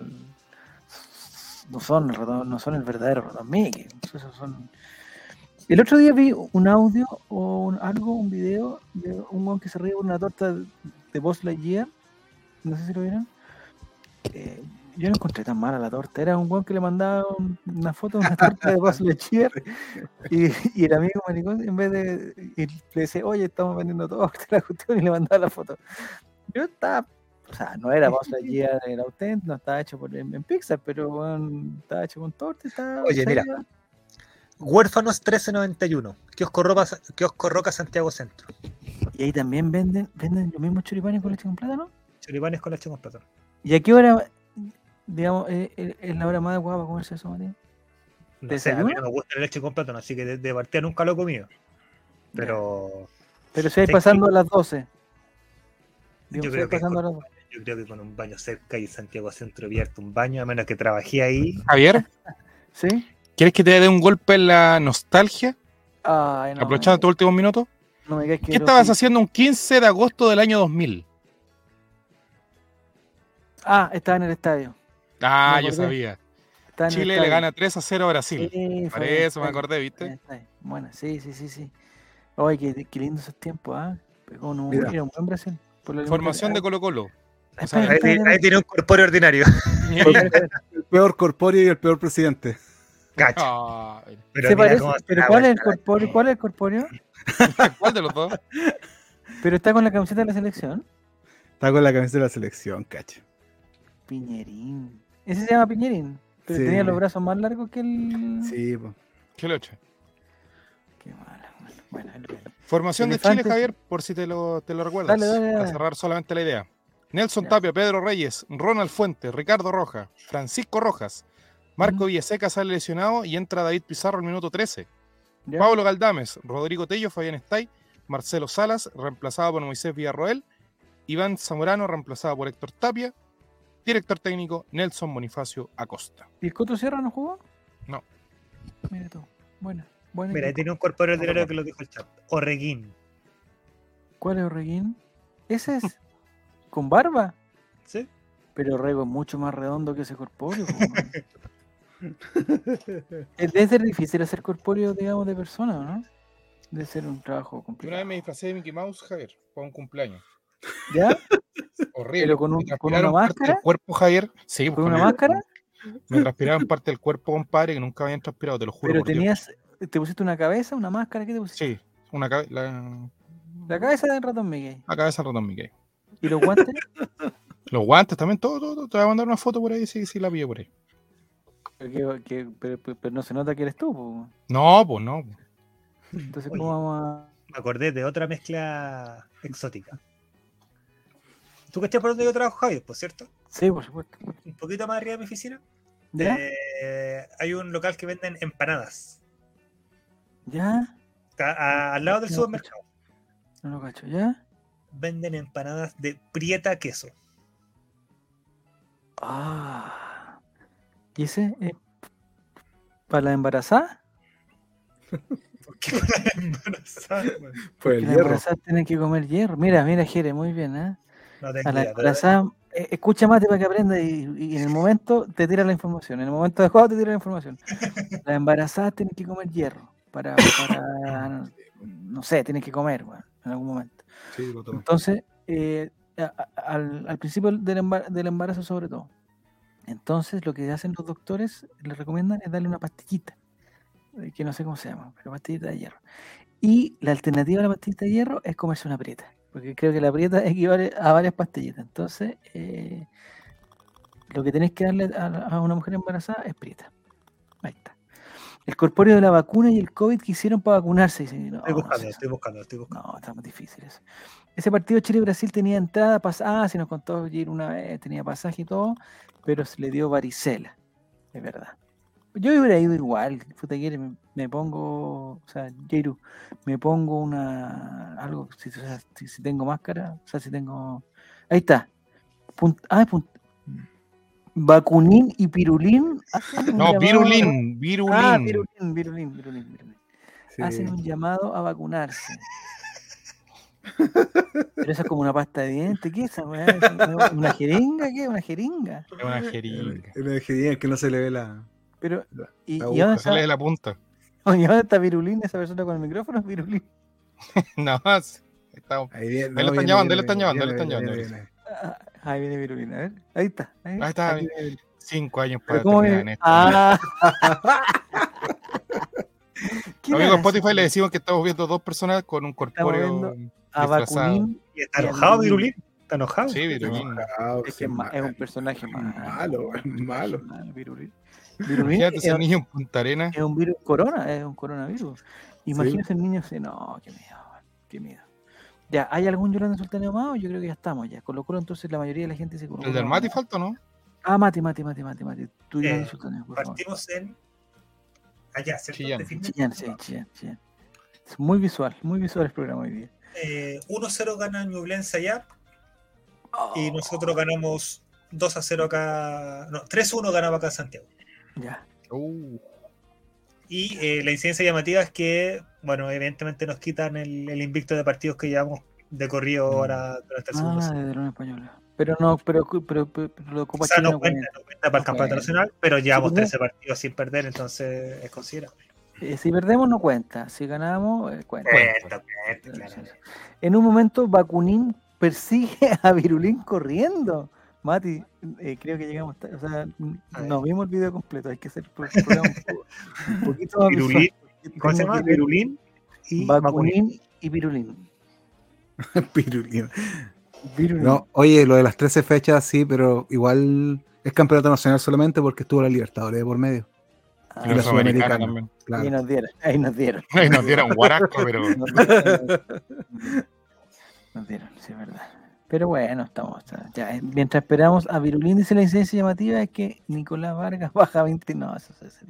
No son el, ratón- no son el verdadero ratón Mickey. Esos son. El otro día vi un audio o un- algo, un video de un weón que se ríe por una torta de, Buzz Lightyear. No sé si lo vieron. Eh, yo no encontré tan mala la torta. Era un weón que le mandaba un- una foto de una torta de Buzz Lightyear y, y el amigo maricón, en vez de. y le decía, oye, estamos vendiendo torta, <laughs> la cuestión, y le mandaba la foto. Yo estaba. O sea, no era Buzz Lightyear el auténtico, no estaba hecho por, en, en Pixar, pero weón, estaba hecho con torta. Estaba, Oye, mira. Huérfanos 1391. Kiosco Roca, Kiosco Roca Santiago Centro. Y ahí también venden, venden los mismos choripanes con leche con plátano. Choripanes con leche con plátano. ¿Y a qué hora, digamos, es, la hora más adecuada para comerse eso, Matías? No sé, a mí no me gusta la leche con plátano, así que de, de partida nunca lo he comido. Pero Pero si hay pasando a las 12. Digo, Yo creo que pasando a con- las 12. yo creo que con un baño cerca y Santiago Centro abierto un baño, a menos que trabajé ahí. Javier, <laughs> ¿Sí? ¿Quieres que te dé un golpe en la nostalgia? Ay, no. aprovechando tu último minuto. No me digas que ¿Qué estabas haciendo un 15 de agosto del año 2000? Ah, estaba en el estadio. Ah, yo sabía. Chile le gana 3 a 0 a Brasil. Sí, Por eso me acordé, ¿viste? Bueno, sí, sí, sí, sí. Oye, qué, qué lindo esos tiempos, ¿ah? Pegó un, Mira. era un buen Brasil. Formación de Colo Colo Colo. Colo. o sea, Ahí, tiene- ahí tiene un corpóreo ordinario. <laughs> El peor corpóreo y el peor presidente. Cacha. Ay, Pero Se parece, ¿cuál es el corpóreo? ¿Cuál es el corpóreo? <laughs> ¿Cuál de los dos? Pero está con la camiseta de la selección. Está con la camiseta de la selección, cacho. Piñerín. Ese se llama Piñerín. Pero Sí. tenía los brazos más largos que el. Sí, pues. Qué locha. Qué mala. Bueno, bueno, el- Formación de. Chile, Javier, por si te lo, te lo recuerdas. Dale, dale, Para cerrar solamente la idea. Nelson. Tapia, Pedro Reyes, Ronald Fuentes, Ricardo Rojas, Francisco Rojas, Marco. Villaseca sale lesionado y entra David Pizarro al minuto 13. ¿Ya? Pablo Galdames, Rodrigo Tello, Fabián Estay, Marcelo Salas, reemplazado por Moisés Villarroel, Iván Zamorano, reemplazado por Héctor Tapia, director técnico Nelson Bonifacio Acosta. ¿Y el Coto Sierra no jugó? No. Mira tú. Buena. buena Mira, equipo. tiene un corpóreo ordinario que lo dijo el chat. Orreguín. ¿Cuál es Orreguín? Ese es. ¿Con barba? <laughs> ¿Sí? Pero Rego es mucho más redondo que ese corpóreo. <laughs> Es- <laughs> Debe ser difícil hacer corpóreo, digamos, de persona, ¿no? Debe ser un trabajo Una vez complicado. me disfracé de Mickey Mouse, Javier, para un cumpleaños. ¿Ya? Horrible. ¿Pero con Me un- con una máscara? cuerpo, Javier. Sí, pues, ¿Con una el- máscara? Me transpiraron parte del cuerpo, compadre, que nunca habían transpirado, te lo juro. Pero por Dios. tenías. ¿Te pusiste una cabeza, una máscara? ¿Qué te pusiste? Sí, una cabe- la, La cabeza del ratón Miguel. la cabeza del ratón Mickey. ¿Y los guantes? <laughs> Los guantes también, todo, todo, todo. Te voy a mandar una foto por ahí si, si la pillo por ahí. Que- que- pero, no se nota que eres tú. po. No, pues no. Entonces, Oye. ¿cómo vamos a.? Me acordé de otra mezcla exótica. ¿Tú que estás por donde yo trabajo, Javier, por cierto? Sí, por supuesto. Un poquito más arriba de mi oficina. ¿Ya? eh, hay un local que venden empanadas. ¿Ya? A- al lado del No, supermercado. No lo cacho. ¿Ya? Venden empanadas de prieta queso. Ah. ¿Y ese es para la embarazada? <laughs> ¿Por qué para embarazada, weón? Por Que el la hierro. embarazada tiene que comer hierro. Mira, mira, Jere, muy bien, ¿eh? No A la embarazada, eh, escucha mate para que aprenda y, y en el momento te tira la información. En el momento adecuado te tira la información. <laughs> Las embarazadas tienen que comer hierro para, para no sé, tienen que comer, bueno, en algún momento. Sí, lo. Entonces, eh, a- a- al, al principio del, embar- del embarazo sobre todo. Entonces, lo que hacen los doctores, les recomiendan es darle una pastillita, eh, que no sé cómo se llama, pero pastillita de hierro. Y la alternativa a la pastillita de hierro es comerse una prieta, porque creo que la prieta <laughs> equivale a varias pastillitas. Entonces, eh, lo que tenéis que darle a, a una mujer embarazada es prieta. Ahí está. El corpóreo de la vacuna y el COVID que hicieron para vacunarse. Dicen, no, Estoy no buscando, sé, estoy buscando, estoy buscando. no, está muy difícil eso. Ese partido Chile-Brasil tenía entrada, pasada, si nos contó Jair una vez, tenía pasaje y todo, pero se le dio varicela, es verdad. Yo hubiera ido igual, puta me, me pongo, o sea, Jairu, me pongo una, algo, si, o sea, si, si tengo máscara, o sea, si tengo, ahí está. Pun- ah, pun- Vacunín y Pirulín. No, llamado- Virulín, Virulín. Ah, Pirulín, Pirulín Sí. hacen un llamado a vacunarse. Pero eso es como una pasta de dientes, ¿qué es esa una- ¿Una jeringa? ¿Qué? ¿Una jeringa? Es una jeringa. El ingeniero que no se le ve la. Pero, ¿y, la y dónde, Sale de está, la punta. <laughs> ¿y dónde está Virulín, esa persona con el micrófono? Virulín. <laughs> No, más. Está- Ahí viene, Ahí lo están llamando, ahí lo están llamando, ahí lo están llamando. viene. Ah, ahí viene Virulín, a ver. Ahí está. Ahí, Ahí está, aquí viene. Cinco años para ¿cómo terminar en esto. Ah. <laughs> ¿Quién Amigos Spotify le decimos que estamos viendo dos personas con un corpóreo. A. Vacunín. ¿Y está enojado, Virulín. ¿Está enojado? Sí, Virulín. Ah, Es, sí, que es, es un personaje malo. malo, es malo. malo, Virulín. Virulín Imagínate es- ese niño en Punta Arena. Es un virus corona, es un coronavirus. Imagínate el niño así, no, qué miedo, qué miedo. Ya, ¿hay algún Yolanda Sultana Amado? Yo creo que ya estamos ya. Colo Colo, entonces la mayoría de la gente se colocó. El del Mati falta, ¿no? Ah, Mati, Mati, Mati, Mati, Mati. Tú Yolanda Eh, Sultana, por favor. Partimos en. Allá, ¿cierto? Chillán. Chillán, sí, Chillán, Chillán. Es muy visual, muy visual el programa hoy día. Eh, 1-0 gana Ñublense allá y Oh, nosotros ganamos 2-0 acá. No, 3-1 ganaba acá en Santiago. Ya. Uh, Y eh, la incidencia llamativa es que, bueno, evidentemente nos quitan el, el invicto de partidos que llevamos de corrido Mm. ahora durante el segundo Ah, de la Unión Española. Pero no, pero, pero, pero, pero lo O ocupa sea, no cuenta, cuenta. no cuenta para el campeonato nacional, pero llevamos Sí, pues, 13 partidos sin perder, entonces es considerable. Eh, Si perdemos no cuenta, si ganamos eh, cuenta. Cuenta, cuenta, claro. En un momento, Bakunin persigue <laughs> a Virulín corriendo. Mati, eh, creo que llegamos. O sea, no vimos el video completo. Hay que hacer el pro- programa un, poco- un poquito más Virulín, y Bakunin. Bakunin y Virulín. <laughs> Pirulín. Virulín. No, oye, lo de las 13 fechas sí, pero igual es campeonato nacional solamente porque estuvo la Libertadores de por medio. Ah, y la Sudamericana Sudamericana. también. ahí Claro. nos dieron, ahí nos dieron. Ahí nos dieron guarasco, pero. <laughs> Nos dieron, nos dieron, sí, es verdad. Pero bueno, estamos. Ya, eh, mientras esperamos a Virulín, dice la incidencia llamativa es que Nicolás Vargas <laughs> baja 20. No, eso, eso-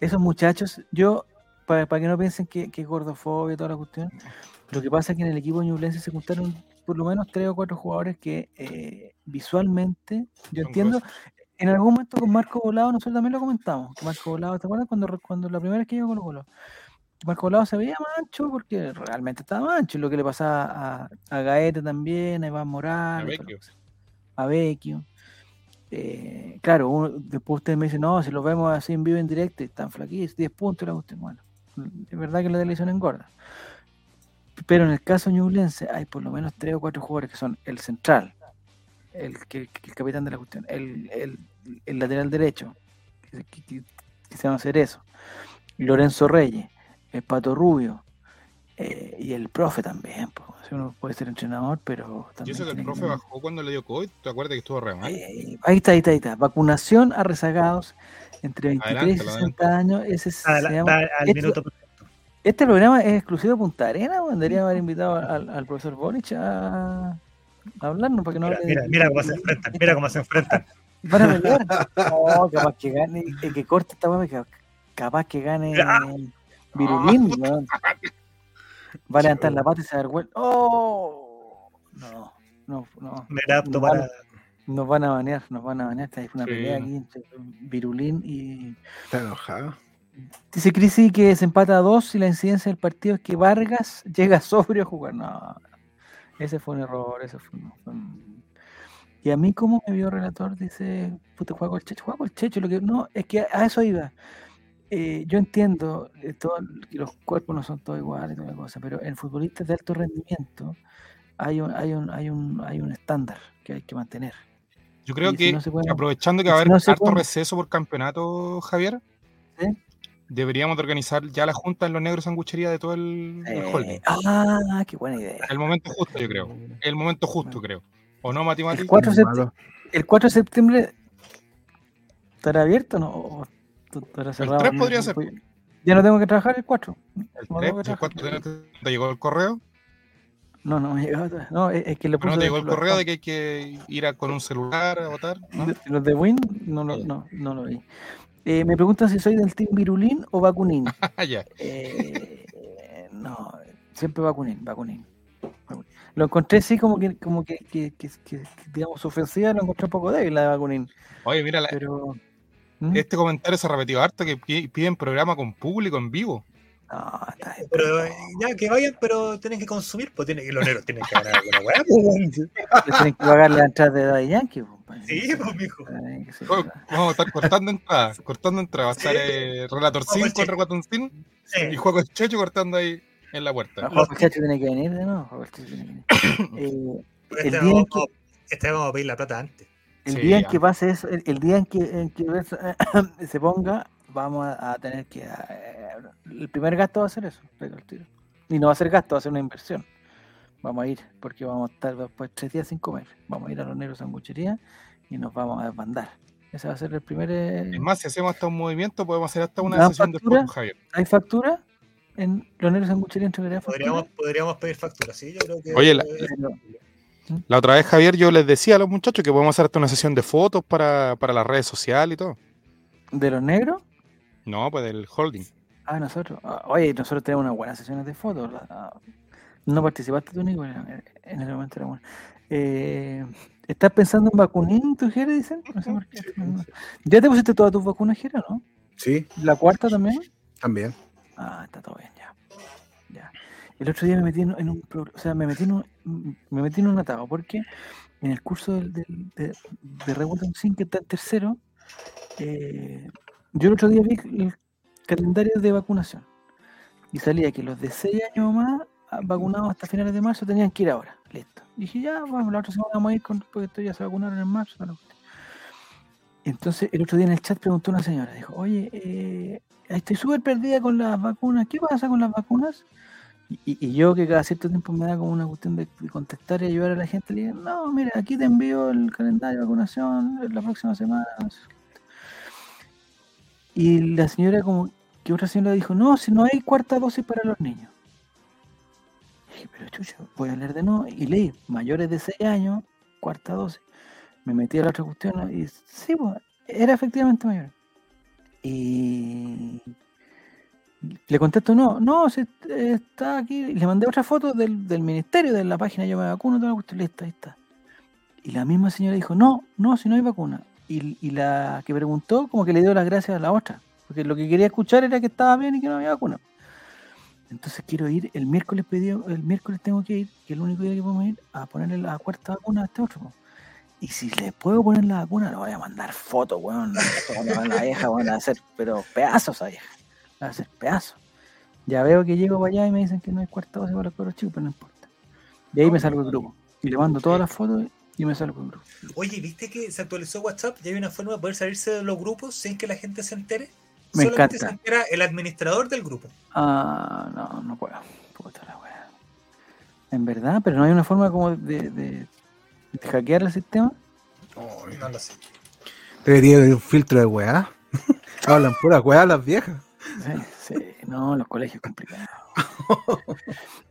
esos muchachos, yo, para, que no piensen que, que es gordofobia y toda la cuestión, lo que pasa es que en el equipo ñublense se juntaron por lo menos tres o cuatro jugadores que eh, visualmente, yo entiendo, en algún momento con Marco Volado, nosotros también lo comentamos. que Marco Volado, ¿te acuerdas cuando, cuando la primera vez que llegó Colo Colo? Marco Volado se veía mancho porque realmente estaba mancho, lo que le pasaba a, a Gaete también, a Iván Morales, a Vecchio. Eh, claro, uno- después ustedes me dicen, no, si los vemos así en vivo en directo, y están flaquitos, 10 puntos, la cuestión. Bueno, es verdad que la televisión engorda. Pero en el caso ñublense hay por lo menos tres o cuatro jugadores que son el central, el, que, que- el capitán de la cuestión, el, el- el lateral derecho, que, que- que- que se llama hacer eso, Lorenzo Reyes, el Pato Rubio, eh, y el profe también. pues, uno puede ser entrenador, pero Y también. eso que el profe tener- bajó cuando le dio COVID, ¿te acuerdas que estuvo re mal? eh, ahí está, ahí está, ahí está. Vacunación a rezagados entre 23 y Adelántalo, 60 años. Ese se llama- al- al esto- minuto. este programa es exclusivo de Punta Arena. weón. Deberíamos haber invitado al, al profesor Boric a hablarnos para que no Mira, hable mira, mira cómo se enfrentan. Mira cómo se enfrentan. Van a pelear. No, capaz que gane, eh, que corte esta weá, que capaz que gane Ah. Virulín, weón. Va a levantar la pata y se va a dar vuelta. ¡Oh! No, no, no. Me era apto Nos van- para. Nos van a banear, nos van a banear. Esta es una Sí. pelea aquí entre Virulín y. Está enojado. Dice Crisi que se empata a dos y la incidencia del partido es que Vargas llega sobrio a jugar. No, ese fue un error, ese fue un- fue un- Y a mí, ¿cómo me vio relator? Dice, puta, juega con el Checho, juega con el Checho. Lo que... No, es que a eso iba. Eh, yo entiendo eh, todo- que los cuerpos no son todos iguales toda la cosa, pero en futbolistas de alto rendimiento hay un, hay un, hay un, hay un estándar que hay que mantener. Yo creo y si que, no puede- aprovechando que va a si haber no se harto puede- receso por campeonato, Javier, ¿Sí? Deberíamos de organizar ya la junta en los negros sanguchería de todo el, el holding. Eh, ah, qué buena idea. El momento justo, yo creo. El momento justo, creo. ¿O no, Mati Mati? El 4 de septiembre, el 4 de septiembre estará abierto o no? ¿O estará cerrado? 3 No, podría no, ser. pues, Ya no tengo que trabajar el 4. El no 3, el trabajar. 4 ¿te llegó el correo? No, no me todavía. No, es, que le ¿Pero puse. no te llegó el los- correo de que hay que ir a- con un celular a votar? ¿no? Los de Win, no, lo- no, no lo vi. Eh, me preguntan si soy del team Virulín o Vacunín. <laughs> Ah, ya. Eh, no, siempre Vacunín, Vacunín. Vacunín. Lo encontré así como que, como que, que, que- que- que, digamos, ofensiva, lo encontré un poco débil la de Vacunín. Oye, mira, la- Pero. ¿Mm? este comentario se ha repetido harto que pi- piden programa con público en vivo. No, está bien. Pero eh, ya que vayan, pero tienen que consumir, pues tienen que los negros tienen que ganar alguna weá. <laughs> pues, tienen que pagar la entrada de Daddy Yankee. pues, pa- Sí, pues, mijo. Oh. Vamos a estar cortando entradas, cortando entradas. Va a estar eh, Relator Juego 5 Checho. Reguatoncín Sí. y Juego Checho cortando ahí en la puerta. Juan Chacho tiene que venir de nuevo. Juan Chacho tiene que venir. <coughs> Eh, Este el vamos- día en que, Este vamos a pedir la plata antes. el Sí, día en ya. que pase eso, el, el día en que, en que eso, <coughs> se ponga, vamos a, a tener que. eh, el primer gasto va a ser eso. el tiro. Y no va a ser gasto, va a ser una inversión. Vamos a ir, porque vamos a estar después tres días sin comer. Vamos a ir a los negros sanguchería y nos vamos a desbandar. Ese va a ser el primer. eh, Es más, si hacemos hasta un movimiento, podemos hacer hasta una ¿Dan sesión de factura? fútbol, Javier. ¿Hay factura? En los negros sanguchería entregaría factura. Podríamos, podríamos pedir factura, sí, yo creo que. Oye, eh, La otra vez, Javier, yo les decía a los muchachos que podemos hacer hasta una sesión de fotos para, para las redes sociales y todo. ¿De los negros? No, pues del holding. Ah, nosotros. ah, Oye, nosotros tenemos unas buenas sesiones de fotos. La- No participaste tú, Nico, en, el momento era bueno. Eh, ¿Estás pensando en vacunín, tu Jere, dicen? No sé por qué. ¿Ya te pusiste todas tus vacunas, Jere, o no? Sí, ¿La cuarta también? también. Ah, está todo bien, ya. ya. El otro día me metí en, en un o sea, me metí en un, me metí en un atado, porque en el curso del, del- de, de Revolution 5, que está en tercero, eh, yo el otro día vi el calendario de vacunación y salía que los de 6 años o más vacunados hasta finales de marzo tenían que ir ahora. Listo. Dije, ya, vamos, la otra semana vamos a ir con, porque estos ya se vacunaron en marzo. Entonces, el otro día en el chat preguntó una señora, dijo, oye, eh, estoy súper perdida con las vacunas, ¿qué pasa con las vacunas? Y, yo que cada cierto tiempo me da como una cuestión de, contestar y ayudar a la gente, le digo, no, mira, aquí te envío el calendario de vacunación la próxima semana. no sé qué". Y la señora como que otra señora dijo, no, si no hay cuarta dosis para los niños. Dije, pero chucho, voy a leer de nuevo. Y leí, mayores de 6 años, cuarta dosis. Me metí a la otra cuestión y sí, pues, era efectivamente mayor. Y le contesto, no, no, si está aquí. Le mandé otra foto del, del ministerio, de la página Yo me vacuno, toda la cuestión, listo, ahí está. Y la misma señora dijo, no, no, si no hay vacuna. Y, y la que preguntó, como que le dio las gracias a la otra. Porque lo que quería escuchar era que estaba bien y que no había vacuna. Entonces quiero ir, el miércoles pedido, el miércoles tengo que ir, que es el único día que podemos ir, a ponerle la cuarta vacuna a este otro. Y si le puedo poner la vacuna, le voy a mandar fotos, weón. A la vieja, weón, a hacer, pero pedazos a vieja. La va a hacer pedazos. Ya veo que llego para allá y me dicen que no hay cuarta dosis para los cabros chicos, pero no importa. Y ahí me salgo del grupo. Y le mando todas las fotos y me salgo del grupo. Oye, ¿viste que se actualizó WhatsApp? Ya hay una forma de poder salirse de los grupos sin que la gente se entere. Me Solamente encanta. entera el administrador del grupo. Ah, no, no puedo. Puta la wea. En verdad, pero no hay una forma como de, de- de hackear el sistema. No lo sé. Debería haber un filtro de weá. <laughs> Hablan pura weá las viejas. Sí, sí, no, los colegios complicados.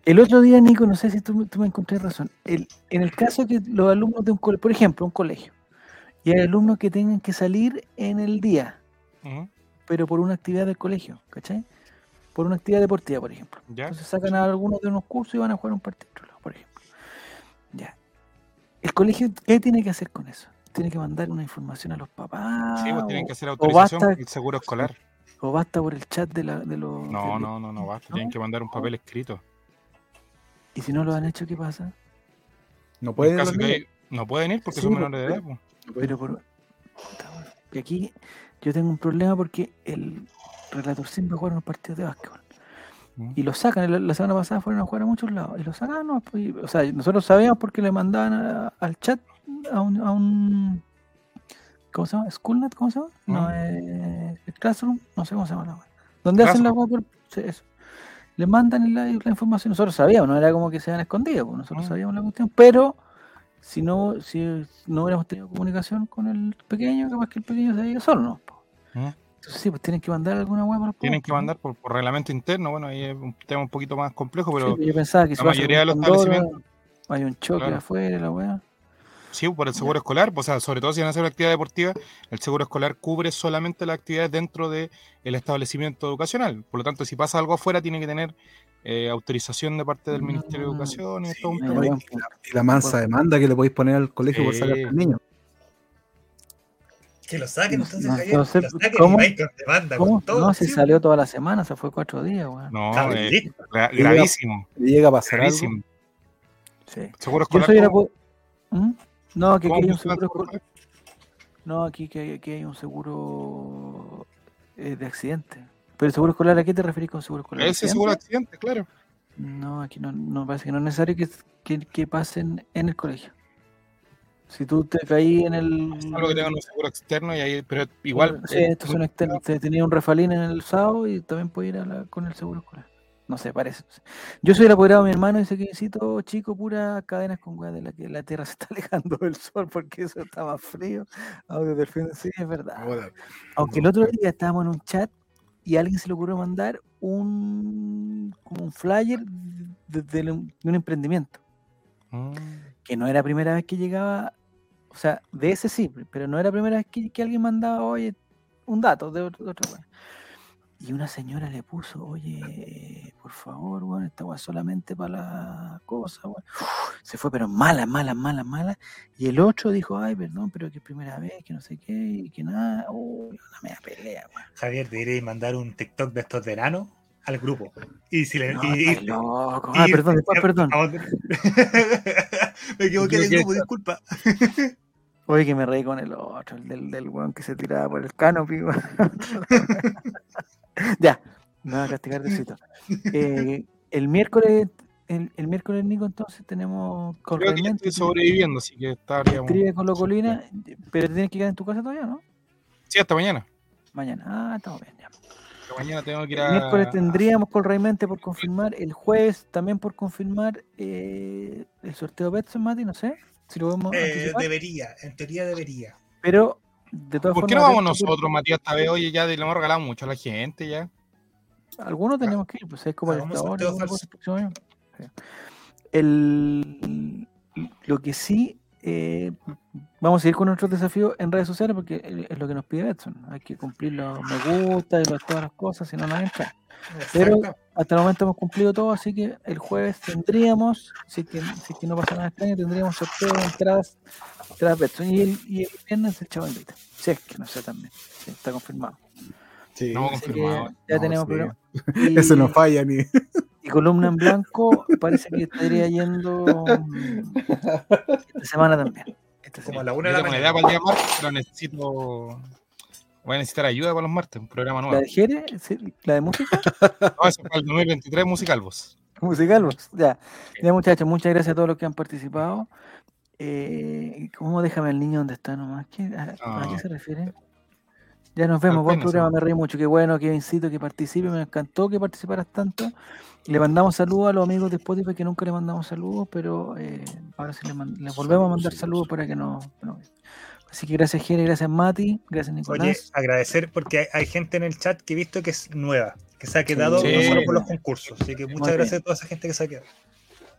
El otro día, Nico, no sé si tú, tú me encontré razón. El, en el caso que los alumnos de un colegio, por ejemplo, un colegio, y hay alumnos que tengan que salir en el día, Ujú, pero por una actividad del colegio, ¿cachai? Por una actividad deportiva, por ejemplo. ¿Ya? Entonces sacan a algunos de unos cursos y van a jugar un partido, por ejemplo. Ya. El colegio, ¿qué tiene que hacer con eso? Tiene que mandar una información a los papás. Sí, pues tienen que hacer o autorización basta- por el seguro escolar. O basta por el chat de, la, de los. No, de- no, no, no basta. Tienen que mandar un papel escrito. Y si no lo han hecho, ¿qué pasa? No En pueden que hay- no pueden ir porque Sí, son pues, menores de edad. pues. Pero por. puta, weón. Y aquí yo tengo un problema porque el relator siempre juega unos partidos de básquetbol. Mm. Y lo sacan, la, semana pasada fueron a jugar a muchos lados. Y lo sacan, no, pues, o sea, nosotros sabíamos porque le mandaban a- al chat a un, a un. ¿Cómo se llama? ¿Schoolnet? ¿Cómo se llama? No, Mm. eh, el Classroom, no sé cómo se llama la. ¿Dónde hacen la web? Sí, eso. Le mandan la, la información. Nosotros sabíamos, no era como que se habían escondido, pues, nosotros Mm. sabíamos la cuestión, pero si no, si no hubiéramos tenido comunicación con el pequeño, capaz que el pequeño se ido solo, ¿no? Mm. Entonces sí, pues tienen que mandar alguna web para Tienen que mandar por, por reglamento interno. Bueno, ahí es un tema un poquito más complejo, pero pues yo pensaba que la mayoría de los Pandora, establecimientos- hay un choque Claro. afuera, la weá. sí, por el seguro escolar. pues, O sea, sobre todo si van a hacer una actividad deportiva, el seguro escolar cubre solamente las actividades dentro del establecimiento educacional. Por lo tanto, si pasa algo afuera, tiene que tener eh, autorización de parte del Ministerio de Mm, Educación y sí, todo un va, pues. Y la mansa demanda que le podéis poner al colegio por Sí. sacar al niño. Que lo saquen No- entonces, no- Javier. no sé, que lo saquen ¿cómo? y con demanda ¿Cómo? con todo. No, se sí, salió toda la semana, se fue cuatro días, weón. No, eh, gra- Y llega- gravísimo, Y llega a pasar algo. gravísimo. Sí. Seguro Yo escolar. soy la ¿cómo- po- ¿Mm? No, que aquí hay un seguro escolar- No, aquí que, aquí hay un seguro eh, de accidente. Pero el seguro escolar, ¿a qué te referís con seguro escolar? Ese seguro de ¿Accidente? claro. No, aquí no, no parece que no es necesario que, que, que pasen en el colegio. Si tú te caí en el. Algo que tengan un seguro externo y ahí, pero igual. Sí, eh, estos son externos. Te tenía un refalín en el sábado y también puede ir a la- con el seguro escolar. No sé, parece. no sé. Yo soy el apoderado de mi hermano y dice que necesito, chico, pura cadenas con weá de la que la tierra se está <laughs> alejando del sol porque eso está más frío. Audio del fin de sí, es verdad. Aunque el otro día estábamos en un chat y a alguien se le ocurrió mandar un como un flyer de, de un de un emprendimiento. mm, Que no era la primera vez que llegaba, o sea, de ese sí, pero no era la primera vez que, que alguien mandaba, oye, un dato de, otra weá. Y una señora le puso, oye, por favor, weón, esta es solamente para la cosa, weón. Se fue, pero mala, mala, mala, mala. Y el otro dijo, ay, perdón, pero que es primera vez, que no sé qué, y que nada. Uy, una media pelea, weón. Javier, debería mandar un TikTok de estos enano al grupo. Y si le. No, y- estás y- loco. y- Ah, perdón, después, perdón. <laughs> Me equivoqué Yo de que- grupo, disculpa. Oye, que me reí con el otro, el del, del weón que se tiraba por el canopy. <laughs> <laughs> ya, me va a castigar de cito. Eh, el miércoles, el, el miércoles, Nico, entonces tenemos con Creo que ya estoy sobreviviendo, así que estaríamos. trivia con Locolina, pero te tienes que quedar en tu casa todavía, ¿no? Sí, hasta mañana. Mañana. Ah, estamos bien, ya. Hasta mañana tengo que ir El a. miércoles tendríamos con Raimente por confirmar, el jueves también por confirmar eh, el sorteo Betson, Mati, no sé si lo podemos Eh, debería, en teoría debería. pero de todas ¿Por formas... qué no vamos nosotros, Matías? Esta vez, oye, ya le hemos regalado mucho a la gente ya. Algunos tenemos que ir, pues es como el Estado, el, lo que sí, eh, vamos a ir con nuestros desafíos en redes sociales porque es- lo que nos pide Edson. Hay que cumplir los me gusta y los- todas las cosas, si no, no entra. Pero hasta el momento hemos cumplido todo, así que el jueves tendríamos, si es que, si es que no pasa nada extraño, tendríamos sorteo de entradas, entradas Betson. Y el, y el viernes el Chavo invita. Si es que no sé también, sí, está confirmado. Sí, No, confirmado. ya No, tenemos sí. programa. <laughs> Y, Ese no falla ni. Y columna en blanco parece que estaría yendo mm, esta semana también. Esta semana. la una de la idea para el día martes, pero necesito. Voy a necesitar ayuda para los martes, un programa ¿La nuevo. de Jere? Sí, ¿La de música? No, eso es para el 2023 Musicalvos. Musical, pues, ya. Ya, muchachos, muchas gracias a todos los que han participado. Eh, ¿Cómo déjame al niño donde está nomás? ¿Qué, a, a qué se refiere? Ya nos vemos, buen programa, me reí mucho, qué bueno, qué Kevincito, que participe, me encantó que participaras tanto. Le mandamos saludos a los amigos de Spotify que nunca le mandamos saludos, pero eh, ahora sí les, volvemos a mandar saludos para que no, no- Así que gracias Jere, gracias Mati, gracias Oye, Nicolás. agradecer porque hay, hay gente en el chat que he visto que es nueva, que se ha quedado Sí. no solo por los concursos. Así que muchas Muy gracias bien. a toda esa gente que se ha quedado.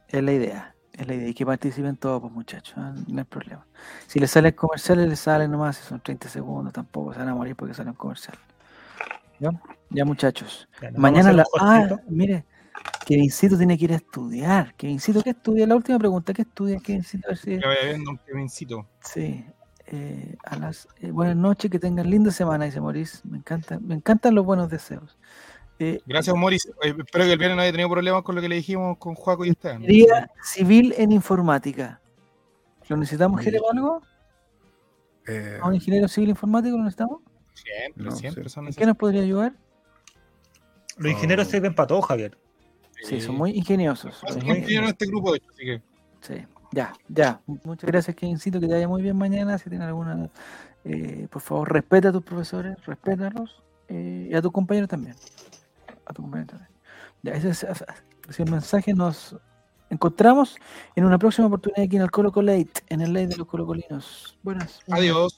Es la idea, es la idea. Y que participen todos, pues muchachos, ¿ah? no hay problema. Si les salen comerciales, les salen nomás, si son 30 segundos, tampoco se van a morir porque salen comerciales. ¿Ya? Ya muchachos. Ya, Mañana la... Ah, mire, Kevincito tiene que ir a estudiar. Kevincito, ¿qué estudia? La última pregunta, ¿qué estudia Kevincito? A ver si- Que vaya viendo un Kevincito. Sí. eh, a las eh, buenas noches, que tengan linda semana, dice Maurice. Me encanta, me encantan los buenos deseos. Eh, Gracias, Moris. Eh, espero que el viernes no haya tenido problemas con lo que le dijimos con Juaco y Esteban. ingeniería civil en informática. ¿Lo necesitamos, Jere, para algo? Eh, ¿A un ingeniero civil informático lo necesitamos? Siempre, No, siempre son ¿En qué nos podría ayudar? Los ingenieros Oh. sirven para todo, Javier. Sí, son muy ingeniosos. Más son que muy un ingeniero en este grupo, de hecho, así que. Sí, ya, ya. Muchas gracias, Kevincito, que te vaya muy bien mañana. Si tienes alguna, eh, por favor, respeta a tus profesores, respétalos eh, y a tus compañeros también. A compañeros también. Ya, ese es, el mensaje. Nos encontramos en una próxima oportunidad aquí en el Colo Colate, en el Ley de los Colocolinos. Buenas. Adiós.